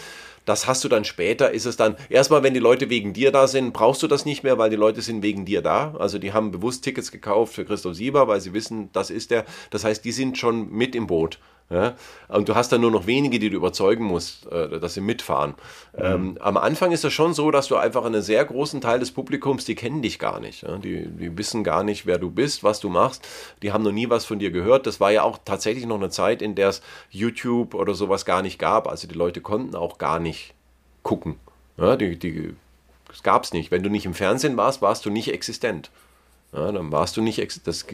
Das hast du dann später, ist es dann, erstmal, wenn die Leute wegen dir da sind, brauchst du das nicht mehr, weil die Leute sind wegen dir da. Also, die haben bewusst Tickets gekauft für Christoph Sieber, weil sie wissen, das ist der. Das heißt, die sind schon mit im Boot. Ja? Und du hast dann nur noch wenige, die du überzeugen musst, äh, dass sie mitfahren. Mhm. Ähm, am Anfang ist es schon so, dass du einfach einen sehr großen Teil des Publikums, die kennen dich gar nicht. Ja? Die, die wissen gar nicht, wer du bist, was du machst. Die haben noch nie was von dir gehört. Das war ja auch tatsächlich noch eine Zeit, in der es YouTube oder sowas gar nicht gab. Also die Leute konnten auch gar nicht gucken. Ja, die, die, das gab es nicht. Wenn du nicht im Fernsehen warst, warst du nicht existent. Ja, dann warst du nicht. Das,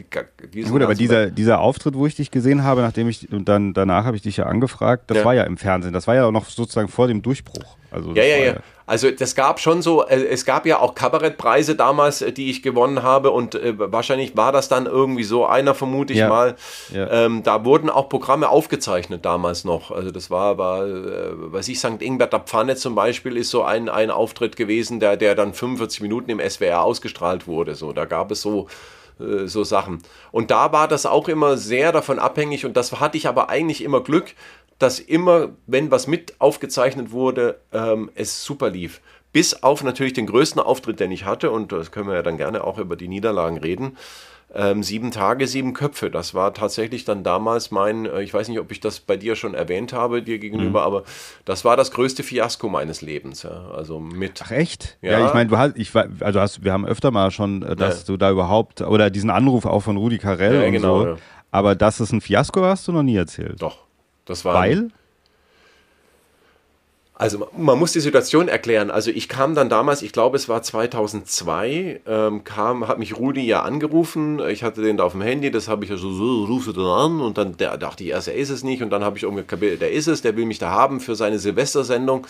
ja, gut, aber dieser, dieser Auftritt, wo ich dich gesehen habe, nachdem ich und dann danach habe ich dich ja angefragt, das ja. war ja im Fernsehen. Das war ja auch noch sozusagen vor dem Durchbruch. Also ja, ja, ja. Also das gab schon so, äh, es gab ja auch Kabarettpreise damals, äh, die ich gewonnen habe und äh, wahrscheinlich war das dann irgendwie so einer, vermute ich ja. mal. Ja. Ähm, da wurden auch Programme aufgezeichnet damals noch. Also das war, war äh, was ich, St. Ingbert der Pfanne zum Beispiel ist so ein, ein Auftritt gewesen, der, der dann 45 Minuten im SWR ausgestrahlt wurde. So, da gab es so äh, so Sachen. Und da war das auch immer sehr davon abhängig und das hatte ich aber eigentlich immer Glück, dass immer, wenn was mit aufgezeichnet wurde, ähm, es super lief. Bis auf natürlich den größten Auftritt, den ich hatte, und das können wir ja dann gerne auch über die Niederlagen reden. Ähm, sieben Tage, sieben Köpfe. Das war tatsächlich dann damals mein, äh, ich weiß nicht, ob ich das bei dir schon erwähnt habe, dir gegenüber, mhm. aber das war das größte Fiasko meines Lebens. Ja. Also mit. Ach echt? Ja, ja ich meine, du hast, ich also hast, wir haben öfter mal schon, äh, dass ja. du da überhaupt, oder diesen Anruf auch von Rudi Carell und genau, so. Aber dass es ein Fiasko war, hast du noch nie erzählt. Doch. Das war Weil? Also man muss die Situation erklären. Also ich kam dann damals, ich glaube es war 2002, ähm, kam, hat mich Rudi ja angerufen. Ich hatte den da auf dem Handy, das habe ich ja so, so rufst du an und dann der, dachte ich erst, er ist es nicht und dann habe ich irgendwie, der ist es, der will mich da haben für seine Silvestersendung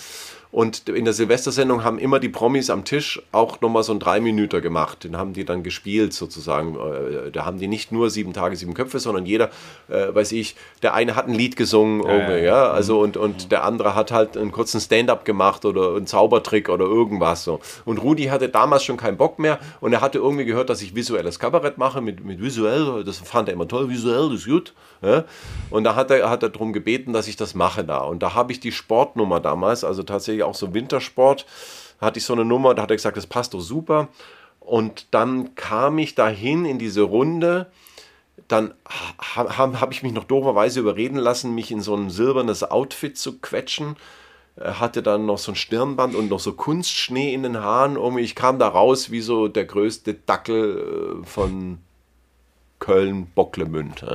und in der Silvestersendung haben immer die Promis am Tisch auch nochmal so einen Dreiminüter gemacht. Den haben die dann gespielt sozusagen. Äh, da haben die nicht nur sieben Tage, sieben Köpfe, sondern jeder, äh, weiß ich, der eine hat ein Lied gesungen, ja, irgendwie, ja. Also und, und der andere hat halt einen kurzen Stand-up gemacht oder einen Zaubertrick oder irgendwas so. Und Rudi hatte damals schon keinen Bock mehr und er hatte irgendwie gehört, dass ich visuelles Kabarett mache mit, mit visuell, das fand er immer toll, visuell ist gut. Ja. Und da hat er, hat er darum gebeten, dass ich das mache da. Und da habe ich die Sportnummer damals, also tatsächlich auch so Wintersport, hatte ich so eine Nummer, da hat er gesagt, das passt doch super. Und dann kam ich dahin in diese Runde. Dann habe hab ich mich noch dooferweise überreden lassen, mich in so ein silbernes Outfit zu quetschen. Hatte dann noch so ein Stirnband und noch so Kunstschnee in den Haaren. Und ich kam da raus wie so der größte Dackel äh, von Köln-Bocklemünd.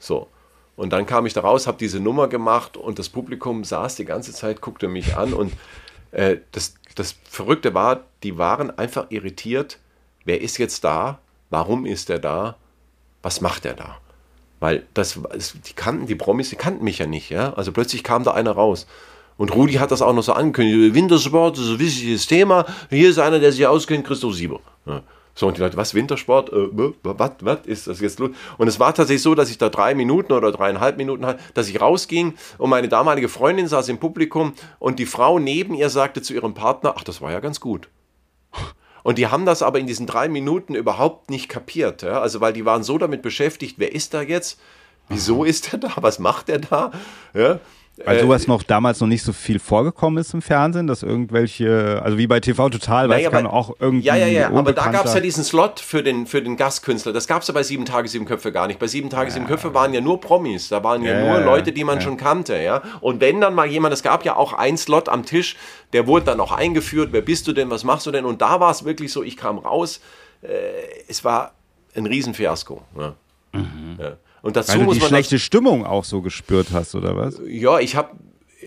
So. Und dann kam ich da raus, habe diese Nummer gemacht und das Publikum saß die ganze Zeit, guckte mich an und äh, das, das Verrückte war, die waren einfach irritiert. Wer ist jetzt da? Warum ist er da? Was macht er da? Weil das, die kannten, die Promis, die kannten mich ja nicht, ja. Also plötzlich kam da einer raus. Und Rudi hat das auch noch so angekündigt. Wintersport ist ein wichtiges Thema. Hier ist einer, der sich auskennt, Christoph Sieber. Ja. So, und die Leute, was, Wintersport? Äh, was, was ist das jetzt los? Und es war tatsächlich so, dass ich da drei Minuten oder dreieinhalb Minuten hatte, dass ich rausging und meine damalige Freundin saß im Publikum und die Frau neben ihr sagte zu ihrem Partner, ach, das war ja ganz gut. Und die haben das aber in diesen drei Minuten überhaupt nicht kapiert. Ja? Also, weil die waren so damit beschäftigt, wer ist da jetzt? Wieso ist er da? Was macht er da? Ja? Weil äh, sowas noch damals noch nicht so viel vorgekommen ist im Fernsehen, dass irgendwelche, also wie bei TV Total, weil naja, es kann auch irgendwie. Ja, ja, ja, aber da gab es ja diesen Slot für den, für den Gastkünstler. Das gab es ja bei Sieben Tage, Sieben Köpfe gar nicht. Bei Sieben Tage, ja. Sieben Köpfe waren ja nur Promis. Da waren ja, ja nur Leute, die man ja. schon kannte, ja. Und wenn dann mal jemand, es gab ja auch einen Slot am Tisch, der wurde dann auch eingeführt. Wer bist du denn? Was machst du denn? Und da war es wirklich so, ich kam raus. Äh, es war ein Riesenfiasko. Ja. Mhm. Ja. Und dazu Weil du muss die man schlechte Stimmung auch so gespürt hast, oder was? Ja, ich habe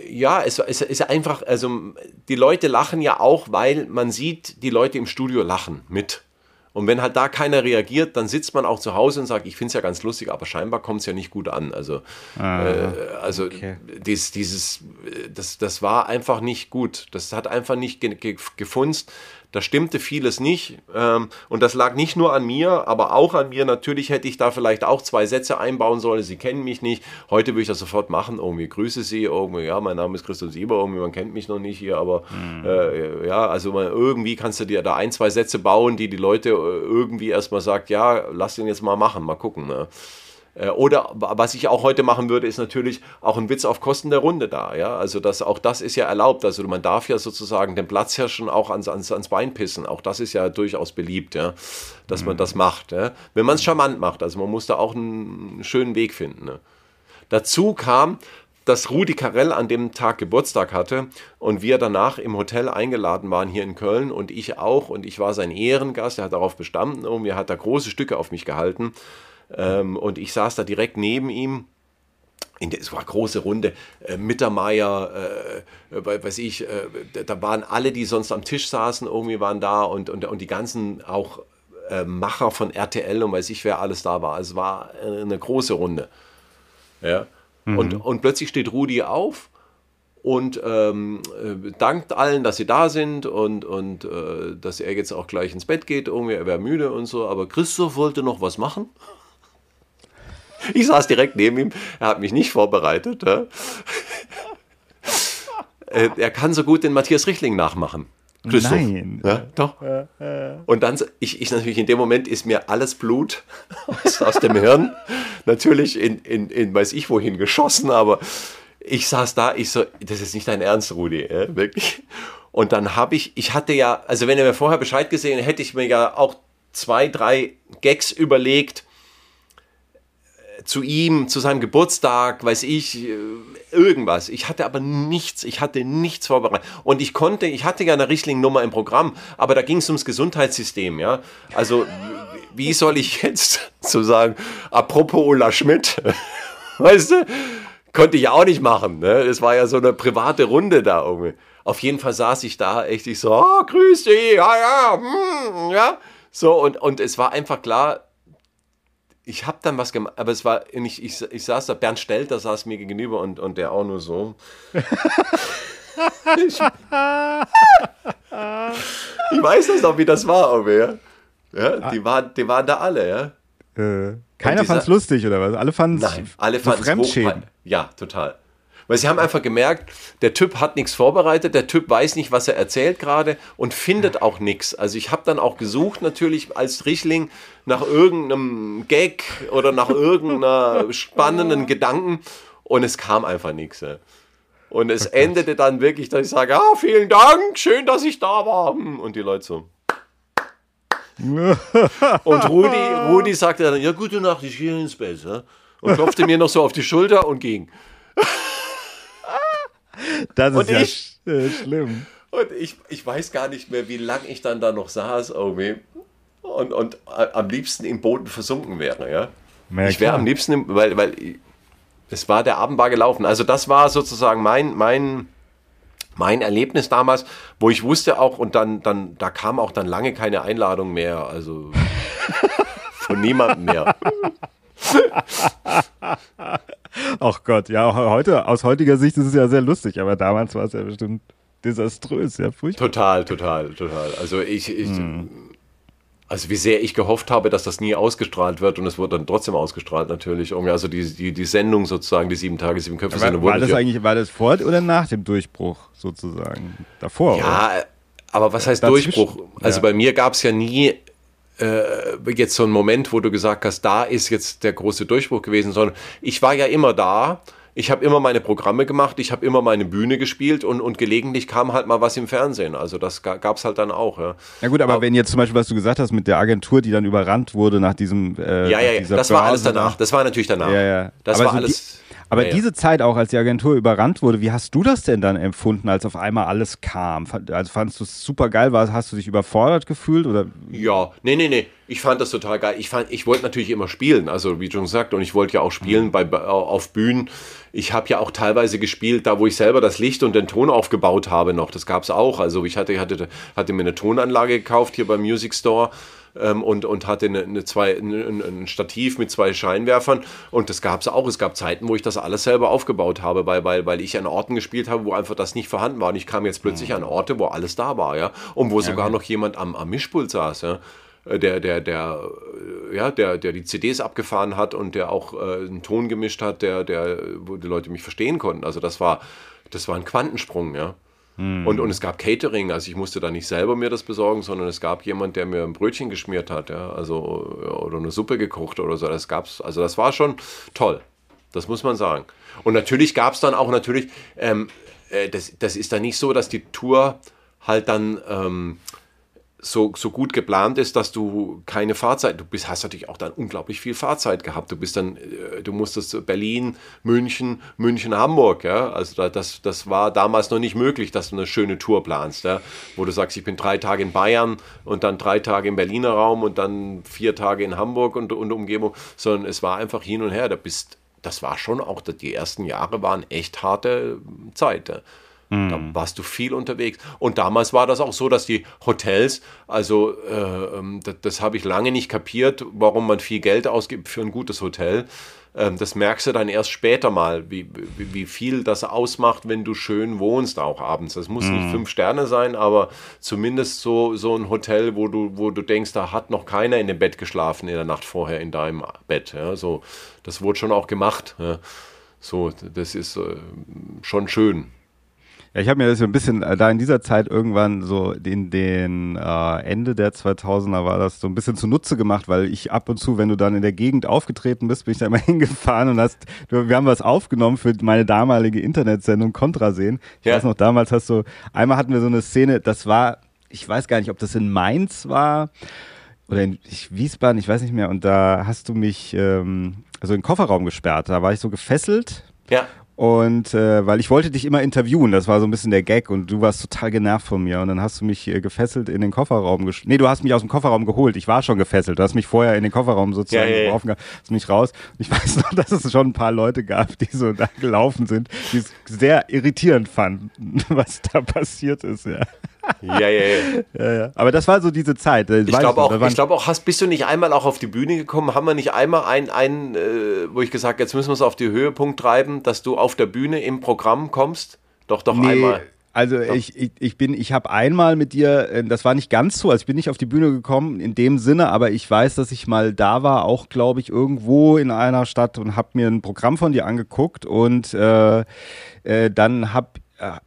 ja, es, es ist einfach, also die Leute lachen ja auch, weil man sieht, die Leute im Studio lachen mit. Und wenn halt da keiner reagiert, dann sitzt man auch zu Hause und sagt, ich finde es ja ganz lustig, aber scheinbar kommt es ja nicht gut an. Also, ah, äh, also okay. dies, dieses, das, das war einfach nicht gut. Das hat einfach nicht ge ge gefunzt. Da stimmte vieles nicht. Ähm, und das lag nicht nur an mir, aber auch an mir. Natürlich hätte ich da vielleicht auch zwei Sätze einbauen sollen. Sie kennen mich nicht. Heute würde ich das sofort machen. Irgendwie grüße Sie. Irgendwie, ja, mein Name ist Christoph Sieber. Irgendwie, man kennt mich noch nicht hier. Aber mhm. äh, ja, also man, irgendwie kannst du dir da ein, zwei Sätze bauen, die die Leute äh, irgendwie erstmal sagt, ja, lass den jetzt mal machen, mal gucken. Ne? Äh, oder was ich auch heute machen würde, ist natürlich auch ein Witz auf Kosten der Runde da. Ja? Also das, auch das ist ja erlaubt. Also man darf ja sozusagen den Platzhirschen auch ans, ans, ans Bein pissen. Auch das ist ja durchaus beliebt, ja? dass mhm. man das macht. Ja? Wenn man es charmant macht. Also man muss da auch einen schönen Weg finden. Ne? Dazu kam, dass Rudi Carell an dem Tag Geburtstag hatte und wir danach im Hotel eingeladen waren hier in Köln und ich auch und ich war sein Ehrengast, er hat darauf bestanden, und er hat da große Stücke auf mich gehalten ähm, und ich saß da direkt neben ihm. In der, es war eine große Runde, äh, Mittermeier, äh, äh, weiß ich, äh, da waren alle, die sonst am Tisch saßen, irgendwie waren da und, und, und die ganzen auch äh, Macher von RTL und weiß ich, wer alles da war. Es war äh, eine große Runde. Ja. Mhm. Und, und plötzlich steht Rudi auf und ähm, dankt allen, dass sie da sind und, und äh, dass er jetzt auch gleich ins Bett geht. Irgendwie, er wäre müde und so. Aber Christoph wollte noch was machen. Ich saß direkt neben ihm, er hat mich nicht vorbereitet. Ja. Äh, er kann so gut den Matthias Richtling nachmachen. Christoph. Nein. Ja, doch. Und dann, ich, ich natürlich in dem Moment ist mir alles Blut aus, aus dem Hirn natürlich in, in, in weiß ich wohin geschossen, aber ich saß da, ich so, das ist nicht dein Ernst, Rudi, ja, wirklich. Und dann habe ich, ich hatte ja, also wenn er mir vorher Bescheid gesehen hätte ich mir ja auch zwei, drei Gags überlegt, zu ihm, zu seinem Geburtstag, weiß ich, äh, irgendwas. Ich hatte aber nichts, ich hatte nichts vorbereitet. Und ich konnte, ich hatte ja eine Richtling-Nummer im Programm, aber da ging es ums Gesundheitssystem, ja. Also, wie soll ich jetzt zu sagen, apropos Ulla Schmidt, weißt du, konnte ich auch nicht machen, ne? Es war ja so eine private Runde da irgendwie. Auf jeden Fall saß ich da echt, ich so, oh, grüß dich, ja, ja, hm, ja. So, und, und es war einfach klar, ich habe dann was gemacht, aber es war, ich, ich, ich saß da, Bernd Stelter saß mir gegenüber und, und der auch nur so. ich, ich, weiß das noch, wie das war, aber ja. ja die, waren, die waren da alle, ja. Äh, keiner fand es lustig, oder was? Alle fanden es Nein, alle fanden es Ja, total. Weil sie haben einfach gemerkt, der Typ hat nichts vorbereitet, der Typ weiß nicht, was er erzählt gerade und findet auch nichts. Also ich habe dann auch gesucht natürlich als Richtling nach irgendeinem Gag oder nach irgendeiner spannenden Gedanken und es kam einfach nichts. Ja. Und es endete dann wirklich, dass ich sage, ah, vielen Dank, schön, dass ich da war. Und die Leute so. und Rudi, Rudi sagte dann, ja, gute Nacht, ich gehe ins Bett. Ja? Und klopfte mir noch so auf die Schulter und ging. Das ist und ja ich, sch äh, schlimm. Und ich, ich weiß gar nicht mehr, wie lange ich dann da noch saß, irgendwie. Und, und äh, am liebsten im Boden versunken wäre, ja. ja ich wäre am liebsten, weil, weil es war, der Abend war gelaufen. Also das war sozusagen mein, mein, mein Erlebnis damals, wo ich wusste auch, und dann, dann, da kam auch dann lange keine Einladung mehr, also von niemandem mehr. Ach Gott, ja, heute, aus heutiger Sicht ist es ja sehr lustig, aber damals war es ja bestimmt desaströs, ja, furchtbar. Total, total, total. Also ich, ich hm. also wie sehr ich gehofft habe, dass das nie ausgestrahlt wird und es wurde dann trotzdem ausgestrahlt natürlich. Also die, die, die Sendung sozusagen, die sieben Tage, sieben Köpfe Sendung. War, war das eigentlich, war das vor oder nach dem Durchbruch sozusagen? Davor? Ja, oder? aber was heißt Dazwischen? Durchbruch? Also ja. bei mir gab es ja nie jetzt so ein Moment, wo du gesagt hast, da ist jetzt der große Durchbruch gewesen, sondern ich war ja immer da. ich habe immer meine Programme gemacht, ich habe immer meine Bühne gespielt und, und gelegentlich kam halt mal was im Fernsehen. Also das gab es halt dann auch. Ja, ja gut, aber, aber, wenn jetzt zum Beispiel, was du gesagt hast mit der Agentur, die dann überrannt wurde nach diesem. Äh, ja, ja, ja. das war alles danach. Das war natürlich danach. Ja, ja. Das aber war so alles. Die, aber ja, diese Zeit auch, als die Agentur überrannt wurde, wie hast du das denn dann empfunden, als auf einmal alles kam? Also fandest du es super geil? Hast du dich überfordert gefühlt? Oder? Ja, nee, nee, nee. Ich fand das total geil. Ich, ich wollte natürlich immer spielen, also wie schon gesagt, und ich wollte ja auch spielen bei, auf Bühnen. Ich habe ja auch teilweise gespielt, da wo ich selber das Licht und den Ton aufgebaut habe noch. Das gab es auch. Also ich hatte, hatte, hatte mir eine Tonanlage gekauft hier beim Music Store ähm, und, und hatte eine, eine zwei, ein, ein Stativ mit zwei Scheinwerfern. Und das gab es auch. Es gab Zeiten, wo ich das alles selber aufgebaut habe, weil, weil, weil ich an Orten gespielt habe, wo einfach das nicht vorhanden war. Und ich kam jetzt plötzlich mhm. an Orte, wo alles da war, ja. Und wo ja, sogar okay. noch jemand am, am Mischpult saß, ja äh, der, der, der, äh, ja, der, der die CDs abgefahren hat und der auch äh, einen Ton gemischt hat, der, der, wo die Leute mich verstehen konnten. Also das war, das war ein Quantensprung, ja. Hm. Und, und es gab Catering, also ich musste da nicht selber mir das besorgen, sondern es gab jemand, der mir ein Brötchen geschmiert hat, ja, also oder eine Suppe gekocht oder so. Das gab's, also das war schon toll. Das muss man sagen. Und natürlich gab es dann auch natürlich, ähm, äh, das, das ist dann nicht so, dass die Tour halt dann ähm, so, so gut geplant ist, dass du keine Fahrzeit, du bist, hast natürlich auch dann unglaublich viel Fahrzeit gehabt. Du bist dann, äh, du musstest Berlin, München, München, Hamburg, ja. Also das, das war damals noch nicht möglich, dass du eine schöne Tour planst, ja. Wo du sagst, ich bin drei Tage in Bayern und dann drei Tage im Berliner Raum und dann vier Tage in Hamburg und, und Umgebung, sondern es war einfach hin und her. Da bist, das war schon auch, die ersten Jahre waren echt harte Zeit. Ja. Da mhm. warst du viel unterwegs. Und damals war das auch so, dass die Hotels, also äh, ähm, das, das habe ich lange nicht kapiert, warum man viel Geld ausgibt für ein gutes Hotel. Ähm, das merkst du dann erst später mal, wie, wie, wie, viel das ausmacht, wenn du schön wohnst, auch abends. Das muss mhm. nicht fünf Sterne sein, aber zumindest so, so ein Hotel, wo du, wo du denkst, da hat noch keiner in dem Bett geschlafen in der Nacht vorher in deinem Bett. Ja, so, das wurde schon auch gemacht. Ja. So, das ist äh, schon schön. Ja, ich habe mir das so ein bisschen äh, da in dieser Zeit irgendwann so in den äh, Ende der 2000er war das so ein bisschen zunutze gemacht, weil ich ab und zu, wenn du dann in der Gegend aufgetreten bist, bin ich da immer hingefahren und hast, wir haben was aufgenommen für meine damalige Internetsendung Kontrasehen. Ich ja. weiß noch, damals hast du, einmal hatten wir so eine Szene, das war, ich weiß gar nicht, ob das in Mainz war oder in Wiesbaden, ich weiß nicht mehr, und da hast du mich ähm, also in den Kofferraum gesperrt. Da war ich so gefesselt. Ja. Und äh, weil ich wollte dich immer interviewen, das war so ein bisschen der Gag und du warst total genervt von mir und dann hast du mich äh, gefesselt in den Kofferraum gesch Nee, du hast mich aus dem Kofferraum geholt. Ich war schon gefesselt. Du hast mich vorher in den Kofferraum sozusagen ja, ja, ja. hast mich raus. Und ich weiß noch, dass es schon ein paar Leute gab, die so da gelaufen sind, die es sehr irritierend fanden, was da passiert ist, ja. Ja, ja, ja. ja, ja. Aber das war so diese Zeit. Ich glaube auch, ich glaub auch hast, bist du nicht einmal auch auf die Bühne gekommen? Haben wir nicht einmal einen, einen äh, wo ich gesagt jetzt müssen wir es auf die Höhepunkt treiben, dass du auf der Bühne im Programm kommst? Doch, doch nee. einmal. Also ich, ich, ich bin, ich habe einmal mit dir, äh, das war nicht ganz so, also ich bin nicht auf die Bühne gekommen in dem Sinne, aber ich weiß, dass ich mal da war, auch glaube ich irgendwo in einer Stadt und habe mir ein Programm von dir angeguckt und äh, äh, dann habe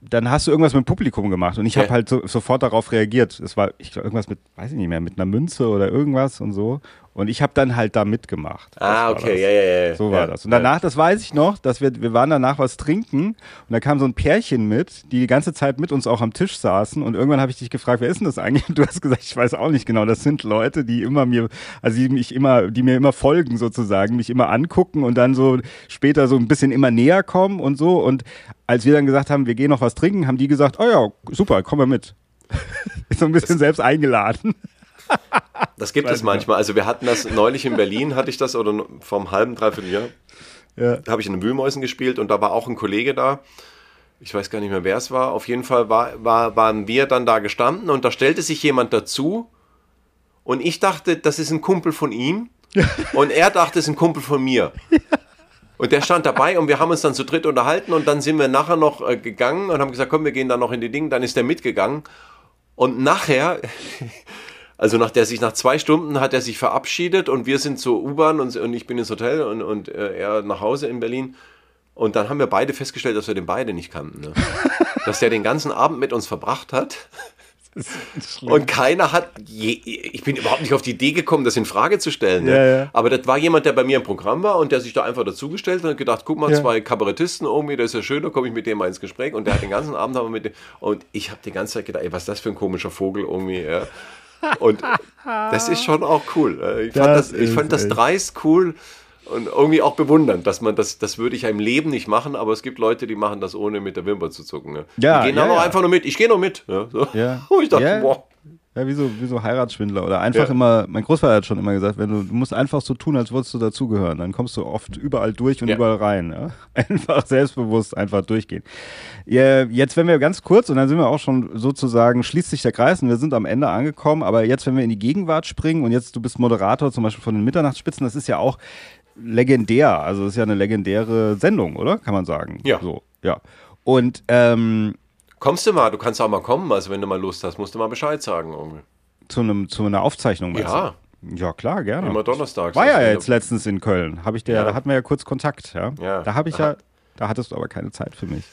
dann hast du irgendwas mit dem Publikum gemacht und ich habe halt so, sofort darauf reagiert. Es war, ich glaube, irgendwas mit, weiß ich nicht mehr, mit einer Münze oder irgendwas und so. Und ich habe dann halt da mitgemacht. Ah, okay, ja, ja, ja. So war ja, das. Und danach, das weiß ich noch, dass wir, wir waren danach was trinken und da kam so ein Pärchen mit, die die ganze Zeit mit uns auch am Tisch saßen und irgendwann habe ich dich gefragt, wer ist denn das eigentlich? Und du hast gesagt, ich weiß auch nicht genau. Das sind Leute, die immer mir, also die mich immer, die mir immer folgen sozusagen, mich immer angucken und dann so später so ein bisschen immer näher kommen und so. Und als wir dann gesagt haben, wir gehen noch was trinken, haben die gesagt, oh ja, super, komm mal mit. so ein bisschen selbst eingeladen. Das gibt es manchmal. Also wir hatten das neulich in Berlin, hatte ich das, oder vom halben, dreiviertel Jahr. Ja. Da habe ich in den Wühlmäusen gespielt und da war auch ein Kollege da. Ich weiß gar nicht mehr, wer es war. Auf jeden Fall war, war, waren wir dann da gestanden und da stellte sich jemand dazu und ich dachte, das ist ein Kumpel von ihm und er dachte, es ist ein Kumpel von mir. Und der stand dabei und wir haben uns dann zu dritt unterhalten und dann sind wir nachher noch äh, gegangen und haben gesagt, komm, wir gehen dann noch in die Dinge. Dann ist der mitgegangen und nachher also nach der sich nach zwei Stunden hat er sich verabschiedet und wir sind zur U-Bahn und, und, ich bin ins Hotel und, und äh, er nach Hause in Berlin. Und dann haben wir beide festgestellt, dass wir den beide nicht kannten. Ne? dass der den ganzen Abend mit uns verbracht hat. Und keiner hat, je, ich bin überhaupt nicht auf die Idee gekommen, das in Frage zu stellen. Ne? Ja, ja. Aber das war jemand, der bei mir im Programm war und der sich da einfach dazugestellt hat und gedacht, guck mal, ja. zwei Kabarettisten irgendwie, das ist ja schön, da komme ich mit dem mal ins Gespräch. Und der hat den ganzen Abend aber mit dem, und ich habe die ganze Zeit gedacht, ey, was ist das für ein komischer Vogel irgendwie, ja. Und das ist schon auch cool. Ich fand das, das ich fand das dreist cool und irgendwie auch bewundernd, dass man das, das würde ich im Leben nicht machen, aber es gibt Leute, die machen das ohne mit der Wimper zu zucken. Ne? Ja, die gehen ja, ja. einfach nur mit. Ich gehe nur mit. Ja, so. ja. Und ich dachte, ja. boah. Ja, wie so, wie so Heiratsschwindler oder einfach ja. immer, mein Großvater hat schon immer gesagt, wenn du, du musst einfach so tun, als würdest du dazugehören, dann kommst du oft überall durch und ja. überall rein. Ja? Einfach selbstbewusst einfach durchgehen. Ja, jetzt, wenn wir ganz kurz, und dann sind wir auch schon sozusagen, schließt sich der Kreis und wir sind am Ende angekommen, aber jetzt, wenn wir in die Gegenwart springen und jetzt du bist Moderator zum Beispiel von den Mitternachtsspitzen, das ist ja auch legendär. Also das ist ja eine legendäre Sendung, oder? Kann man sagen. Ja. So, ja. Und ähm, kommst du mal, du kannst auch mal kommen, also wenn du mal Lust hast, musst du mal Bescheid sagen. Irgendwie. Zu, einem, zu einer Aufzeichnung, Ja. Du? Ja, klar, gerne. Immer donnerstags. War ja jetzt letztens in Köln. Habe ich der, ja. Da hatten wir ja kurz Kontakt, ja. ja. Da habe ich ja, da hattest du aber keine Zeit für mich.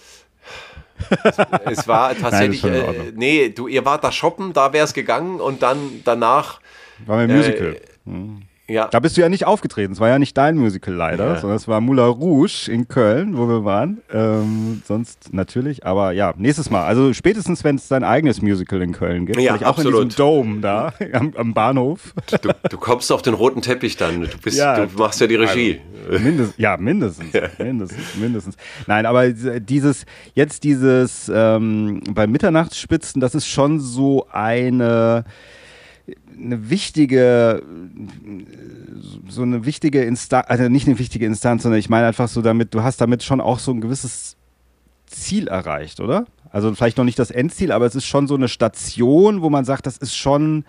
es war tatsächlich, Nein, äh, nee, du, ihr wart da shoppen, da wäre es gegangen und dann danach. War mein Musical. Äh, hm. Ja. Da bist du ja nicht aufgetreten. Es war ja nicht dein Musical leider, ja. sondern es war Moulin Rouge in Köln, wo wir waren. Ähm, sonst natürlich, aber ja, nächstes Mal. Also spätestens, wenn es dein eigenes Musical in Köln gibt. Ja, auch absolut. in diesem Dome da am, am Bahnhof. Du, du, kommst auf den roten Teppich dann. Du, bist, ja, du machst ja die Regie. Also, mindest, ja, mindestens, mindestens. Mindestens. Nein, aber dieses, jetzt dieses ähm, bei Mitternachtsspitzen, das ist schon so eine eine wichtige, so eine wichtige Instanz, also nicht eine wichtige Instanz, sondern ich meine einfach so damit, du hast damit schon auch so ein gewisses Ziel erreicht, oder? Also vielleicht noch nicht das Endziel, aber es ist schon so eine Station, wo man sagt, das ist schon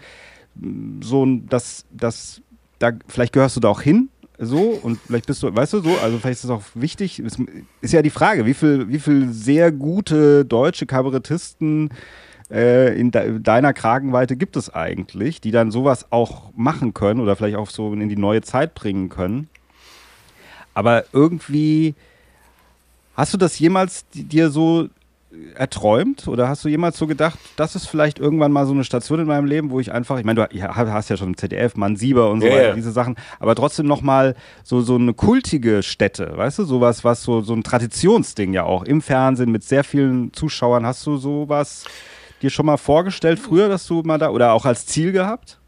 so ein, das, das, da, vielleicht gehörst du da auch hin, so und vielleicht bist du, weißt du, so, also vielleicht ist es auch wichtig, ist, ist ja die Frage, wie viel, wie viel sehr gute deutsche Kabarettisten äh, in de deiner Kragenweite gibt es eigentlich, die dann sowas auch machen können oder vielleicht auch so in die neue Zeit bringen können. Aber irgendwie, hast du das jemals dir so erträumt oder hast du jemals so gedacht, das ist vielleicht irgendwann mal so eine Station in meinem Leben, wo ich einfach, ich meine, du hast ja schon im ZDF, Mann Sieber und so yeah. weiter, diese Sachen, aber trotzdem nochmal so, so eine kultige Stätte, weißt du, sowas, was so, so ein Traditionsding ja auch im Fernsehen mit sehr vielen Zuschauern, hast du sowas dir schon mal vorgestellt früher, dass du mal da oder auch als Ziel gehabt?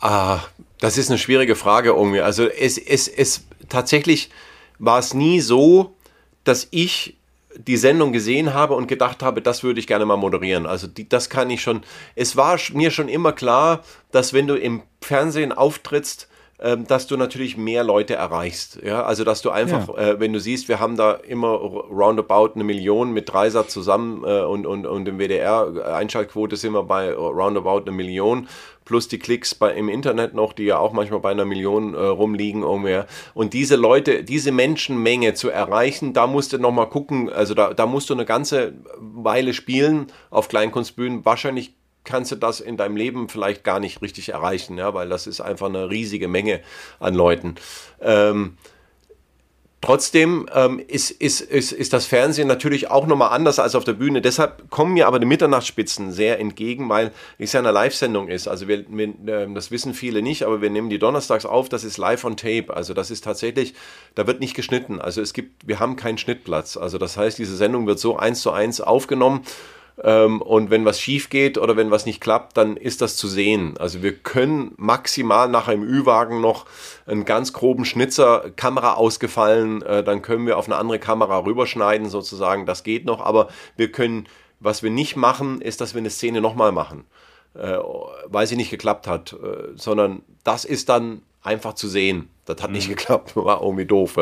Ah, das ist eine schwierige Frage irgendwie. Also es, es, es tatsächlich war es nie so, dass ich die Sendung gesehen habe und gedacht habe, das würde ich gerne mal moderieren. Also die, das kann ich schon. Es war mir schon immer klar, dass wenn du im Fernsehen auftrittst, dass du natürlich mehr Leute erreichst. Ja? Also, dass du einfach, ja. äh, wenn du siehst, wir haben da immer roundabout eine Million mit Dreisat zusammen äh, und, und, und im WDR-Einschaltquote sind wir bei roundabout eine Million plus die Klicks bei, im Internet noch, die ja auch manchmal bei einer Million äh, rumliegen ungefähr. Und diese Leute, diese Menschenmenge zu erreichen, da musst du nochmal gucken, also da, da musst du eine ganze Weile spielen auf Kleinkunstbühnen. Wahrscheinlich kannst du das in deinem Leben vielleicht gar nicht richtig erreichen, ja, weil das ist einfach eine riesige Menge an Leuten. Ähm, Trotzdem ähm, ist, ist, ist, ist das Fernsehen natürlich auch nochmal anders als auf der Bühne. Deshalb kommen mir aber die Mitternachtsspitzen sehr entgegen, weil es ja eine Live-Sendung ist. Also wir, wir äh, das wissen viele nicht, aber wir nehmen die donnerstags auf, das ist live on tape. Also das ist tatsächlich, da wird nicht geschnitten. Also es gibt, wir haben keinen Schnittplatz. Also das heißt, diese Sendung wird so eins zu eins aufgenommen ähm, und wenn was schief geht oder wenn was nicht klappt, dann ist das zu sehen. Also wir können maximal nach einem Ü-Wagen noch einen ganz groben Schnitzer, Kamera ausgefallen, äh, dann können wir auf eine andere Kamera rüberschneiden sozusagen. Das geht noch, aber wir können, was wir nicht machen, ist, dass wir eine Szene nochmal machen, äh, weil sie nicht geklappt hat, äh, sondern das ist dann einfach zu sehen. Das hat nicht mhm. geklappt, war irgendwie doof.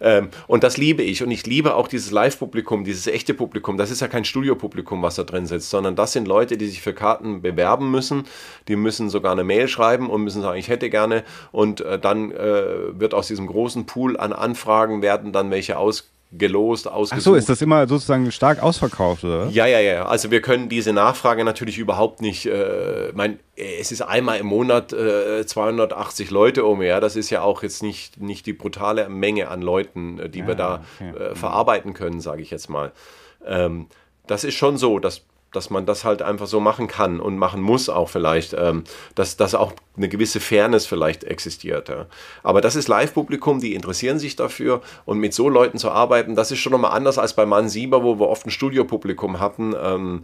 Ähm, und das liebe ich. Und ich liebe auch dieses Live-Publikum, dieses echte Publikum. Das ist ja kein Studiopublikum, was da drin sitzt, sondern das sind Leute, die sich für Karten bewerben müssen. Die müssen sogar eine Mail schreiben und müssen sagen, ich hätte gerne. Und äh, dann äh, wird aus diesem großen Pool an Anfragen werden dann welche aus gelost, ausgesucht. Ach so, ist das immer sozusagen stark ausverkauft, oder? Ja, ja, ja. Also wir können diese Nachfrage natürlich überhaupt nicht, äh, mein, es ist einmal im Monat äh, 280 Leute um, ja. Das ist ja auch jetzt nicht, nicht die brutale Menge an Leuten, äh, die ja, wir da okay. äh, verarbeiten können, sage ich jetzt mal. Ähm, das ist schon so, dass dass man das halt einfach so machen kann und machen muss auch vielleicht, ähm, dass, dass auch eine gewisse Fairness vielleicht existiert. Ja. Aber das ist Live-Publikum, die interessieren sich dafür und mit so Leuten zu arbeiten, das ist schon nochmal anders als bei Mann Sieber, wo wir oft ein Studiopublikum hatten. Ähm,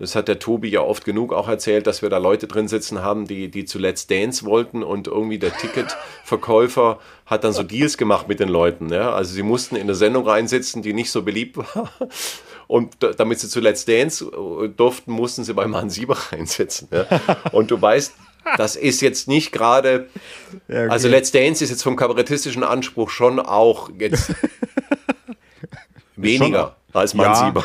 das hat der Tobi ja oft genug auch erzählt, dass wir da Leute drin sitzen haben, die, die zu Dance wollten und irgendwie der Ticketverkäufer hat dann so Deals gemacht mit den Leuten. Ja? Also sie mussten in eine Sendung reinsitzen, die nicht so beliebt war. Und damit sie zu Let's Dance äh, durften, mussten sie bei Mann Sieber reinsetzen. Ja? Und du weißt, das ist jetzt nicht gerade. Ja, okay. Also Let's Dance ist jetzt vom kabarettistischen Anspruch schon auch jetzt weniger als Mann ja, Sieber.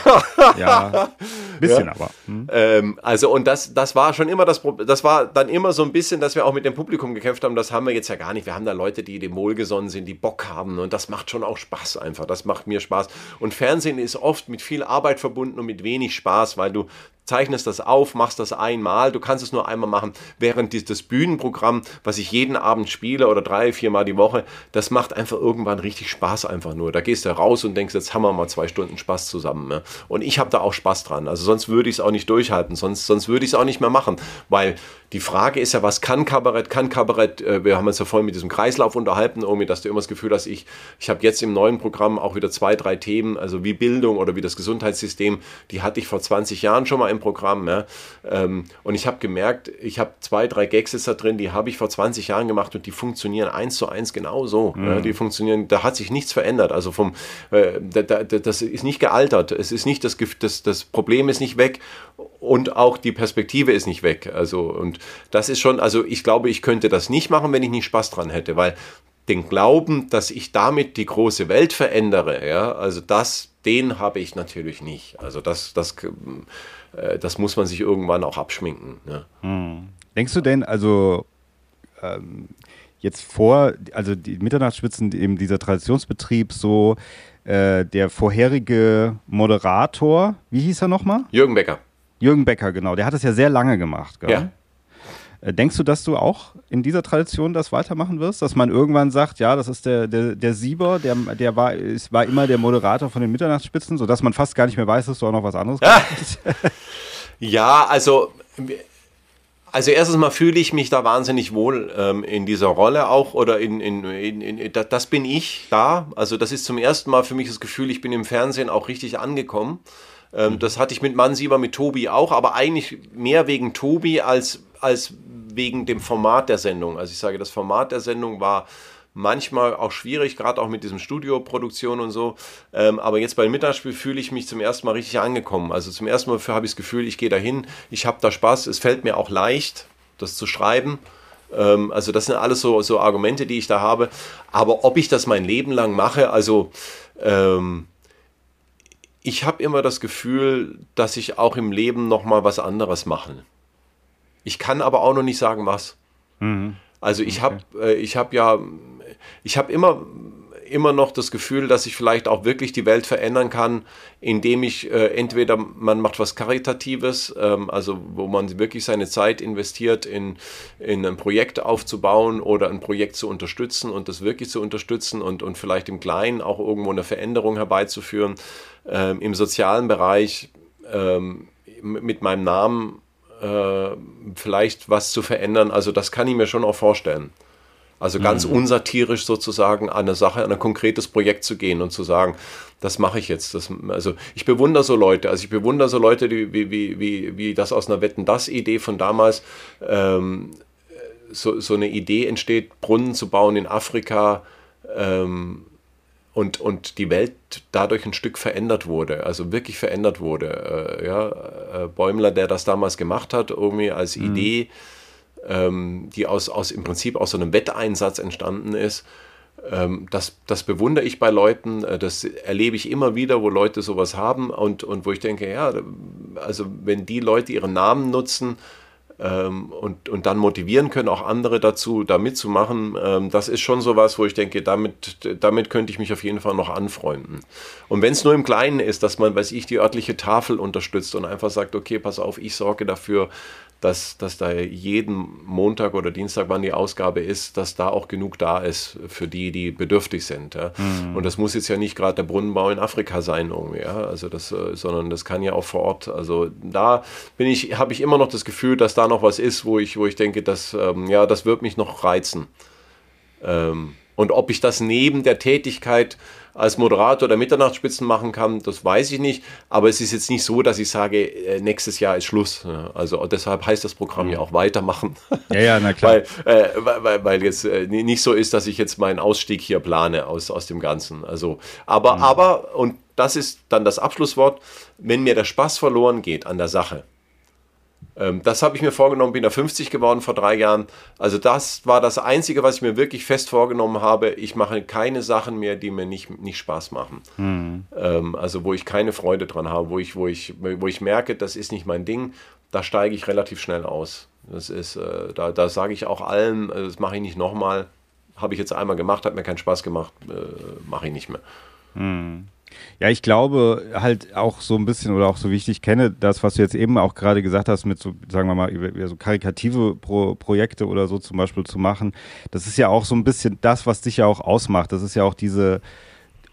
ja, bisschen ja. aber. Hm. Ähm, also und das, das war schon immer das Problem. Das war dann immer so ein bisschen, dass wir auch mit dem Publikum gekämpft haben. Das haben wir jetzt ja gar nicht. Wir haben da Leute, die dem wohlgesonnen sind, die Bock haben und das macht schon auch Spaß einfach. Das macht mir Spaß. Und Fernsehen ist oft mit viel Arbeit verbunden und mit wenig Spaß, weil du zeichnest das auf, machst das einmal, du kannst es nur einmal machen, während das Bühnenprogramm, was ich jeden Abend spiele oder drei, viermal die Woche, das macht einfach irgendwann richtig Spaß einfach nur. Da gehst du raus und denkst, jetzt haben wir mal zwei Stunden Spaß zusammen. Ne? Und ich habe da auch Spaß dran. Also sonst würde ich es auch nicht durchhalten, sonst, sonst würde ich es auch nicht mehr machen, weil die Frage ist ja, was kann Kabarett? Kann Kabarett, äh, wir haben uns ja vorhin mit diesem Kreislauf unterhalten, irgendwie, dass du immer das Gefühl hast, ich, ich habe jetzt im neuen Programm auch wieder zwei, drei Themen, also wie Bildung oder wie das Gesundheitssystem, die hatte ich vor 20 Jahren schon mal im Programm. Ja? Ähm, und ich habe gemerkt, ich habe zwei, drei Gags da drin, die habe ich vor 20 Jahren gemacht und die funktionieren eins zu eins genauso. Mhm. Ja? Die funktionieren, da hat sich nichts verändert. Also vom, äh, da, da, das ist nicht gealtert. Es ist nicht das, das, das Problem ist nicht weg und auch die Perspektive ist nicht weg. Also und das ist schon, also ich glaube, ich könnte das nicht machen, wenn ich nicht Spaß dran hätte, weil den Glauben, dass ich damit die große Welt verändere, ja, also das, den habe ich natürlich nicht. Also das, das, äh, das muss man sich irgendwann auch abschminken. Ja. Hm. Denkst du denn, also ähm, jetzt vor, also die Mitternachtsspitzen, eben dieser Traditionsbetrieb, so äh, der vorherige Moderator, wie hieß er nochmal? Jürgen Becker. Jürgen Becker, genau. Der hat es ja sehr lange gemacht. Gell? Ja. Äh, denkst du, dass du auch in dieser Tradition das weitermachen wirst? Dass man irgendwann sagt, ja, das ist der, der, der Sieber, der, der war, ist, war immer der Moderator von den Mitternachtsspitzen, sodass man fast gar nicht mehr weiß, dass du auch noch was anderes machst? ja, also, also erstens mal fühle ich mich da wahnsinnig wohl ähm, in dieser Rolle auch oder in, in, in, in, das bin ich da. Also das ist zum ersten Mal für mich das Gefühl, ich bin im Fernsehen auch richtig angekommen. Ähm, mhm. Das hatte ich mit Mansieber, mit Tobi auch, aber eigentlich mehr wegen Tobi als, als wegen dem Format der Sendung. Also ich sage, das Format der Sendung war manchmal auch schwierig, gerade auch mit diesem Studioproduktion und so. Ähm, aber jetzt beim Mittagsspiel fühle ich mich zum ersten Mal richtig angekommen. Also zum ersten Mal habe ich das Gefühl, ich gehe dahin, ich habe da Spaß, es fällt mir auch leicht, das zu schreiben. Ähm, also das sind alles so, so Argumente, die ich da habe. Aber ob ich das mein Leben lang mache, also ähm, ich habe immer das Gefühl, dass ich auch im Leben noch mal was anderes mache. Ich kann aber auch noch nicht sagen, was. Mhm. Also ich okay. habe äh, ich habe ja ich habe immer immer noch das Gefühl, dass ich vielleicht auch wirklich die Welt verändern kann, indem ich äh, entweder man macht was Karitatives, ähm, also wo man wirklich seine Zeit investiert, in, in ein Projekt aufzubauen oder ein Projekt zu unterstützen und das wirklich zu unterstützen und, und vielleicht im Kleinen auch irgendwo eine Veränderung herbeizuführen. Ähm, Im sozialen Bereich ähm, mit meinem Namen äh, vielleicht was zu verändern, also das kann ich mir schon auch vorstellen. Also ganz mhm. unsatirisch sozusagen an eine Sache, an ein konkretes Projekt zu gehen und zu sagen, das mache ich jetzt. Das, also ich bewundere so Leute, also ich bewundere so Leute, die, wie, wie, wie, wie das aus einer Wetten-Das-Idee von damals ähm, so, so eine Idee entsteht, Brunnen zu bauen in Afrika ähm, und, und die Welt dadurch ein Stück verändert wurde, also wirklich verändert wurde. Äh, ja, äh, Bäumler, der das damals gemacht hat, irgendwie als mhm. Idee, ähm, die aus, aus im Prinzip aus so einem Wetteinsatz entstanden ist. Ähm, das, das bewundere ich bei Leuten, äh, das erlebe ich immer wieder, wo Leute sowas haben und, und wo ich denke, ja, also wenn die Leute ihren Namen nutzen, ähm, und, und dann motivieren können, auch andere dazu, da mitzumachen, ähm, das ist schon sowas, wo ich denke, damit, damit könnte ich mich auf jeden Fall noch anfreunden. Und wenn es nur im Kleinen ist, dass man, weiß ich, die örtliche Tafel unterstützt und einfach sagt, okay, pass auf, ich sorge dafür, dass, dass da jeden Montag oder Dienstag, wann die Ausgabe ist, dass da auch genug da ist für die, die bedürftig sind. Ja. Mhm. Und das muss jetzt ja nicht gerade der Brunnenbau in Afrika sein, irgendwie, ja. Also das, äh, sondern das kann ja auch vor Ort. Also da bin ich, habe ich immer noch das Gefühl, dass da noch was ist, wo ich, wo ich denke, dass, ähm, ja, das wird mich noch reizen. Ähm, und ob ich das neben der Tätigkeit als Moderator der Mitternachtsspitzen machen kann, das weiß ich nicht. Aber es ist jetzt nicht so, dass ich sage, äh, nächstes Jahr ist Schluss. Also deshalb heißt das Programm ja auch weitermachen. Ja, ja, na klar. weil, äh, weil, weil jetzt äh, nicht so ist, dass ich jetzt meinen Ausstieg hier plane aus, aus dem Ganzen. Also, aber, mhm. aber, und das ist dann das Abschlusswort, wenn mir der Spaß verloren geht an der Sache, das habe ich mir vorgenommen, bin da 50 geworden vor drei Jahren. Also das war das Einzige, was ich mir wirklich fest vorgenommen habe. Ich mache keine Sachen mehr, die mir nicht, nicht Spaß machen. Mhm. Ähm, also wo ich keine Freude dran habe, wo ich, wo, ich, wo ich merke, das ist nicht mein Ding, da steige ich relativ schnell aus. Das ist, äh, da, da sage ich auch allen, äh, das mache ich nicht nochmal. Habe ich jetzt einmal gemacht, hat mir keinen Spaß gemacht, äh, mache ich nicht mehr. Mhm. Ja, ich glaube halt auch so ein bisschen oder auch so wie ich dich kenne, das, was du jetzt eben auch gerade gesagt hast, mit so, sagen wir mal, so karikative Pro Projekte oder so zum Beispiel zu machen, das ist ja auch so ein bisschen das, was dich ja auch ausmacht. Das ist ja auch diese,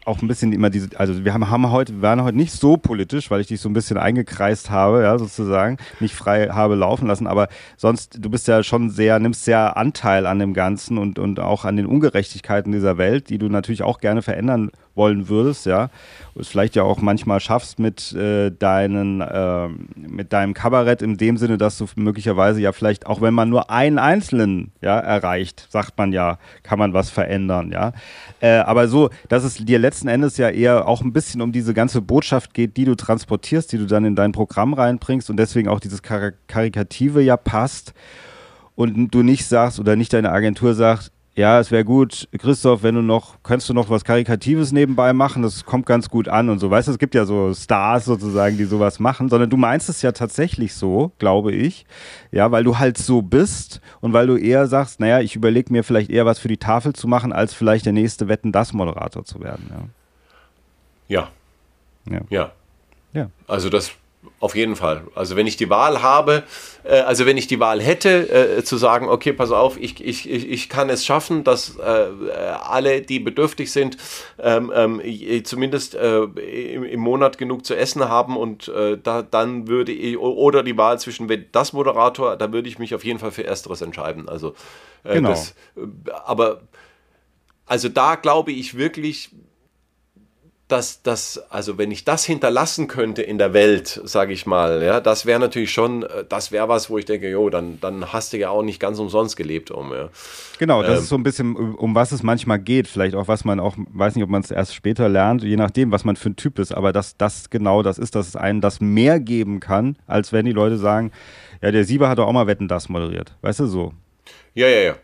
auch ein bisschen immer diese, also wir haben, haben heute, wir waren heute nicht so politisch, weil ich dich so ein bisschen eingekreist habe, ja, sozusagen, nicht frei habe laufen lassen, aber sonst, du bist ja schon sehr, nimmst sehr Anteil an dem Ganzen und, und auch an den Ungerechtigkeiten dieser Welt, die du natürlich auch gerne verändern wollen würdest, ja, und es vielleicht ja auch manchmal schaffst mit äh, deinen, äh, mit deinem Kabarett in dem Sinne, dass du möglicherweise ja vielleicht, auch wenn man nur einen Einzelnen ja, erreicht, sagt man ja, kann man was verändern, ja. Äh, aber so, dass es dir letzten Endes ja eher auch ein bisschen um diese ganze Botschaft geht, die du transportierst, die du dann in dein Programm reinbringst und deswegen auch dieses Kar Karikative ja passt und du nicht sagst oder nicht deine Agentur sagt, ja, es wäre gut, Christoph, wenn du noch, könntest du noch was Karikatives nebenbei machen, das kommt ganz gut an und so. Weißt du, es gibt ja so Stars sozusagen, die sowas machen, sondern du meinst es ja tatsächlich so, glaube ich. Ja, weil du halt so bist und weil du eher sagst, naja, ich überlege mir vielleicht eher was für die Tafel zu machen, als vielleicht der nächste Wetten das Moderator zu werden. Ja. Ja. Ja. ja. ja. Also das auf jeden Fall. Also wenn ich die Wahl habe, äh, also wenn ich die Wahl hätte, äh, zu sagen, okay, pass auf, ich, ich, ich kann es schaffen, dass äh, alle, die bedürftig sind, ähm, ähm, zumindest äh, im, im, Monat genug zu essen haben und äh, da, dann würde ich, oder die Wahl zwischen das Moderator, da würde ich mich auf jeden Fall für Ersteres entscheiden. Also, äh, genau. Das, aber also da glaube ich wirklich, dass das, also wenn ich das hinterlassen könnte in der Welt, sage ich mal, ja, das wäre natürlich schon, äh, das wäre was, wo ich denke, jo, dann, dann hast du ja auch nicht ganz umsonst gelebt, um. Ja. Genau, das ähm, ist so ein bisschen, um was es manchmal geht, vielleicht auch was man auch, weiß nicht, ob man es erst später lernt, je nachdem, was man für ein Typ ist, aber dass das genau das ist, dass es einen das mehr geben kann, als wenn die Leute sagen, ja, der Sieber hat doch auch mal Wetten das moderiert, weißt du so. Ja, ja, ja.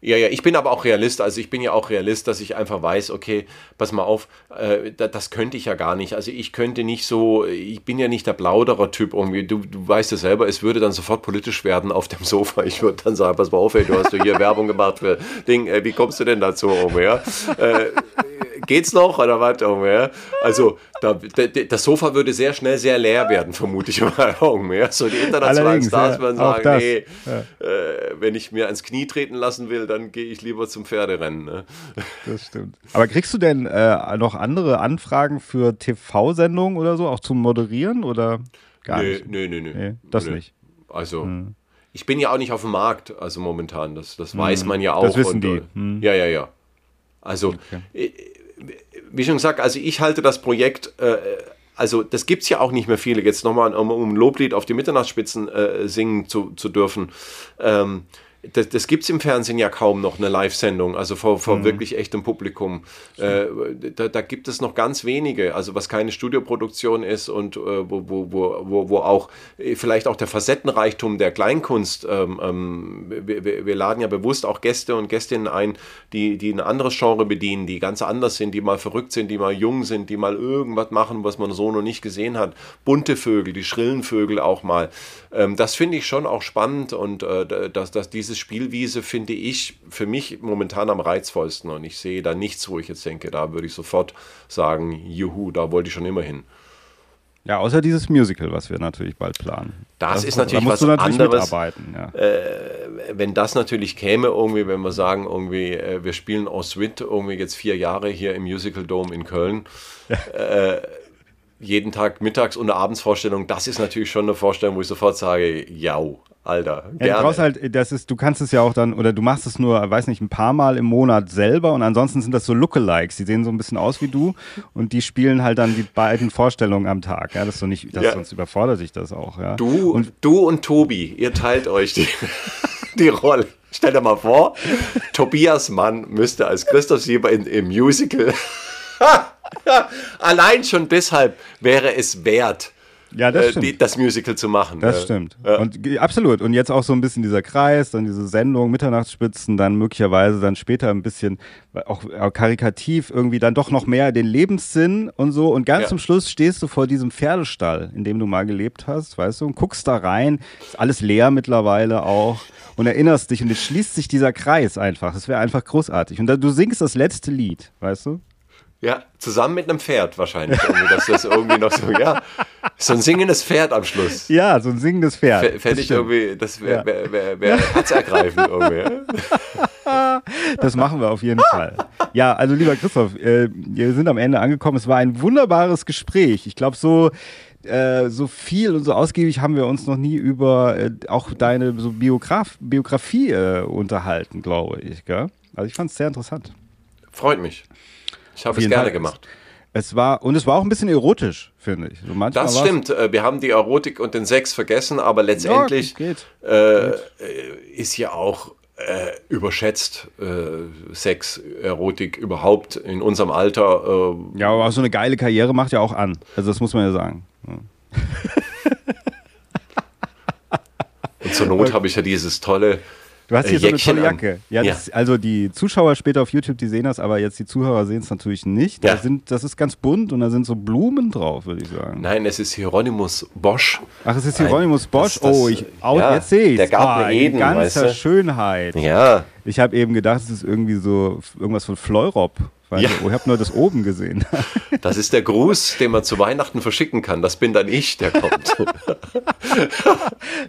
Ja, ja, ich bin aber auch Realist. Also ich bin ja auch Realist, dass ich einfach weiß, okay, pass mal auf, äh, das, das könnte ich ja gar nicht. Also ich könnte nicht so, ich bin ja nicht der Plauderer-Typ irgendwie. Du, du weißt es selber, es würde dann sofort politisch werden auf dem Sofa. Ich würde dann sagen, pass mal auf, ey, du hast doch hier Werbung gemacht für Ding, äh, wie kommst du denn dazu, ja? Äh, geht's noch oder was, irgendwie, Also da, das Sofa würde sehr schnell sehr leer werden, vermute ich mal, irgendwie. So die internationalen Stars ja, würden sagen, nee, ja. äh, wenn ich mir ans Knie treten lassen will, dann gehe ich lieber zum Pferderennen. Ne? Das stimmt. Aber kriegst du denn äh, noch andere Anfragen für TV-Sendungen oder so, auch zum Moderieren oder gar nee, nicht? Nee, nee, nee. nee das nee. nicht. Also, hm. ich bin ja auch nicht auf dem Markt, also momentan. Das, das hm. weiß man ja auch. Das wissen und, die. Hm. Ja, ja, ja. Also, okay. Wie schon gesagt, also ich halte das Projekt. Äh, also das gibt es ja auch nicht mehr viele, jetzt nochmal um, um Loblied auf die Mitternachtsspitzen äh, singen zu, zu dürfen. Ähm, das, das gibt es im Fernsehen ja kaum noch, eine Live-Sendung, also vor, vor mhm. wirklich echtem Publikum. Äh, da, da, gibt es noch ganz wenige, also was keine Studioproduktion ist und äh, wo, wo, wo, wo auch äh, vielleicht auch der Facettenreichtum der Kleinkunst, ähm, ähm, wir, wir, laden ja bewusst auch Gäste und Gästinnen ein, die, die ein anderes Genre bedienen, die ganz anders sind, die mal verrückt sind, die mal jung sind, die mal irgendwas machen, was man so noch nicht gesehen hat. Bunte Vögel, die schrillen Vögel auch mal. Ähm, das finde ich schon auch spannend und äh, dass, dass diese Spielwiese finde ich für mich momentan am reizvollsten und ich sehe da nichts, wo ich jetzt denke, da würde ich sofort sagen, juhu, da wollte ich schon immer hin. Ja, außer dieses Musical, was wir natürlich bald planen. Das, das ist natürlich da was natürlich anderes. Mitarbeiten, ja. äh, wenn das natürlich käme, irgendwie, wenn wir sagen, irgendwie, äh, wir spielen Oswit irgendwie jetzt vier Jahre hier im Musical Dome in Köln. Ja. Äh, jeden Tag Mittags- und Abendsvorstellung, das ist natürlich schon eine Vorstellung, wo ich sofort sage, ja, Alter. Gerne. Ja, du brauchst halt, das ist, du kannst es ja auch dann, oder du machst es nur, weiß nicht, ein paar Mal im Monat selber und ansonsten sind das so Lookalikes, die sehen so ein bisschen aus wie du und die spielen halt dann die beiden Vorstellungen am Tag. Ja, das ist so nicht, das, ja. sonst überfordert sich das auch. Ja. Du und du und Tobi, ihr teilt euch die, die Rolle. Stell dir mal vor, Tobias Mann müsste als Christoph Sieber in, im Musical. Allein schon deshalb wäre es wert, ja, das, äh, das Musical zu machen. Das stimmt. Ja. Und absolut. Und jetzt auch so ein bisschen dieser Kreis, dann diese Sendung, Mitternachtsspitzen, dann möglicherweise dann später ein bisschen auch, auch karikativ irgendwie dann doch noch mehr den Lebenssinn und so. Und ganz ja. zum Schluss stehst du vor diesem Pferdestall, in dem du mal gelebt hast, weißt du, und guckst da rein. Ist alles leer mittlerweile auch. Und erinnerst dich und es schließt sich dieser Kreis einfach. Das wäre einfach großartig. Und da, du singst das letzte Lied, weißt du? Ja, zusammen mit einem Pferd wahrscheinlich. Dass das irgendwie noch so, ja, so ein singendes Pferd am Schluss. Ja, so ein singendes Pferd. Fände ich irgendwie, das wäre wär, wär, wär herzergreifend irgendwie. Das machen wir auf jeden Fall. Ja, also lieber Christoph, äh, wir sind am Ende angekommen. Es war ein wunderbares Gespräch. Ich glaube, so äh, so viel und so ausgiebig haben wir uns noch nie über äh, auch deine so Biograf Biografie äh, unterhalten, glaube ich. Gell? Also ich fand es sehr interessant. Freut mich. Ich habe es gerne Fall. gemacht. Es war, und es war auch ein bisschen erotisch, finde ich. So das stimmt. Äh, wir haben die Erotik und den Sex vergessen, aber letztendlich ja, geht. Äh, geht. ist ja auch äh, überschätzt äh, Sex, Erotik überhaupt in unserem Alter. Äh, ja, aber so eine geile Karriere macht ja auch an. Also das muss man ja sagen. Ja. und zur Not habe ich ja dieses tolle Du hast hier äh, so eine tolle Jacke. Ja, ja. Das, also die Zuschauer später auf YouTube, die sehen das, aber jetzt die Zuhörer sehen es natürlich nicht. Ja. Da sind, das ist ganz bunt und da sind so Blumen drauf, würde ich sagen. Nein, es ist Hieronymus Bosch. Ach, es ist Hieronymus Bosch? Das, das, oh, ich, oh, ja, jetzt sehe ich Der Garten oh, Eden, ganzer weißt du? Schönheit. Ja. Ich habe eben gedacht, es ist irgendwie so irgendwas von Fleurop. Weil ja. ich habe nur das oben gesehen. Das ist der Gruß, den man zu Weihnachten verschicken kann. Das bin dann ich, der kommt.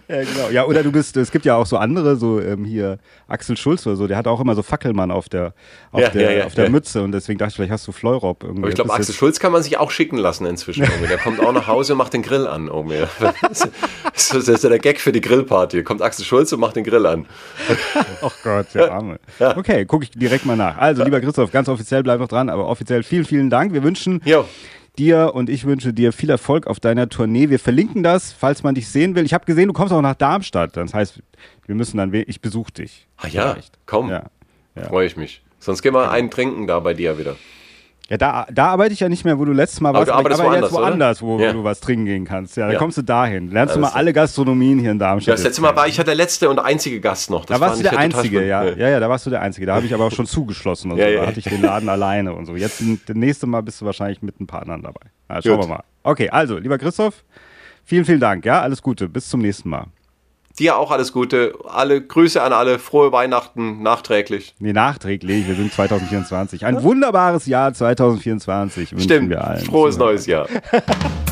ja, genau. Ja, oder du bist, es gibt ja auch so andere, so ähm, hier Axel Schulz oder so, der hat auch immer so Fackelmann auf der, auf ja, der, ja, auf der Mütze und deswegen dachte ich, vielleicht hast du Fleurop irgendwie. Aber ich glaube, Axel Schulz kann man sich auch schicken lassen inzwischen. Der kommt auch nach Hause und macht den Grill an. Irgendwie. Das ist ja der Gag für die Grillparty. Kommt Axel Schulz und macht den Grill an. Ach Gott, der Arme. Okay, gucke ich direkt mal nach. Also, lieber Christoph, ganz offiziell bleib noch dran, aber offiziell vielen, vielen Dank. Wir wünschen jo. dir und ich wünsche dir viel Erfolg auf deiner Tournee. Wir verlinken das, falls man dich sehen will. Ich habe gesehen, du kommst auch nach Darmstadt. Das heißt, wir müssen dann, ich besuche dich. Ah ja, Vielleicht. komm. Ja. Ja. Freue ich mich. Sonst gehen wir einen trinken da bei dir wieder. Ja, da, da arbeite ich ja nicht mehr, wo du letztes Mal warst, aber, du aber jetzt woanders, wo, ja. wo, du was trinken gehen kannst. Ja, dann ja. kommst du dahin. Lernst du mal alle Gastronomien hier in Darmstadt. Ja, das letzte Mal war ich ja der letzte und einzige Gast noch. Das da warst du der Einzige, ja. ja. Ja, da warst du der Einzige. Da habe ich aber auch schon zugeschlossen und so. Da hatte ich den Laden alleine und so. Jetzt, das nächste Mal bist du wahrscheinlich mit ein paar anderen dabei. Schauen Gut. wir mal. Okay, also, lieber Christoph, vielen, vielen Dank. Ja, alles Gute. Bis zum nächsten Mal. Dir auch alles Gute. Alle Grüße an alle. Frohe Weihnachten nachträglich. Nee, nachträglich. Wir sind 2024. Ein wunderbares Jahr 2024 wünschen Stimmt. wir allen. Frohes neues Jahr.